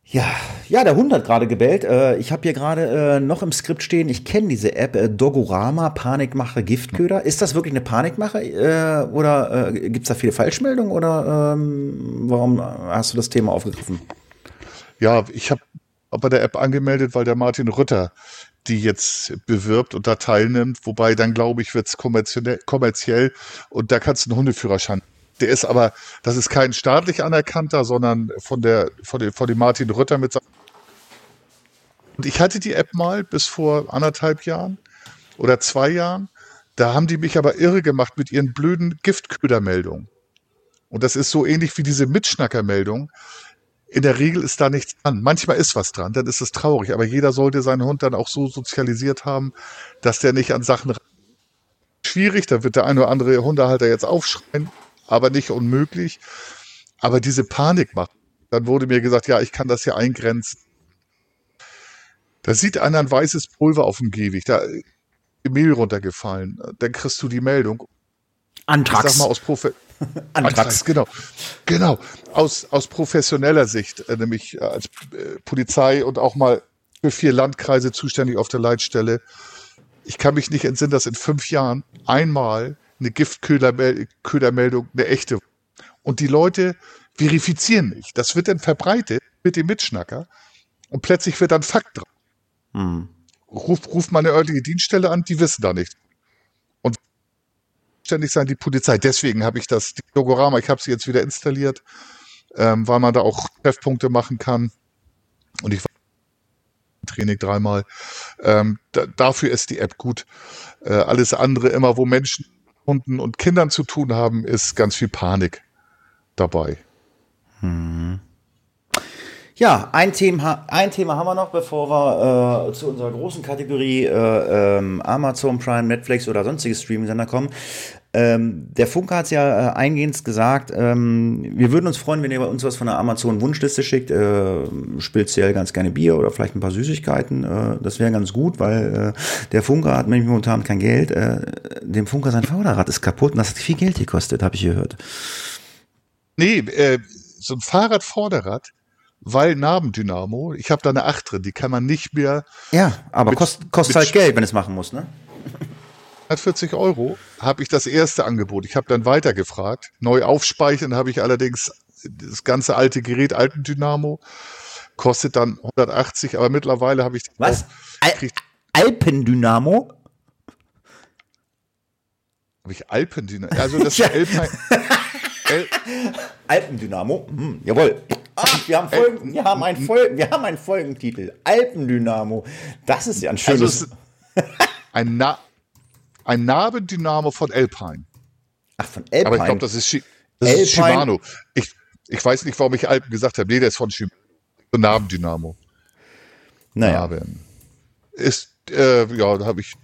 ja, ja, der Hund hat gerade gebellt. Äh, ich habe hier gerade äh, noch im Skript stehen, ich kenne diese App, äh, Dogorama, Panikmache, Giftköder. Ist das wirklich eine Panikmache äh, oder äh, gibt es da viele Falschmeldungen oder ähm, warum hast du das Thema aufgegriffen? Ja, ich habe bei der App angemeldet, weil der Martin Rütter die jetzt bewirbt und da teilnimmt. Wobei dann, glaube ich, wird es kommerziell und da kannst du einen Hundeführerschein. Der ist aber, das ist kein staatlich anerkannter, sondern von der, von dem, von dem Martin Rütter mit Und ich hatte die App mal bis vor anderthalb Jahren oder zwei Jahren. Da haben die mich aber irre gemacht mit ihren blöden Giftködermeldungen. Und das ist so ähnlich wie diese Mitschnackermeldung in der Regel ist da nichts dran. Manchmal ist was dran, dann ist es traurig. Aber jeder sollte seinen Hund dann auch so sozialisiert haben, dass der nicht an Sachen schwierig. Da wird der eine oder andere Hundehalter jetzt aufschreien, aber nicht unmöglich. Aber diese Panik macht. Dann wurde mir gesagt, ja, ich kann das hier eingrenzen. Da sieht einer ein weißes Pulver auf dem Gehweg, da ist Mehl runtergefallen. Dann kriegst du die Meldung. Antrax. Ich sag mal aus Profe Antrax, genau. Genau. Aus, aus professioneller Sicht, äh, nämlich äh, als äh, Polizei und auch mal für vier Landkreise zuständig auf der Leitstelle. Ich kann mich nicht entsinnen, dass in fünf Jahren einmal eine Giftködermeldung eine echte. Und die Leute verifizieren nicht. Das wird dann verbreitet mit dem Mitschnacker und plötzlich wird dann Fakt drauf. Hm. Ruft, ruft meine örtliche Dienststelle an, die wissen da nichts zuständig sein, die Polizei. Deswegen habe ich das Logorama, ich habe sie jetzt wieder installiert, ähm, weil man da auch Treffpunkte machen kann. Und ich Training dreimal. Ähm, da, dafür ist die App gut. Äh, alles andere, immer wo Menschen, Hunden und Kindern zu tun haben, ist ganz viel Panik dabei. Hm. Ja, ein Thema, ein Thema haben wir noch, bevor wir äh, zu unserer großen Kategorie äh, ähm, Amazon Prime, Netflix oder sonstige Streaming-Sender kommen. Ähm, der Funke hat es ja äh, eingehend gesagt, ähm, wir würden uns freuen, wenn ihr uns was von der Amazon-Wunschliste schickt, äh, speziell ganz gerne Bier oder vielleicht ein paar Süßigkeiten. Äh, das wäre ganz gut, weil äh, der Funke hat nämlich momentan kein Geld. Äh, dem Funke sein Vorderrad ist kaputt und das hat viel Geld gekostet, habe ich gehört. Nee, äh, so ein Fahrradvorderrad weil Nabendynamo, ich habe da eine 8 drin, die kann man nicht mehr. Ja, aber mit, kostet kost halt Geld, wenn es machen muss, ne? 140 Euro habe ich das erste Angebot. Ich habe dann weiter gefragt. Neu aufspeichern habe ich allerdings das ganze alte Gerät, alten Dynamo, kostet dann 180, aber mittlerweile habe ich. Was? Al Alpendynamo? Habe ich Alpendynamo? Also das ja. Alpine. El Alpendynamo? Hm, jawohl. Ah, wir, haben Folgen, wir, haben einen Folgen, wir haben einen Folgentitel. Alpendynamo. Das ist ja ein schönes. Also ein, Na ein Nabendynamo von Alpine. Ach, von Alpine. Aber ich glaube, das, ist, das ist Shimano. Ich, ich weiß nicht, warum ich Alpen gesagt habe. Nee, der ist von Shimano. Nabendynamo. Naja. Naben. Ist, äh, ja, da habe ich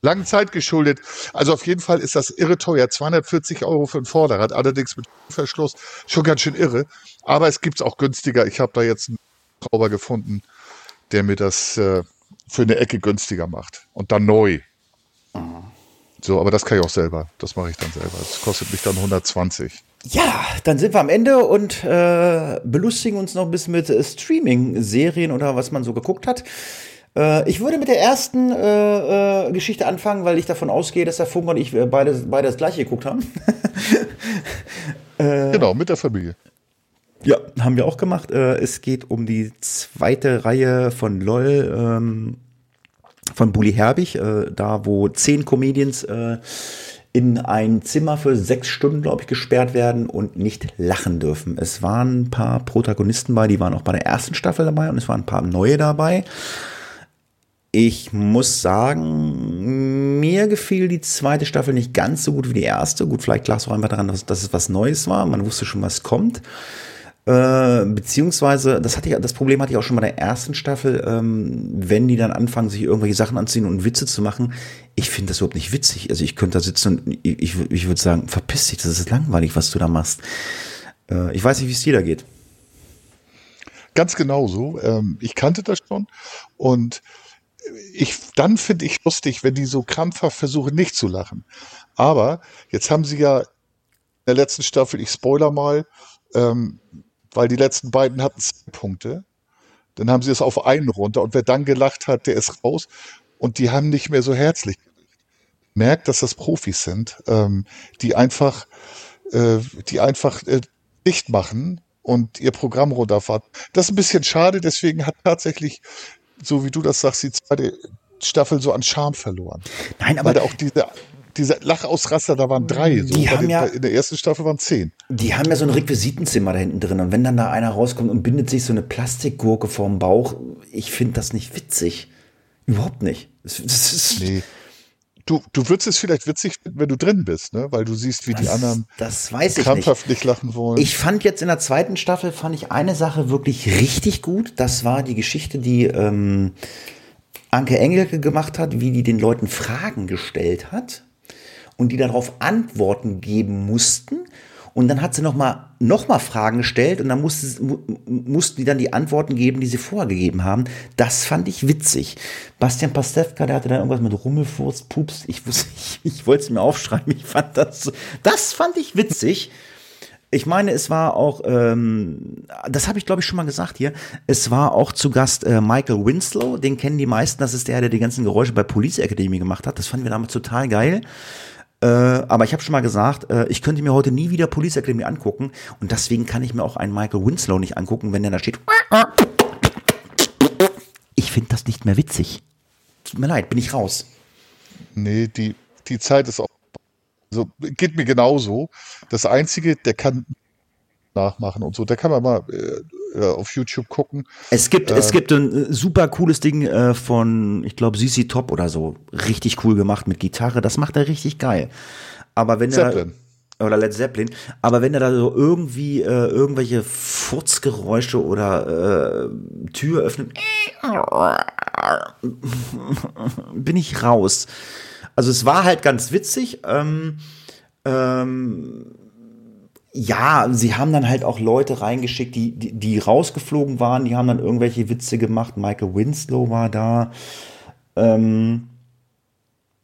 langen Zeit geschuldet. Also auf jeden Fall ist das irre teuer. 240 Euro für ein Vorderrad, allerdings mit Verschluss. Schon ganz schön irre. Aber es gibt es auch günstiger. Ich habe da jetzt einen Schrauber gefunden, der mir das äh, für eine Ecke günstiger macht. Und dann neu. So, aber das kann ich auch selber. Das mache ich dann selber. Das kostet mich dann 120. Ja, dann sind wir am Ende und äh, belustigen uns noch ein bisschen mit Streaming-Serien oder was man so geguckt hat. Äh, ich würde mit der ersten äh, äh, Geschichte anfangen, weil ich davon ausgehe, dass der Funk und ich äh, beide, beide das gleiche geguckt haben. Äh, genau, mit der Familie. Ja, haben wir auch gemacht. Äh, es geht um die zweite Reihe von LOL ähm, von Bully Herbig, da wo zehn Comedians in ein Zimmer für sechs Stunden, glaube ich, gesperrt werden und nicht lachen dürfen. Es waren ein paar Protagonisten bei, die waren auch bei der ersten Staffel dabei und es waren ein paar neue dabei. Ich muss sagen, mir gefiel die zweite Staffel nicht ganz so gut wie die erste. Gut, vielleicht lag es auch einfach daran, dass, dass es was Neues war. Man wusste schon, was kommt. Äh, beziehungsweise, das, hatte ich, das Problem hatte ich auch schon bei der ersten Staffel, ähm, wenn die dann anfangen, sich irgendwelche Sachen anziehen und Witze zu machen. Ich finde das überhaupt nicht witzig. Also ich könnte da sitzen und ich, ich, ich würde sagen, verpiss dich, das ist langweilig, was du da machst. Äh, ich weiß nicht, wie es dir da geht. Ganz genau so. Ähm, ich kannte das schon und ich, dann finde ich lustig, wenn die so krampfhaft versuchen, nicht zu lachen. Aber jetzt haben sie ja in der letzten Staffel, ich spoiler mal, ähm, weil die letzten beiden hatten zehn Punkte. Dann haben sie es auf einen runter und wer dann gelacht hat, der ist raus. Und die haben nicht mehr so herzlich. Merkt, dass das Profis sind, ähm, die einfach, äh, die einfach äh, dicht machen und ihr Programm runterfahren. Das ist ein bisschen schade, deswegen hat tatsächlich so wie du das sagst, die zweite Staffel so an Charme verloren. Nein, aber. Weil auch diese, diese Lachausraster, da waren drei. So. Die haben den, ja, in der ersten Staffel waren zehn. Die haben ja so ein Requisitenzimmer da hinten drin. Und wenn dann da einer rauskommt und bindet sich so eine Plastikgurke vorm Bauch, ich finde das nicht witzig. Überhaupt nicht. Das, das ist nee. Du, du würdest es vielleicht witzig finden, wenn du drin bist, ne? Weil du siehst, wie das, die anderen das weiß ich krampfhaft nicht. nicht lachen wollen. Ich fand jetzt in der zweiten Staffel fand ich eine Sache wirklich richtig gut. Das war die Geschichte, die ähm, Anke Engelke gemacht hat, wie die den Leuten Fragen gestellt hat und die darauf Antworten geben mussten und dann hat sie nochmal noch mal Fragen gestellt und dann musste, mussten die dann die Antworten geben, die sie vorher gegeben haben. Das fand ich witzig. Bastian Pastewka, der hatte dann irgendwas mit Rummelfurz, Pups. Ich, wusste, ich, ich wollte es mir aufschreiben. Ich fand das, das fand ich witzig. Ich meine, es war auch, ähm, das habe ich glaube ich schon mal gesagt hier, es war auch zu Gast äh, Michael Winslow, den kennen die meisten, das ist der, der die ganzen Geräusche bei Police Academy gemacht hat. Das fanden wir damals total geil. Äh, aber ich habe schon mal gesagt, äh, ich könnte mir heute nie wieder Police Academy angucken und deswegen kann ich mir auch einen Michael Winslow nicht angucken, wenn der da steht. Ich finde das nicht mehr witzig. Tut mir leid, bin ich raus. Nee, die, die Zeit ist auch. So, geht mir genauso. Das Einzige, der kann nachmachen und so, der kann man mal äh, auf YouTube gucken. Es gibt, ähm, es gibt ein super cooles Ding äh, von, ich glaube, CC Top oder so. Richtig cool gemacht mit Gitarre. Das macht er richtig geil. Aber wenn er oder Led Zeppelin, aber wenn er da so irgendwie äh, irgendwelche Furzgeräusche oder äh, Tür öffnet, bin ich raus. Also es war halt ganz witzig. Ähm, ähm, ja, sie haben dann halt auch Leute reingeschickt, die, die, die rausgeflogen waren, die haben dann irgendwelche Witze gemacht. Michael Winslow war da. Ähm,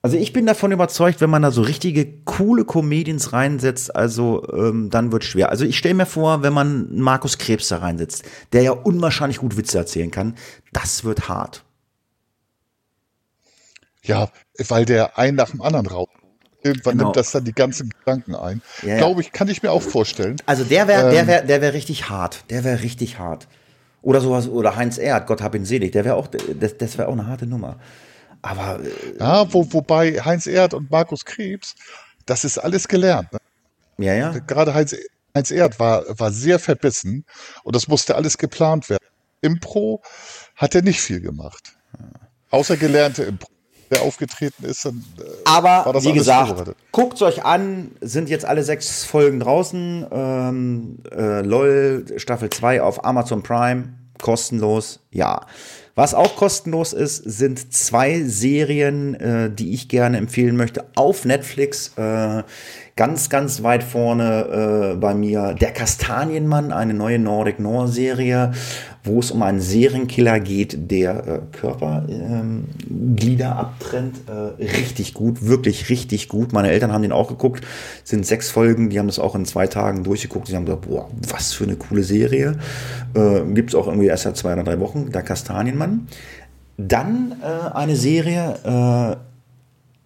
also ich bin davon überzeugt, wenn man da so richtige coole Comedians reinsetzt, also ähm, dann wird schwer. Also ich stelle mir vor, wenn man Markus Krebs da reinsetzt, der ja unwahrscheinlich gut Witze erzählen kann, das wird hart. Ja, weil der ein nach dem anderen raubt. Irgendwann genau. nimmt das dann die ganzen Gedanken ein. Ja, Glaube ich, kann ich mir auch vorstellen. Also der wäre, ähm, der wäre, der wäre richtig hart. Der wäre richtig hart. Oder sowas, oder Heinz Erd, Gott hab ihn selig, der wäre auch, das, das wäre auch eine harte Nummer. Aber. Äh, ja, wo, wobei Heinz Erd und Markus Krebs, das ist alles gelernt. Ne? Ja, ja. Gerade Heinz, Heinz Erd war, war sehr verbissen und das musste alles geplant werden. Impro hat er nicht viel gemacht. Außer gelernte Impro. Der aufgetreten ist, dann. Äh, Aber wie gesagt, guckt es euch an, sind jetzt alle sechs Folgen draußen. Ähm, äh, LOL Staffel 2 auf Amazon Prime, kostenlos, ja. Was auch kostenlos ist, sind zwei Serien, äh, die ich gerne empfehlen möchte auf Netflix. Äh, ganz, ganz weit vorne äh, bei mir Der Kastanienmann, eine neue Nordic Noir Serie, wo es um einen Serienkiller geht, der äh, Körperglieder ähm, abtrennt. Äh, richtig gut, wirklich richtig gut. Meine Eltern haben den auch geguckt, sind sechs Folgen, die haben das auch in zwei Tagen durchgeguckt. Sie haben gesagt, boah, was für eine coole Serie. Äh, Gibt es auch irgendwie erst seit zwei oder drei Wochen, Der Kastanienmann. Dann äh, eine Serie, äh,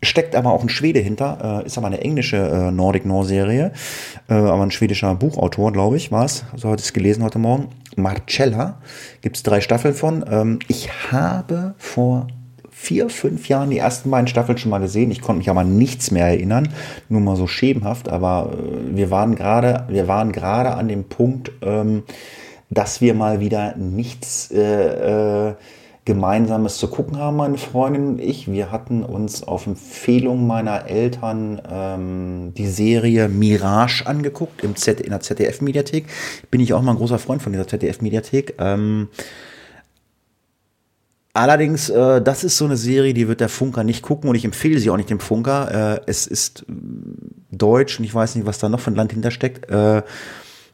steckt aber auch ein Schwede hinter, äh, ist aber eine englische äh, Nordic Noir Serie, äh, aber ein schwedischer Buchautor, glaube ich, war es. So hatte ich es gelesen heute Morgen. Marcella, gibt es drei Staffeln von. Ähm, ich habe vor vier, fünf Jahren die ersten beiden Staffeln schon mal gesehen. Ich konnte mich aber nichts mehr erinnern, nur mal so schemenhaft. Aber äh, wir waren gerade, wir waren gerade an dem Punkt, ähm, dass wir mal wieder nichts äh, äh, Gemeinsames zu gucken haben, meine Freundin und ich. Wir hatten uns auf Empfehlung meiner Eltern ähm, die Serie Mirage angeguckt im Z in der ZDF-Mediathek. Bin ich auch mal ein großer Freund von dieser ZDF-Mediathek. Ähm, Allerdings, äh, das ist so eine Serie, die wird der Funker nicht gucken und ich empfehle sie auch nicht dem Funker. Äh, es ist deutsch und ich weiß nicht, was da noch für ein Land hintersteckt. Äh,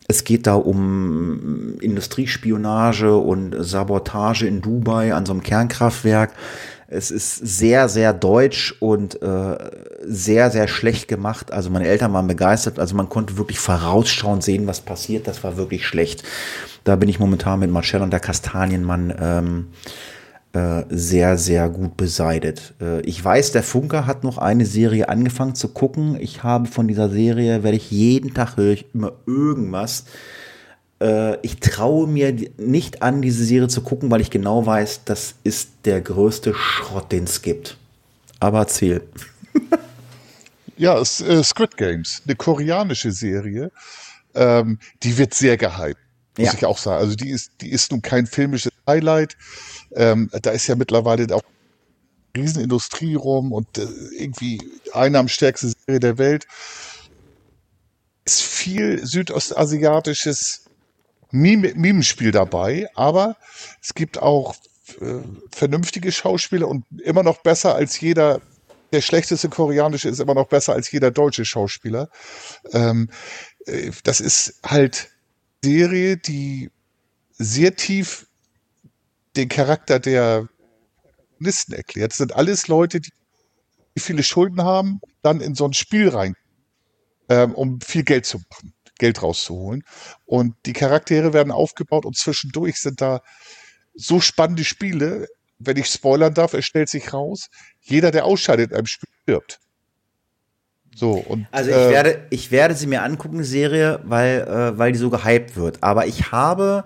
es geht da um Industriespionage und Sabotage in Dubai an so einem Kernkraftwerk. Es ist sehr, sehr deutsch und äh, sehr, sehr schlecht gemacht. Also meine Eltern waren begeistert. Also man konnte wirklich vorausschauend sehen, was passiert. Das war wirklich schlecht. Da bin ich momentan mit Marcel und der Kastanienmann ähm, äh, sehr, sehr gut beseitigt. Äh, ich weiß, der Funker hat noch eine Serie angefangen zu gucken. Ich habe von dieser Serie, werde ich jeden Tag höre ich immer irgendwas. Äh, ich traue mir nicht an, diese Serie zu gucken, weil ich genau weiß, das ist der größte Schrott, den es gibt. Aber erzähl. ja, es, Squid Games, eine koreanische Serie. Ähm, die wird sehr gehypt, muss ja. ich auch sagen. Also die ist, die ist nun kein filmisches Highlight. Ähm, da ist ja mittlerweile auch Riesenindustrie rum und äh, irgendwie einnahmenstärkste Serie der Welt. Es Ist viel südostasiatisches Mime Mimenspiel dabei, aber es gibt auch äh, vernünftige Schauspieler und immer noch besser als jeder, der schlechteste koreanische ist immer noch besser als jeder deutsche Schauspieler. Ähm, äh, das ist halt Serie, die sehr tief den Charakter der Listen erklärt. Das sind alles Leute, die viele Schulden haben, dann in so ein Spiel rein, ähm, um viel Geld zu machen, Geld rauszuholen. Und die Charaktere werden aufgebaut und zwischendurch sind da so spannende Spiele. Wenn ich spoilern darf, es stellt sich raus, jeder, der ausscheidet in einem Spiel, stirbt. So, und, also ich äh, werde, ich werde sie mir angucken, Serie, weil, äh, weil die so gehypt wird. Aber ich habe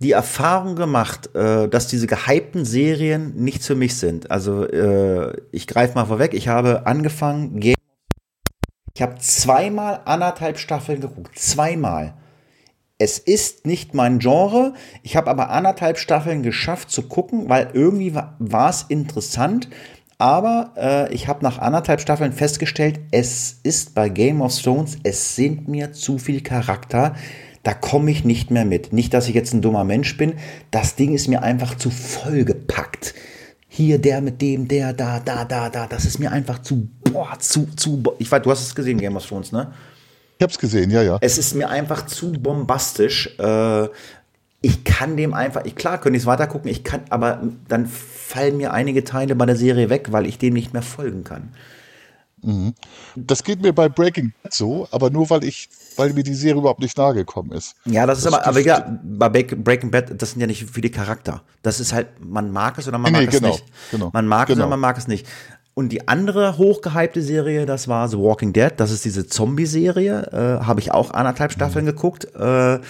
die Erfahrung gemacht, äh, dass diese gehypten Serien nichts für mich sind. Also äh, ich greife mal vorweg, ich habe angefangen, ich habe zweimal anderthalb Staffeln geguckt. Zweimal. es ist nicht mein Genre. Ich habe aber anderthalb Staffeln geschafft zu gucken, weil irgendwie war es interessant. Aber äh, ich habe nach anderthalb Staffeln festgestellt, es ist bei Game of Thrones, es sind mir zu viel Charakter. Da komme ich nicht mehr mit. Nicht, dass ich jetzt ein dummer Mensch bin. Das Ding ist mir einfach zu vollgepackt. Hier der mit dem, der, da, da, da, da. Das ist mir einfach zu, boah, zu, zu. Ich weiß, du hast es gesehen, Game of Thrones, ne? Ich hab's gesehen, ja, ja. Es ist mir einfach zu bombastisch. Äh, ich kann dem einfach, ich, klar könnte ich es weitergucken, ich kann, aber dann fallen mir einige Teile bei der Serie weg, weil ich dem nicht mehr folgen kann. Mhm. Das geht mir bei Breaking Bad so, aber nur weil ich, weil mir die Serie überhaupt nicht nahe gekommen ist. Ja, das ist das aber, aber ja, bei Breaking Bad, das sind ja nicht viele Charakter. Das ist halt, man mag es oder man mag nee, es genau, nicht. Genau, man mag genau. es oder man mag es nicht. Und die andere hochgehypte Serie, das war The Walking Dead. Das ist diese Zombie-Serie. Äh, Habe ich auch anderthalb Staffeln mhm. geguckt. Äh,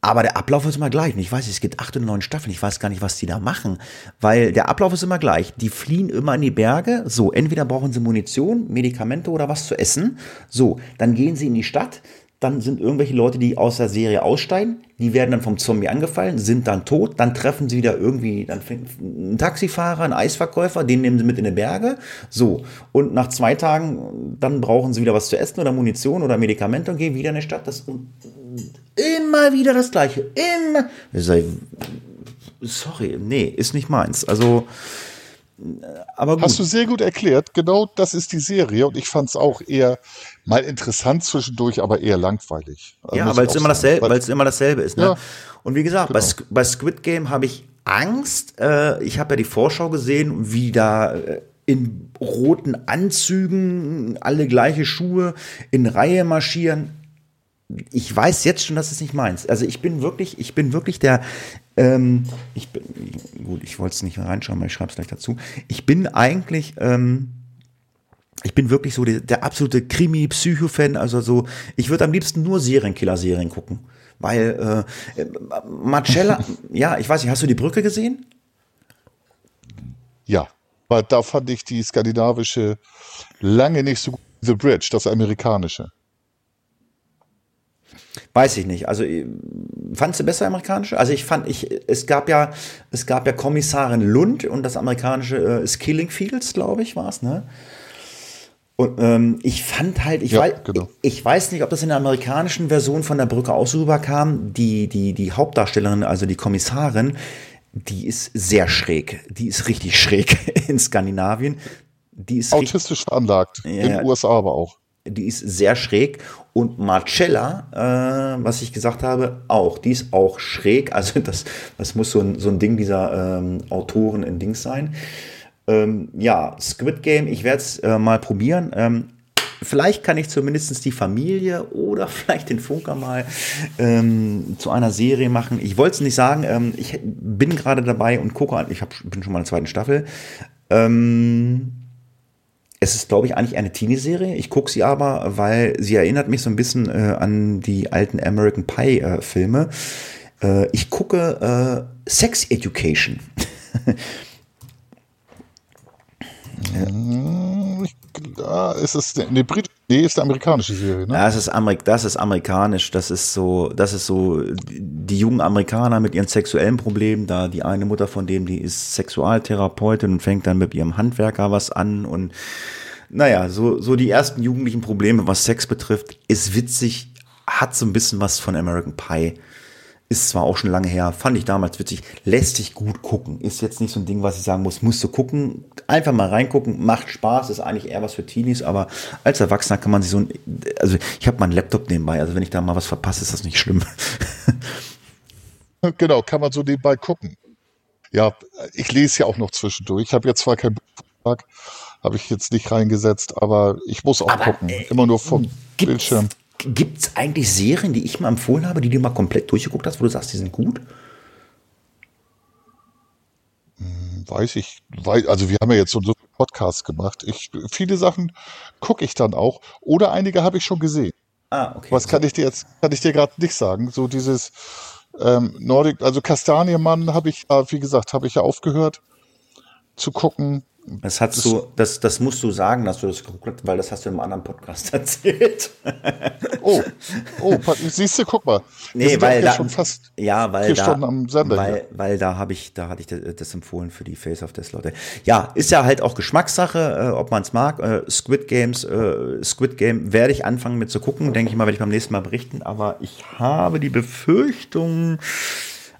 aber der Ablauf ist immer gleich. Ich weiß, es gibt acht oder neun Staffeln. Ich weiß gar nicht, was die da machen. Weil der Ablauf ist immer gleich. Die fliehen immer in die Berge. So, entweder brauchen sie Munition, Medikamente oder was zu essen. So, dann gehen sie in die Stadt dann sind irgendwelche Leute, die aus der Serie aussteigen, die werden dann vom Zombie angefallen, sind dann tot, dann treffen sie wieder irgendwie dann einen Taxifahrer, einen Eisverkäufer, den nehmen sie mit in die Berge. So, und nach zwei Tagen, dann brauchen sie wieder was zu essen oder Munition oder Medikamente und gehen wieder in die Stadt. Das immer wieder das Gleiche. Immer. Sorry, nee, ist nicht meins. Also, aber gut. Hast du sehr gut erklärt. Genau das ist die Serie und ich fand es auch eher mal interessant zwischendurch, aber eher langweilig. Also ja, weil es immer, dasselbe, weil immer dasselbe ist. Ne? Ja, und wie gesagt, genau. bei, bei Squid Game habe ich Angst. Äh, ich habe ja die Vorschau gesehen, wie da äh, in roten Anzügen alle gleiche Schuhe in Reihe marschieren ich weiß jetzt schon, dass es nicht meins. Also ich bin wirklich, ich bin wirklich der, ähm, ich bin, gut, ich wollte es nicht reinschauen, aber ich schreibe es gleich dazu. Ich bin eigentlich, ähm, ich bin wirklich so der, der absolute Krimi-Psycho-Fan. Also so, ich würde am liebsten nur Serienkiller-Serien gucken. Weil äh, Marcella, ja, ich weiß nicht, hast du die Brücke gesehen? Ja, weil da fand ich die skandinavische lange nicht so gut. The Bridge, das amerikanische. Weiß ich nicht. Also äh, fandst du besser amerikanische? Also ich fand, ich, es gab ja, es gab ja Kommissarin Lund und das amerikanische äh, ist Killing Fields, glaube ich, war es, ne? Und ähm, ich fand halt, ich, ja, weiß, genau. ich, ich, weiß nicht, ob das in der amerikanischen Version von der Brücke auch so rüberkam. Die, die, die Hauptdarstellerin, also die Kommissarin, die ist sehr schräg. Die ist richtig schräg in Skandinavien. Die ist autistisch veranlagt. Ja, in den USA aber auch die ist sehr schräg. Und Marcella, äh, was ich gesagt habe, auch. Die ist auch schräg. Also das, das muss so ein, so ein Ding dieser ähm, Autoren in Dings sein. Ähm, ja, Squid Game, ich werde es äh, mal probieren. Ähm, vielleicht kann ich zumindest die Familie oder vielleicht den Funker mal ähm, zu einer Serie machen. Ich wollte es nicht sagen. Ähm, ich bin gerade dabei und gucke an. Ich hab, bin schon mal in der zweiten Staffel. Ähm, es ist, glaube ich, eigentlich eine Teenie-Serie. Ich gucke sie aber, weil sie erinnert mich so ein bisschen äh, an die alten American Pie-Filme. Äh, äh, ich gucke äh, Sex Education. ja, ist es eine Brit Nee, ist eine amerikanische Serie, ne? Das ist, Amerik das ist amerikanisch, das ist so, das ist so die jungen Amerikaner mit ihren sexuellen Problemen, da die eine Mutter von dem, die ist Sexualtherapeutin und fängt dann mit ihrem Handwerker was an und naja, so, so die ersten jugendlichen Probleme, was Sex betrifft, ist witzig, hat so ein bisschen was von American Pie. Ist zwar auch schon lange her, fand ich damals witzig, lässt sich gut gucken. Ist jetzt nicht so ein Ding, was ich sagen muss, musst du gucken. Einfach mal reingucken, macht Spaß, ist eigentlich eher was für Teenies, aber als Erwachsener kann man sich so ein, also ich habe meinen Laptop nebenbei, also wenn ich da mal was verpasse, ist das nicht schlimm. genau, kann man so nebenbei gucken. Ja, ich lese ja auch noch zwischendurch. Ich habe jetzt zwar keinen Buchvertrag, habe ich jetzt nicht reingesetzt, aber ich muss auch aber, gucken. Äh, Immer nur vom Bildschirm. Gibt es eigentlich Serien, die ich mal empfohlen habe, die du mal komplett durchgeguckt hast, wo du sagst, die sind gut? Hm, weiß ich, weiß, also wir haben ja jetzt so einen Podcast gemacht. Ich, viele Sachen gucke ich dann auch. Oder einige habe ich schon gesehen. Ah, okay. Was kann ich dir jetzt, kann ich dir gerade nicht sagen. So dieses ähm, Nordic, also Kastanienmann habe ich, wie gesagt, habe ich ja aufgehört zu gucken. Das hast du, das, das musst du sagen, dass du das geguckt hast, weil das hast du im anderen Podcast erzählt. Oh, oh, siehst du, guck mal. Nee, weil da, schon fast ja, weil vier da, Stunden am Sender. weil, hier. weil da habe ich, da hatte ich das, das empfohlen für die Face of Death Leute. Ja, ist ja halt auch Geschmackssache, äh, ob man es mag. Äh, Squid Games, äh, Squid Game werde ich anfangen mit zu gucken, denke ich mal, werde ich beim nächsten Mal berichten. Aber ich habe die Befürchtung,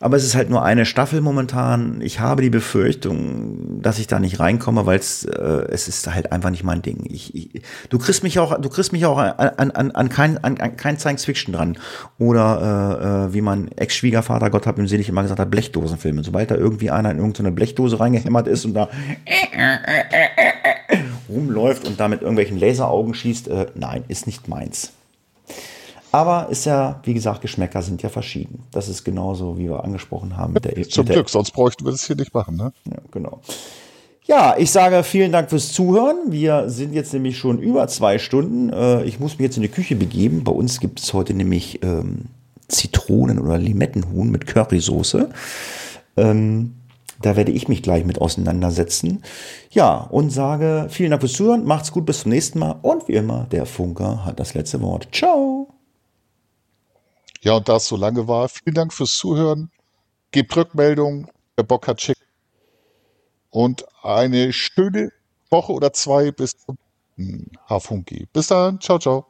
aber es ist halt nur eine Staffel momentan. Ich habe die Befürchtung, dass ich da nicht reinkomme, weil es äh, es ist halt einfach nicht mein Ding. Ich, ich, du kriegst mich auch, du kriegst mich auch an, an, an kein, an, an kein Science Fiction dran oder äh, äh, wie mein Ex-Schwiegervater Gott hab ihm selig immer gesagt hat, Blechdosenfilme. Sobald da irgendwie einer in irgendeine Blechdose reingehämmert ist und da rumläuft und da mit irgendwelchen Laseraugen schießt, äh, nein, ist nicht meins. Aber ist ja, wie gesagt, Geschmäcker sind ja verschieden. Das ist genauso, wie wir angesprochen haben mit der Zum mit der, Glück, sonst bräuchten wir das hier nicht machen, ne? Ja, genau. Ja, ich sage vielen Dank fürs Zuhören. Wir sind jetzt nämlich schon über zwei Stunden. Äh, Ich muss mich jetzt in die Küche begeben. Bei uns gibt es heute nämlich ähm, Zitronen- oder Limettenhuhn mit Currysoße. Ähm, da werde ich mich gleich mit auseinandersetzen. Ja, und sage vielen Dank fürs Zuhören. Macht's gut, bis zum nächsten Mal. Und wie immer, der Funker hat das letzte Wort. Ciao. Ja, und da es so lange war, vielen Dank fürs Zuhören. Gebt Rückmeldung, wer Bock hat, schickt. Und eine schöne Woche oder zwei bis zum Hafunki. Bis dann. Ciao, ciao.